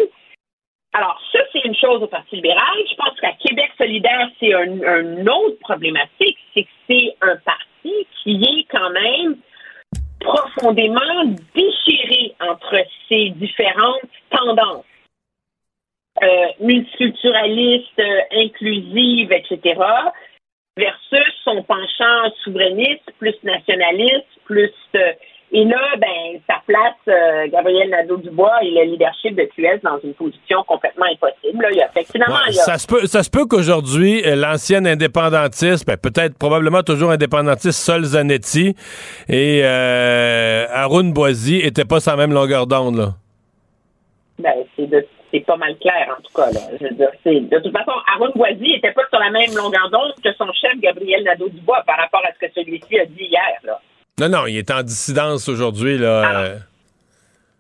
Alors, ça, c'est une chose au Parti libéral. Je pense qu'à Québec solidaire, c'est un, un autre problématique, c'est que c'est un parti qui est quand même profondément déchiré entre ces différentes tendances euh, multiculturaliste, euh, inclusive, etc., versus son penchant souverainiste, plus nationaliste, plus... euh, et là, ben, ça place euh, Gabriel Nadeau-Dubois et le leadership de QS dans une position complètement impossible. Là. Il y a, fait que finalement, Ouais, il y a- ça se peut, ça se peut qu'aujourd'hui, euh, l'ancienne indépendantiste, ben, peut-être probablement toujours indépendantiste, Sol Zanetti et euh, Haroun Boisy étaient pas sur la même longueur d'onde. là. ben, c'est de- c'est pas mal clair, en tout cas. Là. Je veux dire, de toute façon, Aaron Boisy n'était pas sur la même longueur d'onde que son chef Gabriel Nadeau-Dubois par rapport à ce que celui-ci a dit hier. Là. Non, non, il est en dissidence aujourd'hui. là. euh.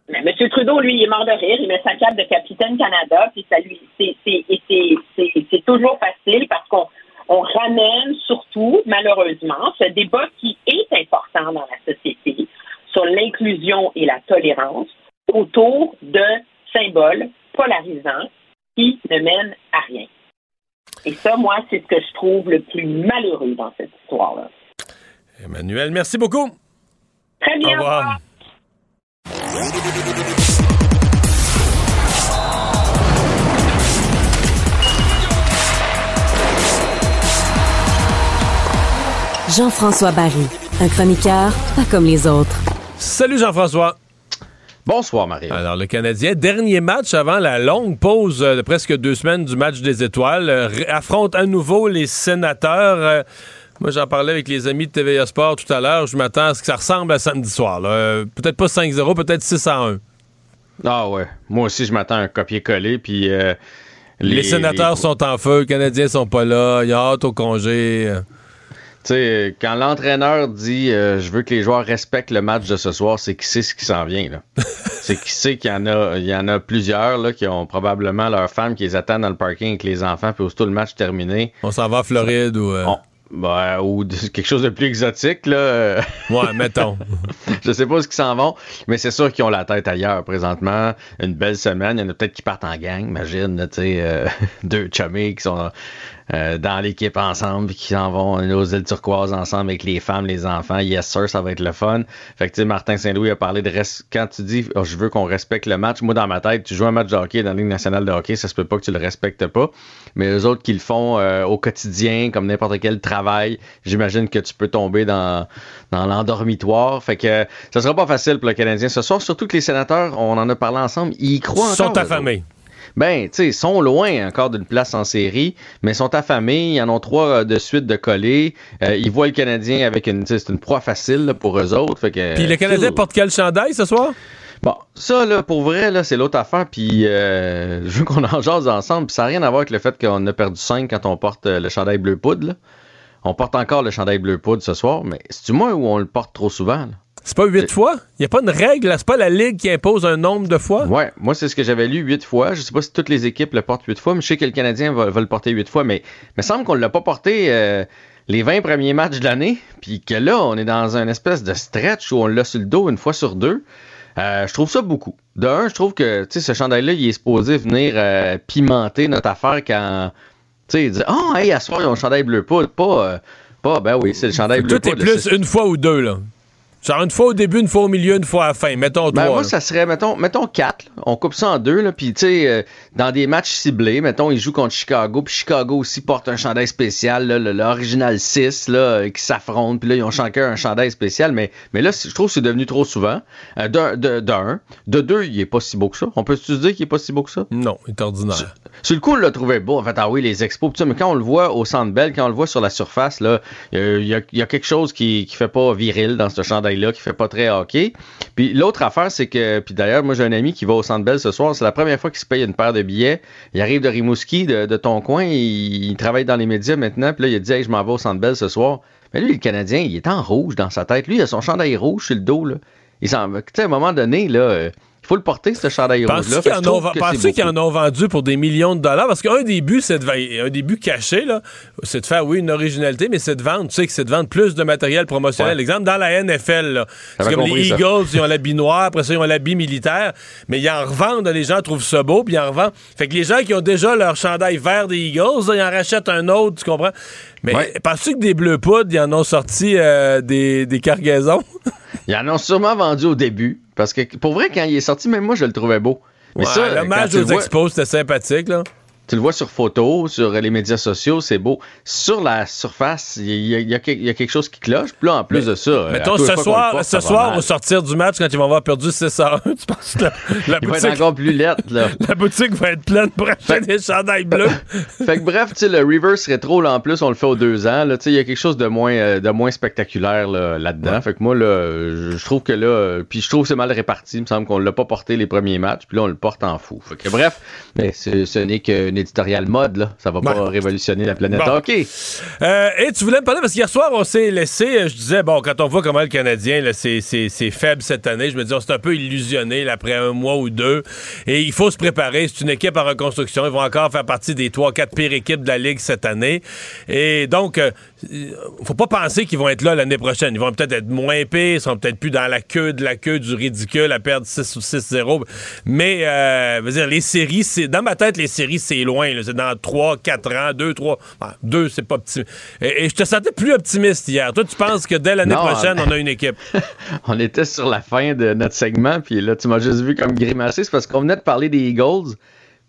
Mais M. Trudeau, lui, il est mort de rire. Il met sa cape de capitaine Canada, puis ça lui, c'est, toujours facile parce qu'on on ramène surtout, malheureusement, ce débat qui est important dans la société sur l'inclusion et la tolérance autour de symboles polarisants qui ne mènent à rien. Et ça, moi, c'est ce que je trouve le plus malheureux dans cette histoire-là. Emmanuel, merci beaucoup. Très bien. Au revoir. Jean-François Barry, un chroniqueur pas comme les autres. Salut Jean-François. Bonsoir, Marie. Alors, le Canadien, dernier match avant la longue pause euh, de presque deux semaines du match des étoiles, euh, affronte à nouveau les sénateurs. Euh, moi, j'en parlais avec les amis de TVA Sport tout à l'heure. Je m'attends à ce que ça ressemble à samedi soir. là. peut-être pas 5-0, peut-être 6-1. Ah ouais. Moi aussi, je m'attends à un copier-coller. Puis euh, Les, sénateurs sont en feu, les Canadiens sont pas là, il y a hâte au congé. Tu sais, quand l'entraîneur dit euh, je veux que les joueurs respectent le match de ce soir, c'est qu'il sait ce qui s'en vient. là. c'est qu'il sait qu'il y en a, il y en a plusieurs là, qui ont probablement leurs femmes qui les attendent dans le parking avec les enfants, puis aussitôt le match terminé. On s'en va à Floride ou. euh, On- ben, ou de- quelque chose de plus exotique, là. Ouais, mettons. je sais pas où ils s'en vont, mais c'est sûr qu'ils ont la tête ailleurs présentement. Une belle semaine. Il y en a peut-être qui partent en gang, imagine, tu sais, euh, deux chummies qui sont euh, dans l'équipe ensemble, puis qui s'en vont aux îles turquoises ensemble avec les femmes, les enfants. Yes, sir, ça va être le fun. Fait que, tu sais, Martin Saint-Louis a parlé de res- quand tu dis, oh, je veux qu'on respecte le match. Moi, dans ma tête, tu joues un match de hockey dans la Ligue nationale de hockey, ça se peut pas que tu le respectes pas. Mais eux autres qui le font euh, au quotidien, comme n'importe quel travail, j'imagine que tu peux tomber dans, dans l'endormitoire. Fait que ça sera pas facile pour le Canadien ce soir, surtout que les sénateurs, on en a parlé ensemble, ils y croient encore. sont eux autres. Ben, tu sais, ils sont loin encore d'une place en série, mais ils sont affamés. Ils en ont trois euh, de suite de coller. Euh, ils voient le Canadien avec une, c'est une proie facile là, pour eux autres. Fait que, Puis le Canadien porte quel chandail ce soir? Bon, ça, là, pour vrai, là, c'est l'autre affaire. Puis euh, je veux qu'on en jase ensemble. Puis ça n'a rien à voir avec le fait qu'on a perdu 5 quand on porte euh, le chandail bleu poudre. là. On porte encore le chandail bleu poudre ce soir, mais c'est-tu moi où on le porte trop souvent? là? C'est pas huit fois? Il n'y a pas une règle, c'est pas la Ligue qui impose un nombre de fois? Ouais, moi c'est ce que j'avais lu huit fois. Je sais pas si toutes les équipes le portent huit fois, mais je sais que le Canadien va, va le porter huit fois. Mais il me semble qu'on l'a pas porté euh, les 20 premiers matchs de l'année, puis que là, on est dans un espèce de stretch où on l'a sur le dos une fois sur deux. Euh, je trouve ça beaucoup. De un, je trouve que ce chandail-là, il est supposé venir euh, pimenter notre affaire quand. Tu sais, il dit Ah, hey, à ce soir, ils ont le chandail bleu poudre. Pas, euh, pas, ben oui, c'est le chandail bleu Tout est plus une fois ou deux, là. Genre une fois au début, une fois au milieu, une fois à la fin. Mettons Ben, trois. moi, là. ça serait, mettons, mettons 4. On coupe ça en deux. Puis, tu sais, euh, dans des matchs ciblés, mettons, ils jouent contre Chicago. Puis, Chicago aussi porte un chandail spécial, l'original 6, là, euh, qui s'affrontent. Puis là, ils ont chacun un chandail spécial. Mais, mais là, je trouve que c'est devenu trop souvent. Euh, d'un, de, d'un. De deux, il est pas si beau que ça. On peut se dire qu'il est pas si beau que ça? Non, il est ordinaire. Sur le coup, on l'a trouvé beau. En fait, ah oui, les expos, pis ça, mais quand on le voit au centre belle, quand on le voit sur la surface, là, il y y, a- il y a quelque chose qui, qui fait pas viril dans ce chandail-là, qui fait pas très hockey. Puis l'autre affaire, c'est que, puis d'ailleurs, moi j'ai un ami qui va au centre belle ce soir, c'est la première fois qu'il se paye une paire de billets. Il arrive de Rimouski, de, ton coin, il, il travaille dans les médias maintenant, puis là, il dit, je m'en vais au centre belle ce soir. Mais lui, le Canadien, il est en rouge dans sa tête. Lui, il a son chandail rouge sur le dos, là. Il s'en va. Tu sais, à un moment donné, là, euh, il faut le porter, ce chandail rouge-là. Penses-tu qu'ils en, ont, vendu pour des millions de dollars? Parce qu'un des buts, c'est de, un des buts cachés, là, c'est de faire, oui, une originalité, mais c'est de vendre, tu sais, que c'est de vendre plus de matériel promotionnel. Ouais. Exemple, dans la NFL, là, c'est comme les ça. Eagles, ils ont l'habit noir, après ça, ils ont l'habit militaire, mais ils en revendent, les gens trouvent ça beau, puis ils en revendent. Fait que les gens qui ont déjà leur chandail vert des Eagles, là, ils en rachètent un autre, tu comprends? Mais penses-tu que des bleus poudres, ils en ont sorti euh, des, des cargaisons? Ils en ont sûrement vendu au début. Parce que pour vrai, quand il est sorti, même moi, je le trouvais beau. Mais Ouais, ça, l'hommage aux vois- expos, c'était sympathique, là. Tu le vois sur photo, sur les médias sociaux, c'est beau. Sur la surface, il y, y a quelque- il y a quelque chose qui cloche. Puis là, en plus de ça, euh, Mettons, ce soir, porte, ce soir au sortir du match, quand ils vont avoir perdu 6 à 1, tu penses que la, la il va boutique, être encore plus lettre, là. la boutique va être pleine pour acheter des chandails bleus? fait que bref, le reverse rétro, là, en plus, on le fait aux deux ans. Là, il y a quelque chose de moins, euh, de moins spectaculaire là, là-dedans. Fait que moi, là, je trouve que là, euh, puis je trouve que c'est mal réparti. Il me semble qu'on l'a pas porté les premiers matchs, puis là, on le porte en fou. Fait que bref, mais ce, n'est qu'une un éditorial mode, là. Ça va pas révolutionner la planète Bon. hockey. Euh, et tu voulais me parler, parce qu'hier soir, on s'est laissé, euh, je disais, bon, quand on voit comment le Canadien, là, c'est, c'est- c'est faible cette année, je me dis, on s'est un peu illusionné là, après un mois ou deux. Et il faut se préparer. C'est une équipe en reconstruction. Ils vont encore faire partie des 3-4 pires équipes de la Ligue cette année. Et donc, euh, faut pas penser qu'ils vont être là l'année prochaine. Ils vont peut-être être moins pires, ils sont peut-être plus dans la queue de la queue du ridicule à perdre 6 ou 6-0. Mais, euh, je veux dire, les séries, c'est dans ma tête, les séries, c'est loin. C'est dans 3, 4 ans, 2, 3. 2, c'est pas petit. Et, et je te sentais plus optimiste hier. Toi, tu penses que dès l'année prochaine, on a une équipe. On était sur la fin de notre segment, puis là, tu m'as juste vu comme grimacer. C'est parce qu'on venait de parler des Eagles.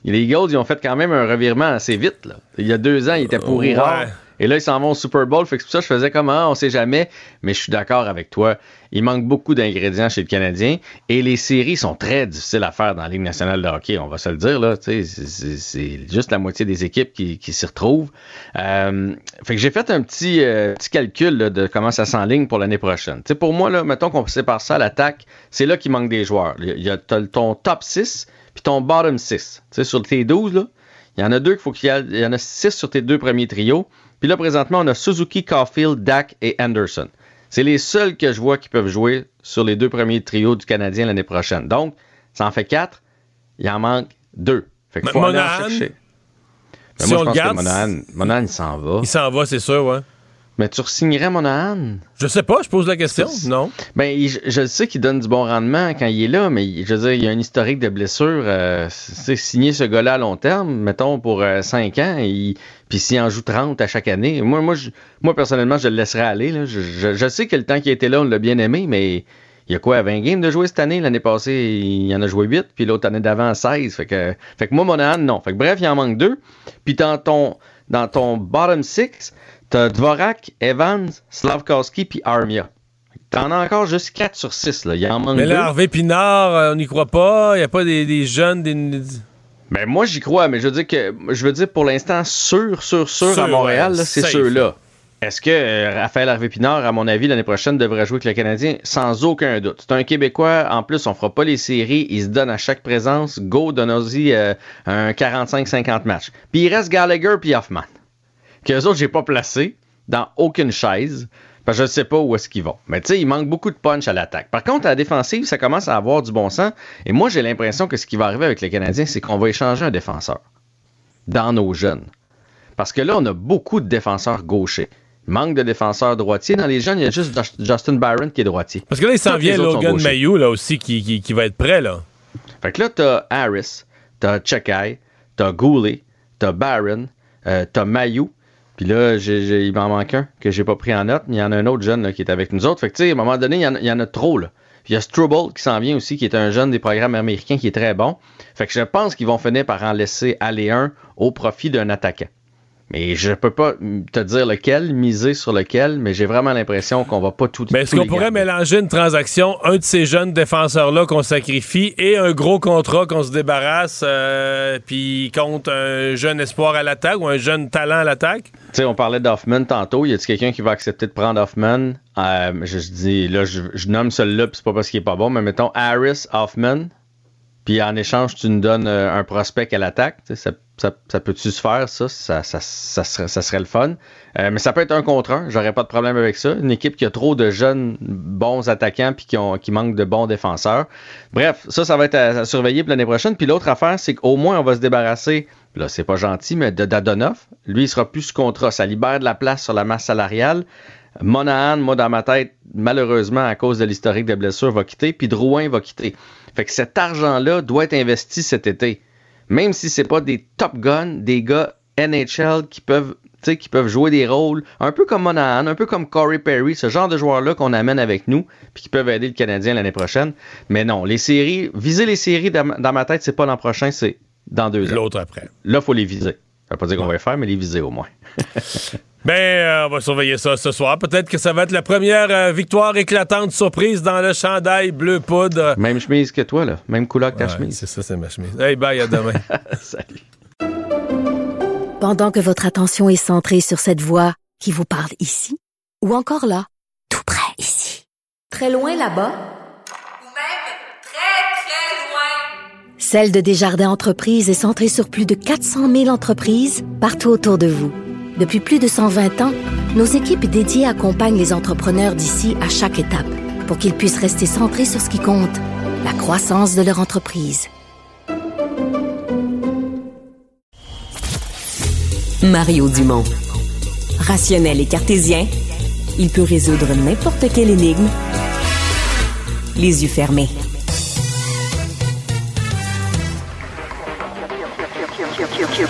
Et les Eagles, ils ont fait quand même un revirement assez vite. Là. Il y a deux ans, ils étaient pourris Ouais. rares. Et là, ils s'en vont au Super Bowl. Fait que pour ça je faisais comment, on sait jamais. Mais je suis d'accord avec toi. Il manque beaucoup d'ingrédients chez le Canadien. Et les séries sont très difficiles à faire dans la Ligue nationale de hockey. On va se le dire, là. C'est juste la moitié des équipes qui, qui s'y retrouvent. Euh, fait que j'ai fait un petit, euh, petit calcul de comment ça s'enligne pour l'année prochaine. Pour moi, là, mettons qu'on sépare ça à l'attaque, c'est là qu'il manque des joueurs. Il y a ton top 6 puis ton bottom 6. Tu sais, sur tes 12, là, il y en a deux qu'il faut qu'il y, il y en a 6 sur tes deux premiers trios. Puis là, présentement, on a Suzuki, Caulfield, Dak et Anderson. C'est les seuls que je vois qui peuvent jouer sur les deux premiers trios du Canadien l'année prochaine. Donc, ça en fait quatre. Il en manque deux. Fait qu'il Mais faut aller en chercher. Ben, si moi, on je pense que Monahan, Monahan, il s'en va. Il s'en va, c'est sûr, ouais. Mais tu re-signerais Monahan? Je sais pas, je pose la question. Non. Ben, je, je sais qu'il donne du bon rendement quand il est là, mais je veux dire, il y a un historique de blessures. Euh, c'est signer ce gars-là à long terme, mettons pour 5 ans, et puis s'il en joue 30 à chaque année. Moi, moi, je- moi personnellement, je le laisserais aller. là. Je, je- je sais que le temps qu'il était là, on l'a bien aimé, mais il y a quoi, 20 games de jouer cette année? L'année passée, il en a joué 8, puis l'autre année d'avant, 16. Fait que, fait que moi, Monahan, non. Fait que bref, il en manque deux. Puis dans ton, dans ton bottom six, t'as Dvorak, Evans, Slavkowski, puis Armia. T'en as encore juste 4 sur 6. Là. Il en manque Mais deux. là, Harvey Pinard, euh, on n'y croit pas. Il n'y a pas des, des jeunes, des. Ben moi j'y crois, mais je veux dire que je veux dire pour l'instant sûr, sûr, sûr, Sûr, à Montréal, ouais, là, c'est ceux-là. Est-ce que euh, Raphaël Harvey Pinard, à mon avis, l'année prochaine devrait jouer avec le Canadien? Sans aucun doute. C'est un Québécois. En plus, on fera pas les séries. Il se donne à chaque présence. Go, donne-y euh, un 45-50 matchs. Puis il reste Gallagher puis Hoffman. Qu'eux autres, j'ai pas placé dans aucune chaise. Parce que je ne sais pas où est-ce qu'ils vont. Mais tu sais, il manque beaucoup de punch à l'attaque. Par contre, à la défensive, ça commence à avoir du bon sens. Et moi, j'ai l'impression que ce qui va arriver avec les Canadiens, c'est qu'on va échanger un défenseur dans nos jeunes. Parce que là, on a beaucoup de défenseurs gauchers. Il manque de défenseurs droitiers. Dans les jeunes, il y a juste Just- Justin Byron qui est droitier. Parce que là, il s'en les vient Logan. Mayou, là aussi, qui, qui, qui va être prêt, là. Fait que là, t'as Harris, t'as Chekai, t'as Goulet, t'as Barron, euh, t'as Mayou. Puis là, j'ai- il m'en manque un que j'ai pas pris en note. Il y en a un autre jeune là, qui est avec nous autres. Fait que tu sais, à un moment donné, il y en, y en a trop. Là. Puis il y a Struble qui s'en vient aussi, qui est un jeune des programmes américains qui est très bon. Fait que je pense qu'ils vont finir par en laisser aller un au profit d'un attaquant. Mais je peux pas te dire lequel, miser sur lequel, mais j'ai vraiment l'impression qu'on va pas tout. Mais est-ce qu'on pourrait mélanger une transaction, un de ces jeunes défenseurs-là qu'on sacrifie et un gros contrat qu'on se débarrasse, euh, puis contre un jeune espoir à l'attaque ou un jeune talent à l'attaque? Tu sais, on parlait d'Hoffman tantôt. Y a-t-il quelqu'un qui va accepter de prendre Hoffman? Euh, je, je dis, là, je, je nomme celui-là, puis c'est pas parce qu'il est pas bon, mais mettons Harris Hoffman. Puis en échange, tu nous donnes euh, un prospect à l'attaque. Tu sais, Ça, ça, peut-tu se faire, ça? Ça, ça, ça serait, ça serait le fun. Euh, mais ça peut être un contre un. J'aurais pas de problème avec ça. Une équipe qui a trop de jeunes bons attaquants puis qui, ont, qui manque de bons défenseurs. Bref, ça, ça va être à, à surveiller l'année prochaine. Puis l'autre affaire, c'est qu'au moins, on va se débarrasser, là, c'est pas gentil, mais de Dadonov. Lui, il sera plus sous contrat. Ça libère de la place sur la masse salariale. Monahan, moi, dans ma tête, malheureusement, à cause de l'historique des blessures, va quitter, puis Drouin va quitter. Fait que cet argent-là doit être investi cet été. Même si c'est pas des top guns, des gars NHL qui peuvent, tu sais, qui peuvent jouer des rôles, un peu comme Monahan, un peu comme Corey Perry, ce genre de joueurs-là qu'on amène avec nous, puis qui peuvent aider le Canadien l'année prochaine. Mais non, les séries, viser les séries dans, ma- dans ma tête, c'est pas l'an prochain, c'est dans deux ans. L'autre après. Là, faut les viser. Ça veut pas dire qu'on va les faire, mais les viser au moins. Ben, euh, on va surveiller ça ce soir. Peut-être que ça va être la première euh, victoire éclatante surprise dans le chandail bleu poudre. Même chemise que toi, là. Même couleur que ta Ouais, chemise. C'est ça, c'est ma chemise. Hey, bye, à demain. Salut. Pendant que votre attention est centrée sur cette voix qui vous parle ici, ou encore là, tout près ici, très loin là-bas, Celle de Desjardins Entreprises est centrée sur plus de 400 000 entreprises partout autour de vous. Depuis plus de 120 ans, nos équipes dédiées accompagnent les entrepreneurs d'ici à chaque étape pour qu'ils puissent rester centrés sur ce qui compte, la croissance de leur entreprise. Mario Dumont. Rationnel et cartésien, il peut résoudre n'importe quelle énigme les yeux fermés.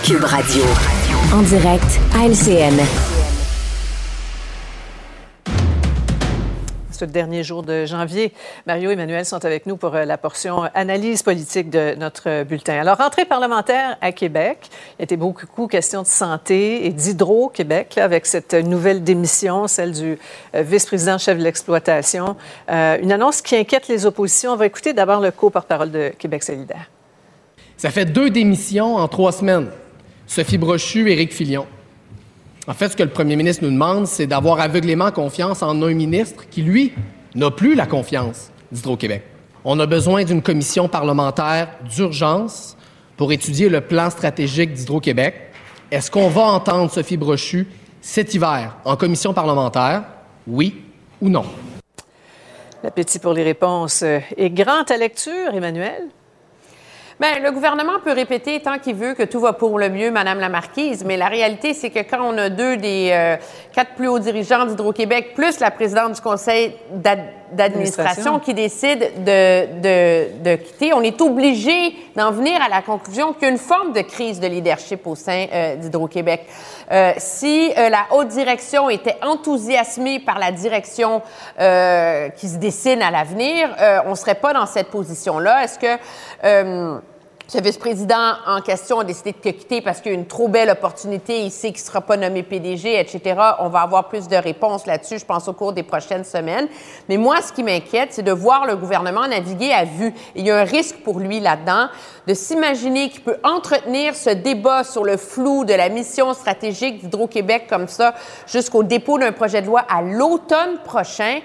Cube Radio. En direct à LCN. ce dernier jour de janvier. Mario et Emmanuel sont avec nous pour euh, la portion analyse politique de notre bulletin. Alors, rentrée parlementaire à Québec. Il était beaucoup question de santé et d'Hydro-Québec avec cette nouvelle démission, celle du euh, vice-président chef de l'exploitation. Euh, une annonce qui inquiète les oppositions. On va écouter d'abord le co-porte-parole de Québec solidaire. Ça fait deux démissions en trois semaines. Sophie Brochu, Éric Filion. En fait, ce que le premier ministre nous demande, c'est d'avoir aveuglément confiance en un ministre qui, lui, n'a plus la confiance d'Hydro-Québec. On a besoin d'une commission parlementaire d'urgence pour étudier le plan stratégique d'Hydro-Québec. Est-ce qu'on va entendre Sophie Brochu cet hiver en commission parlementaire? Oui ou non? L'appétit pour les réponses est grand à lecture, Emmanuel. Bien, le gouvernement peut répéter tant qu'il veut que tout va pour le mieux, Madame la Marquise, mais la réalité, c'est que quand on a deux des euh, quatre plus hauts dirigeants d'Hydro-Québec, plus la présidente du conseil d'administration qui décide de, de, de, quitter, on est obligé d'en venir à la conclusion qu'il y a une forme de crise de leadership au sein euh, d'Hydro-Québec. Euh, si euh, la haute direction était enthousiasmée par la direction euh, qui se dessine à l'avenir, on ne serait pas dans cette position-là. Est-ce que ce vice-président en question a décidé de quitter parce qu'il y a une trop belle opportunité, il sait qu'il ne sera pas nommé PDG, etc. On va avoir plus de réponses là-dessus, je pense, au cours des prochaines semaines. Mais moi, ce qui m'inquiète, c'est de voir le gouvernement naviguer à vue. il y a un risque pour lui là-dedans de s'imaginer qu'il peut entretenir ce débat sur le flou de la mission stratégique d'Hydro-Québec comme ça jusqu'au dépôt d'un projet de loi à l'automne prochain.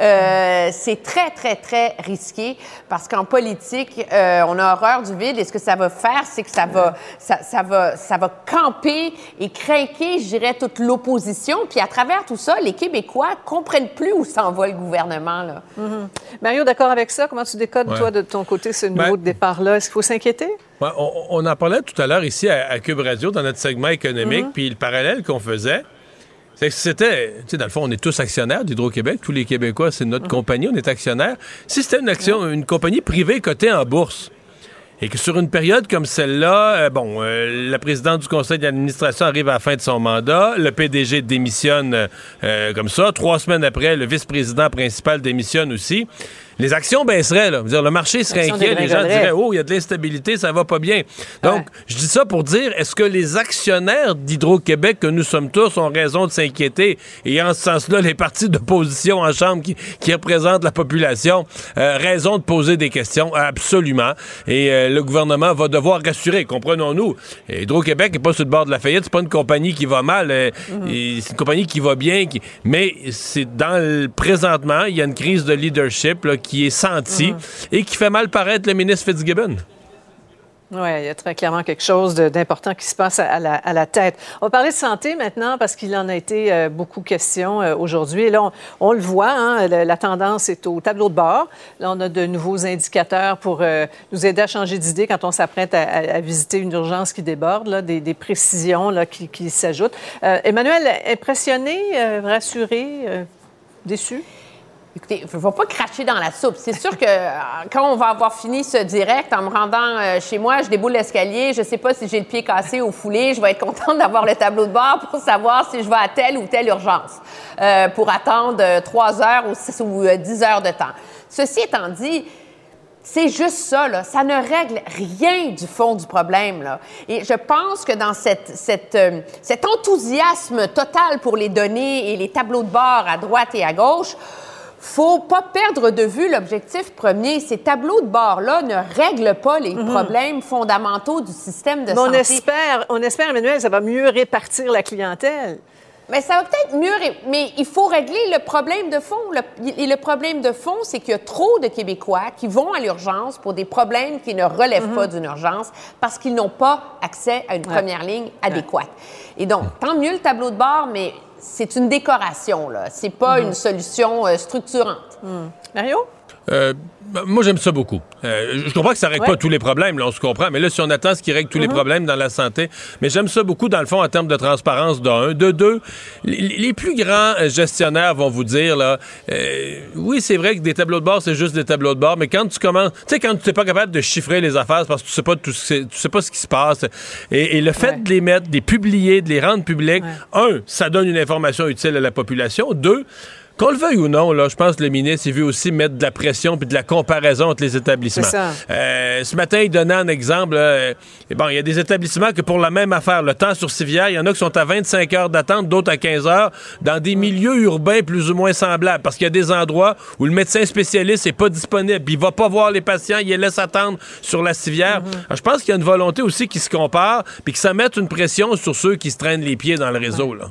Euh, c'est très, très, très risqué parce qu'en politique, euh, on a horreur du vide et ce que ça va faire, c'est que ça va, ça, ça, va, ça va camper et craquer, je dirais, toute l'opposition. Puis à travers tout ça, les Québécois comprennent plus où s'en va le gouvernement. Là. Mm-hmm. Mario, d'accord avec ça? Comment tu décodes, toi, de ton côté, ce nouveau ben, départ-là? Est-ce qu'il faut s'inquiéter? on, en parlait tout à l'heure ici à, Cube Radio dans notre segment économique, mm-hmm. puis le parallèle qu'on faisait, c'était, tu sais, dans le fond, on est tous actionnaires d'Hydro-Québec. Tous les Québécois, c'est notre compagnie, on est actionnaires. Si c'était une action, une compagnie privée cotée en bourse, et que sur une période comme celle-là, euh, bon, euh, la présidente du conseil d'administration arrive à la fin de son mandat, le PDG démissionne euh, comme ça, trois semaines après, le vice-président principal démissionne aussi les actions baisseraient. Là. Dire, le marché serait inquiet. Les gens diraient Oh, il y a de l'instabilité, ça va pas bien. Donc, je dis ça pour dire est-ce que les actionnaires d'Hydro-Québec, que nous sommes tous, ont raison de s'inquiéter? Et en ce sens-là, les partis d'opposition en Chambre qui, qui, représentent la population, euh, raison de poser des questions Absolument. Et euh, le gouvernement va devoir rassurer, comprenons-nous. Hydro-Québec n'est pas sur le bord de la faillite, c'est pas une compagnie qui va mal. Euh, mm-hmm. C'est une compagnie qui va bien. Qui... Mais c'est dans le présentement, il y a une crise de leadership là, qui est senti mm-hmm. et qui fait mal paraître le ministre Fitzgibbon. Oui, il y a très clairement quelque chose d'important qui se passe à la, tête. On va parler de santé maintenant parce qu'il en a été euh, beaucoup question euh, aujourd'hui. Et là, on, le voit, hein, la, tendance est au tableau de bord. Là, on a de nouveaux indicateurs pour euh, nous aider à changer d'idée quand on s'apprête à, visiter une urgence qui déborde, là, des, précisions là, qui, qui s'ajoutent. Emmanuel, impressionné, rassuré, déçu? Écoutez, il ne faut pas cracher dans la soupe. C'est sûr que euh, quand on va avoir fini ce direct, en me rendant euh, chez moi, je déboule l'escalier, je ne sais pas si j'ai le pied cassé ou foulé, je vais être contente d'avoir le tableau de bord pour savoir si je vais à telle ou telle urgence euh, pour attendre trois heures ou, ou dix heures de temps. Ceci étant dit, c'est juste ça. Ça ne règle rien du fond du problème. Et je pense que dans cet enthousiasme total pour les données et les tableaux de bord à droite et à gauche, faut pas perdre de vue l'objectif premier. Ces tableaux de bord-là ne règlent pas les mhm. problèmes fondamentaux du système de Mais santé. On espère, on espère, Emmanuel, ça va mieux répartir la clientèle. Mais ça va peut-être mieux, mais il faut régler le problème de fond. Le- et le problème de fond, c'est qu'il y a trop de Québécois qui vont à l'urgence pour des problèmes qui ne relèvent pas d'une urgence parce qu'ils n'ont pas accès à une Ouais. première ligne adéquate. Et donc, tant mieux le tableau de bord, mais c'est une décoration, là. C'est pas une solution euh, structurante. Mario? Euh, ben, moi, j'aime ça beaucoup. Euh, je comprends que ça règle Ouais. pas tous les problèmes, là, on se comprend. Mais là, si on attend ce qui règle tous les problèmes dans la santé, mais j'aime ça beaucoup, dans le fond, en termes de transparence, d'un. De deux, les, plus grands euh, gestionnaires vont vous dire, là, euh, oui, c'est vrai que des tableaux de bord, c'est juste des tableaux de bord, mais quand tu commences, tu sais, quand tu n'es pas capable de chiffrer les affaires, parce que tu sais pas tout tu sais pas ce qui se passe. Et, et le fait de les mettre, de les publier, de les rendre publics, un, ça donne une information utile à la population. Deux, qu'on le veuille ou non, là, je pense que le ministre il veut aussi mettre de la pression puis de la comparaison entre les établissements. Ça. Euh, ce matin, il donnait un exemple. euh, bon, il y a des établissements que pour la même affaire, le temps sur civière, il y en a qui sont à 25 heures d'attente, d'autres à 15 heures, dans des milieux urbains plus ou moins semblables. Parce qu'il y a des endroits où le médecin spécialiste n'est pas disponible, puis il va pas voir les patients, il les laisse attendre sur la civière. Alors, je pense qu'il y a une volonté aussi qui se compare, puis que ça mette une pression sur ceux qui se traînent les pieds dans le réseau. Là.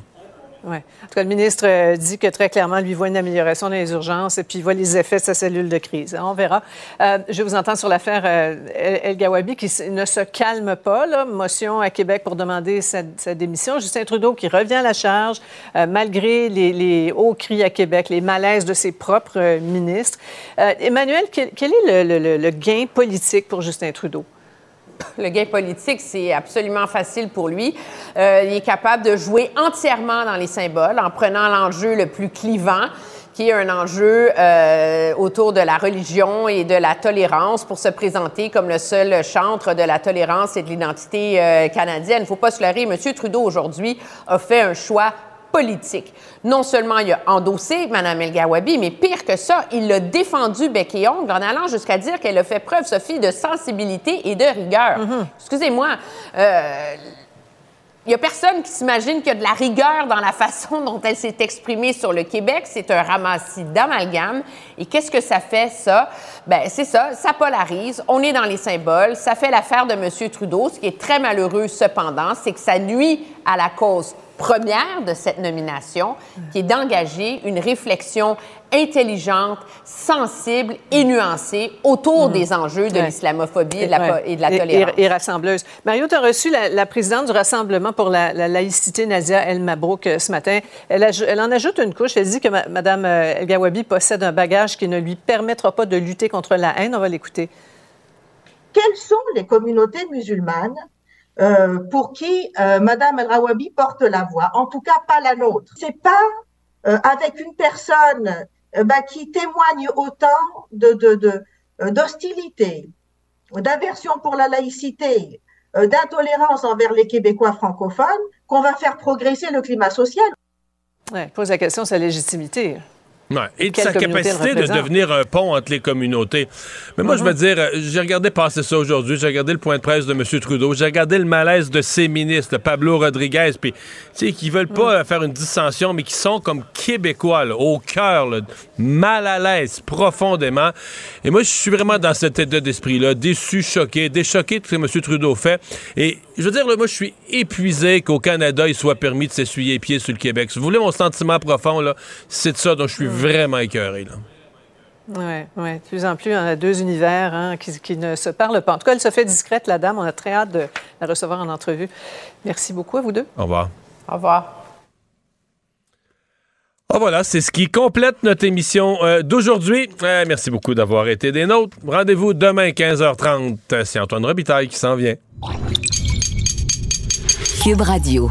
Oui. En tout cas, le ministre euh, dit que très clairement, lui voit une amélioration dans les urgences et puis il voit les effets de sa cellule de crise. On verra. Euh, je vous entends sur l'affaire euh, El, Gawabi qui ne se calme pas. Motion à Québec pour demander sa, démission. Justin Trudeau qui revient à la charge malgré les, hauts cris à Québec, les malaises de ses propres ministres. Emmanuel, quel, est le gain politique pour Justin Trudeau? Le gain politique, c'est absolument facile pour lui. Euh, il est capable de jouer entièrement dans les symboles en prenant l'enjeu le plus clivant qui est un enjeu euh, autour de la religion et de la tolérance pour se présenter comme le seul chantre de la tolérance et de l'identité euh, canadienne. Il ne faut pas se leurrer. M. Trudeau, aujourd'hui, a fait un choix politique. Non seulement il a endossé Mme El Gawabi, mais pire que ça, il l'a défendu bec et ongle en allant jusqu'à dire qu'elle a fait preuve, Sophie, de sensibilité et de rigueur. Excusez-moi, euh, il n'y a personne qui s'imagine qu'il y a de la rigueur dans la façon dont elle s'est exprimée sur le Québec. C'est un ramassis d'amalgame. Et qu'est-ce que ça fait, ça? Ben, c'est ça, ça polarise. On est dans les symboles. Ça fait l'affaire de M. Trudeau. Ce qui est très malheureux, cependant, c'est que ça nuit à la cause première de cette nomination, qui est d'engager une réflexion intelligente, sensible et nuancée autour des enjeux de Ouais. l'islamophobie et, de la po- Ouais. et de la Et- tolérance. Et, et rassembleuse. Mario, tu as reçu la, la présidente du Rassemblement pour la, la laïcité, Nadia El Mabrouk, euh, ce matin. Elle, aj- elle en ajoute une couche. Elle dit que Mme euh, El Gawabi possède un bagage qui ne lui permettra pas de lutter contre la haine. On va l'écouter. quelles sont les communautés musulmanes euh, pour qui euh, Madame El Rawabi porte la voix En tout cas, pas la nôtre. C'est pas euh, avec une personne euh, bah, qui témoigne autant de d'hostilité, d'aversion pour la laïcité, d'intolérance envers les Québécois francophones qu'on va faire progresser le climat social. Ouais, pose la question de sa légitimité. Ouais. Et de sa capacité de devenir un pont entre les communautés. Mais moi, je veux dire, euh, j'ai regardé passer ça aujourd'hui, j'ai regardé le point de presse de M. Trudeau, j'ai regardé le malaise de ses ministres, Pablo Rodriguez, puis, tu sais, qui veulent pas euh, faire une dissension, mais qui sont comme québécois, là, au cœur, mal à l'aise, profondément. Et moi, je suis vraiment dans cet état d'esprit-là, déçu, choqué, déchoqué de ce que M. Trudeau fait. Et je veux dire, là, moi, je suis épuisé qu'au Canada, il soit permis de s'essuyer les pieds sur le Québec. Si vous voulez mon sentiment profond, là, c'est de ça dont je suis vraiment écœuré. Là. Oui, oui. De plus en plus, on a deux univers hein, qui, qui ne se parlent pas. En tout cas, elle se fait discrète, la dame. On a très hâte de la recevoir en entrevue. Merci beaucoup à vous deux. Au revoir. Au revoir. Ah voilà, c'est ce qui complète notre émission euh, d'aujourd'hui. Euh, merci beaucoup d'avoir été des nôtres. Rendez-vous demain 15h30. C'est Antoine Robitaille qui s'en vient. Cube Radio.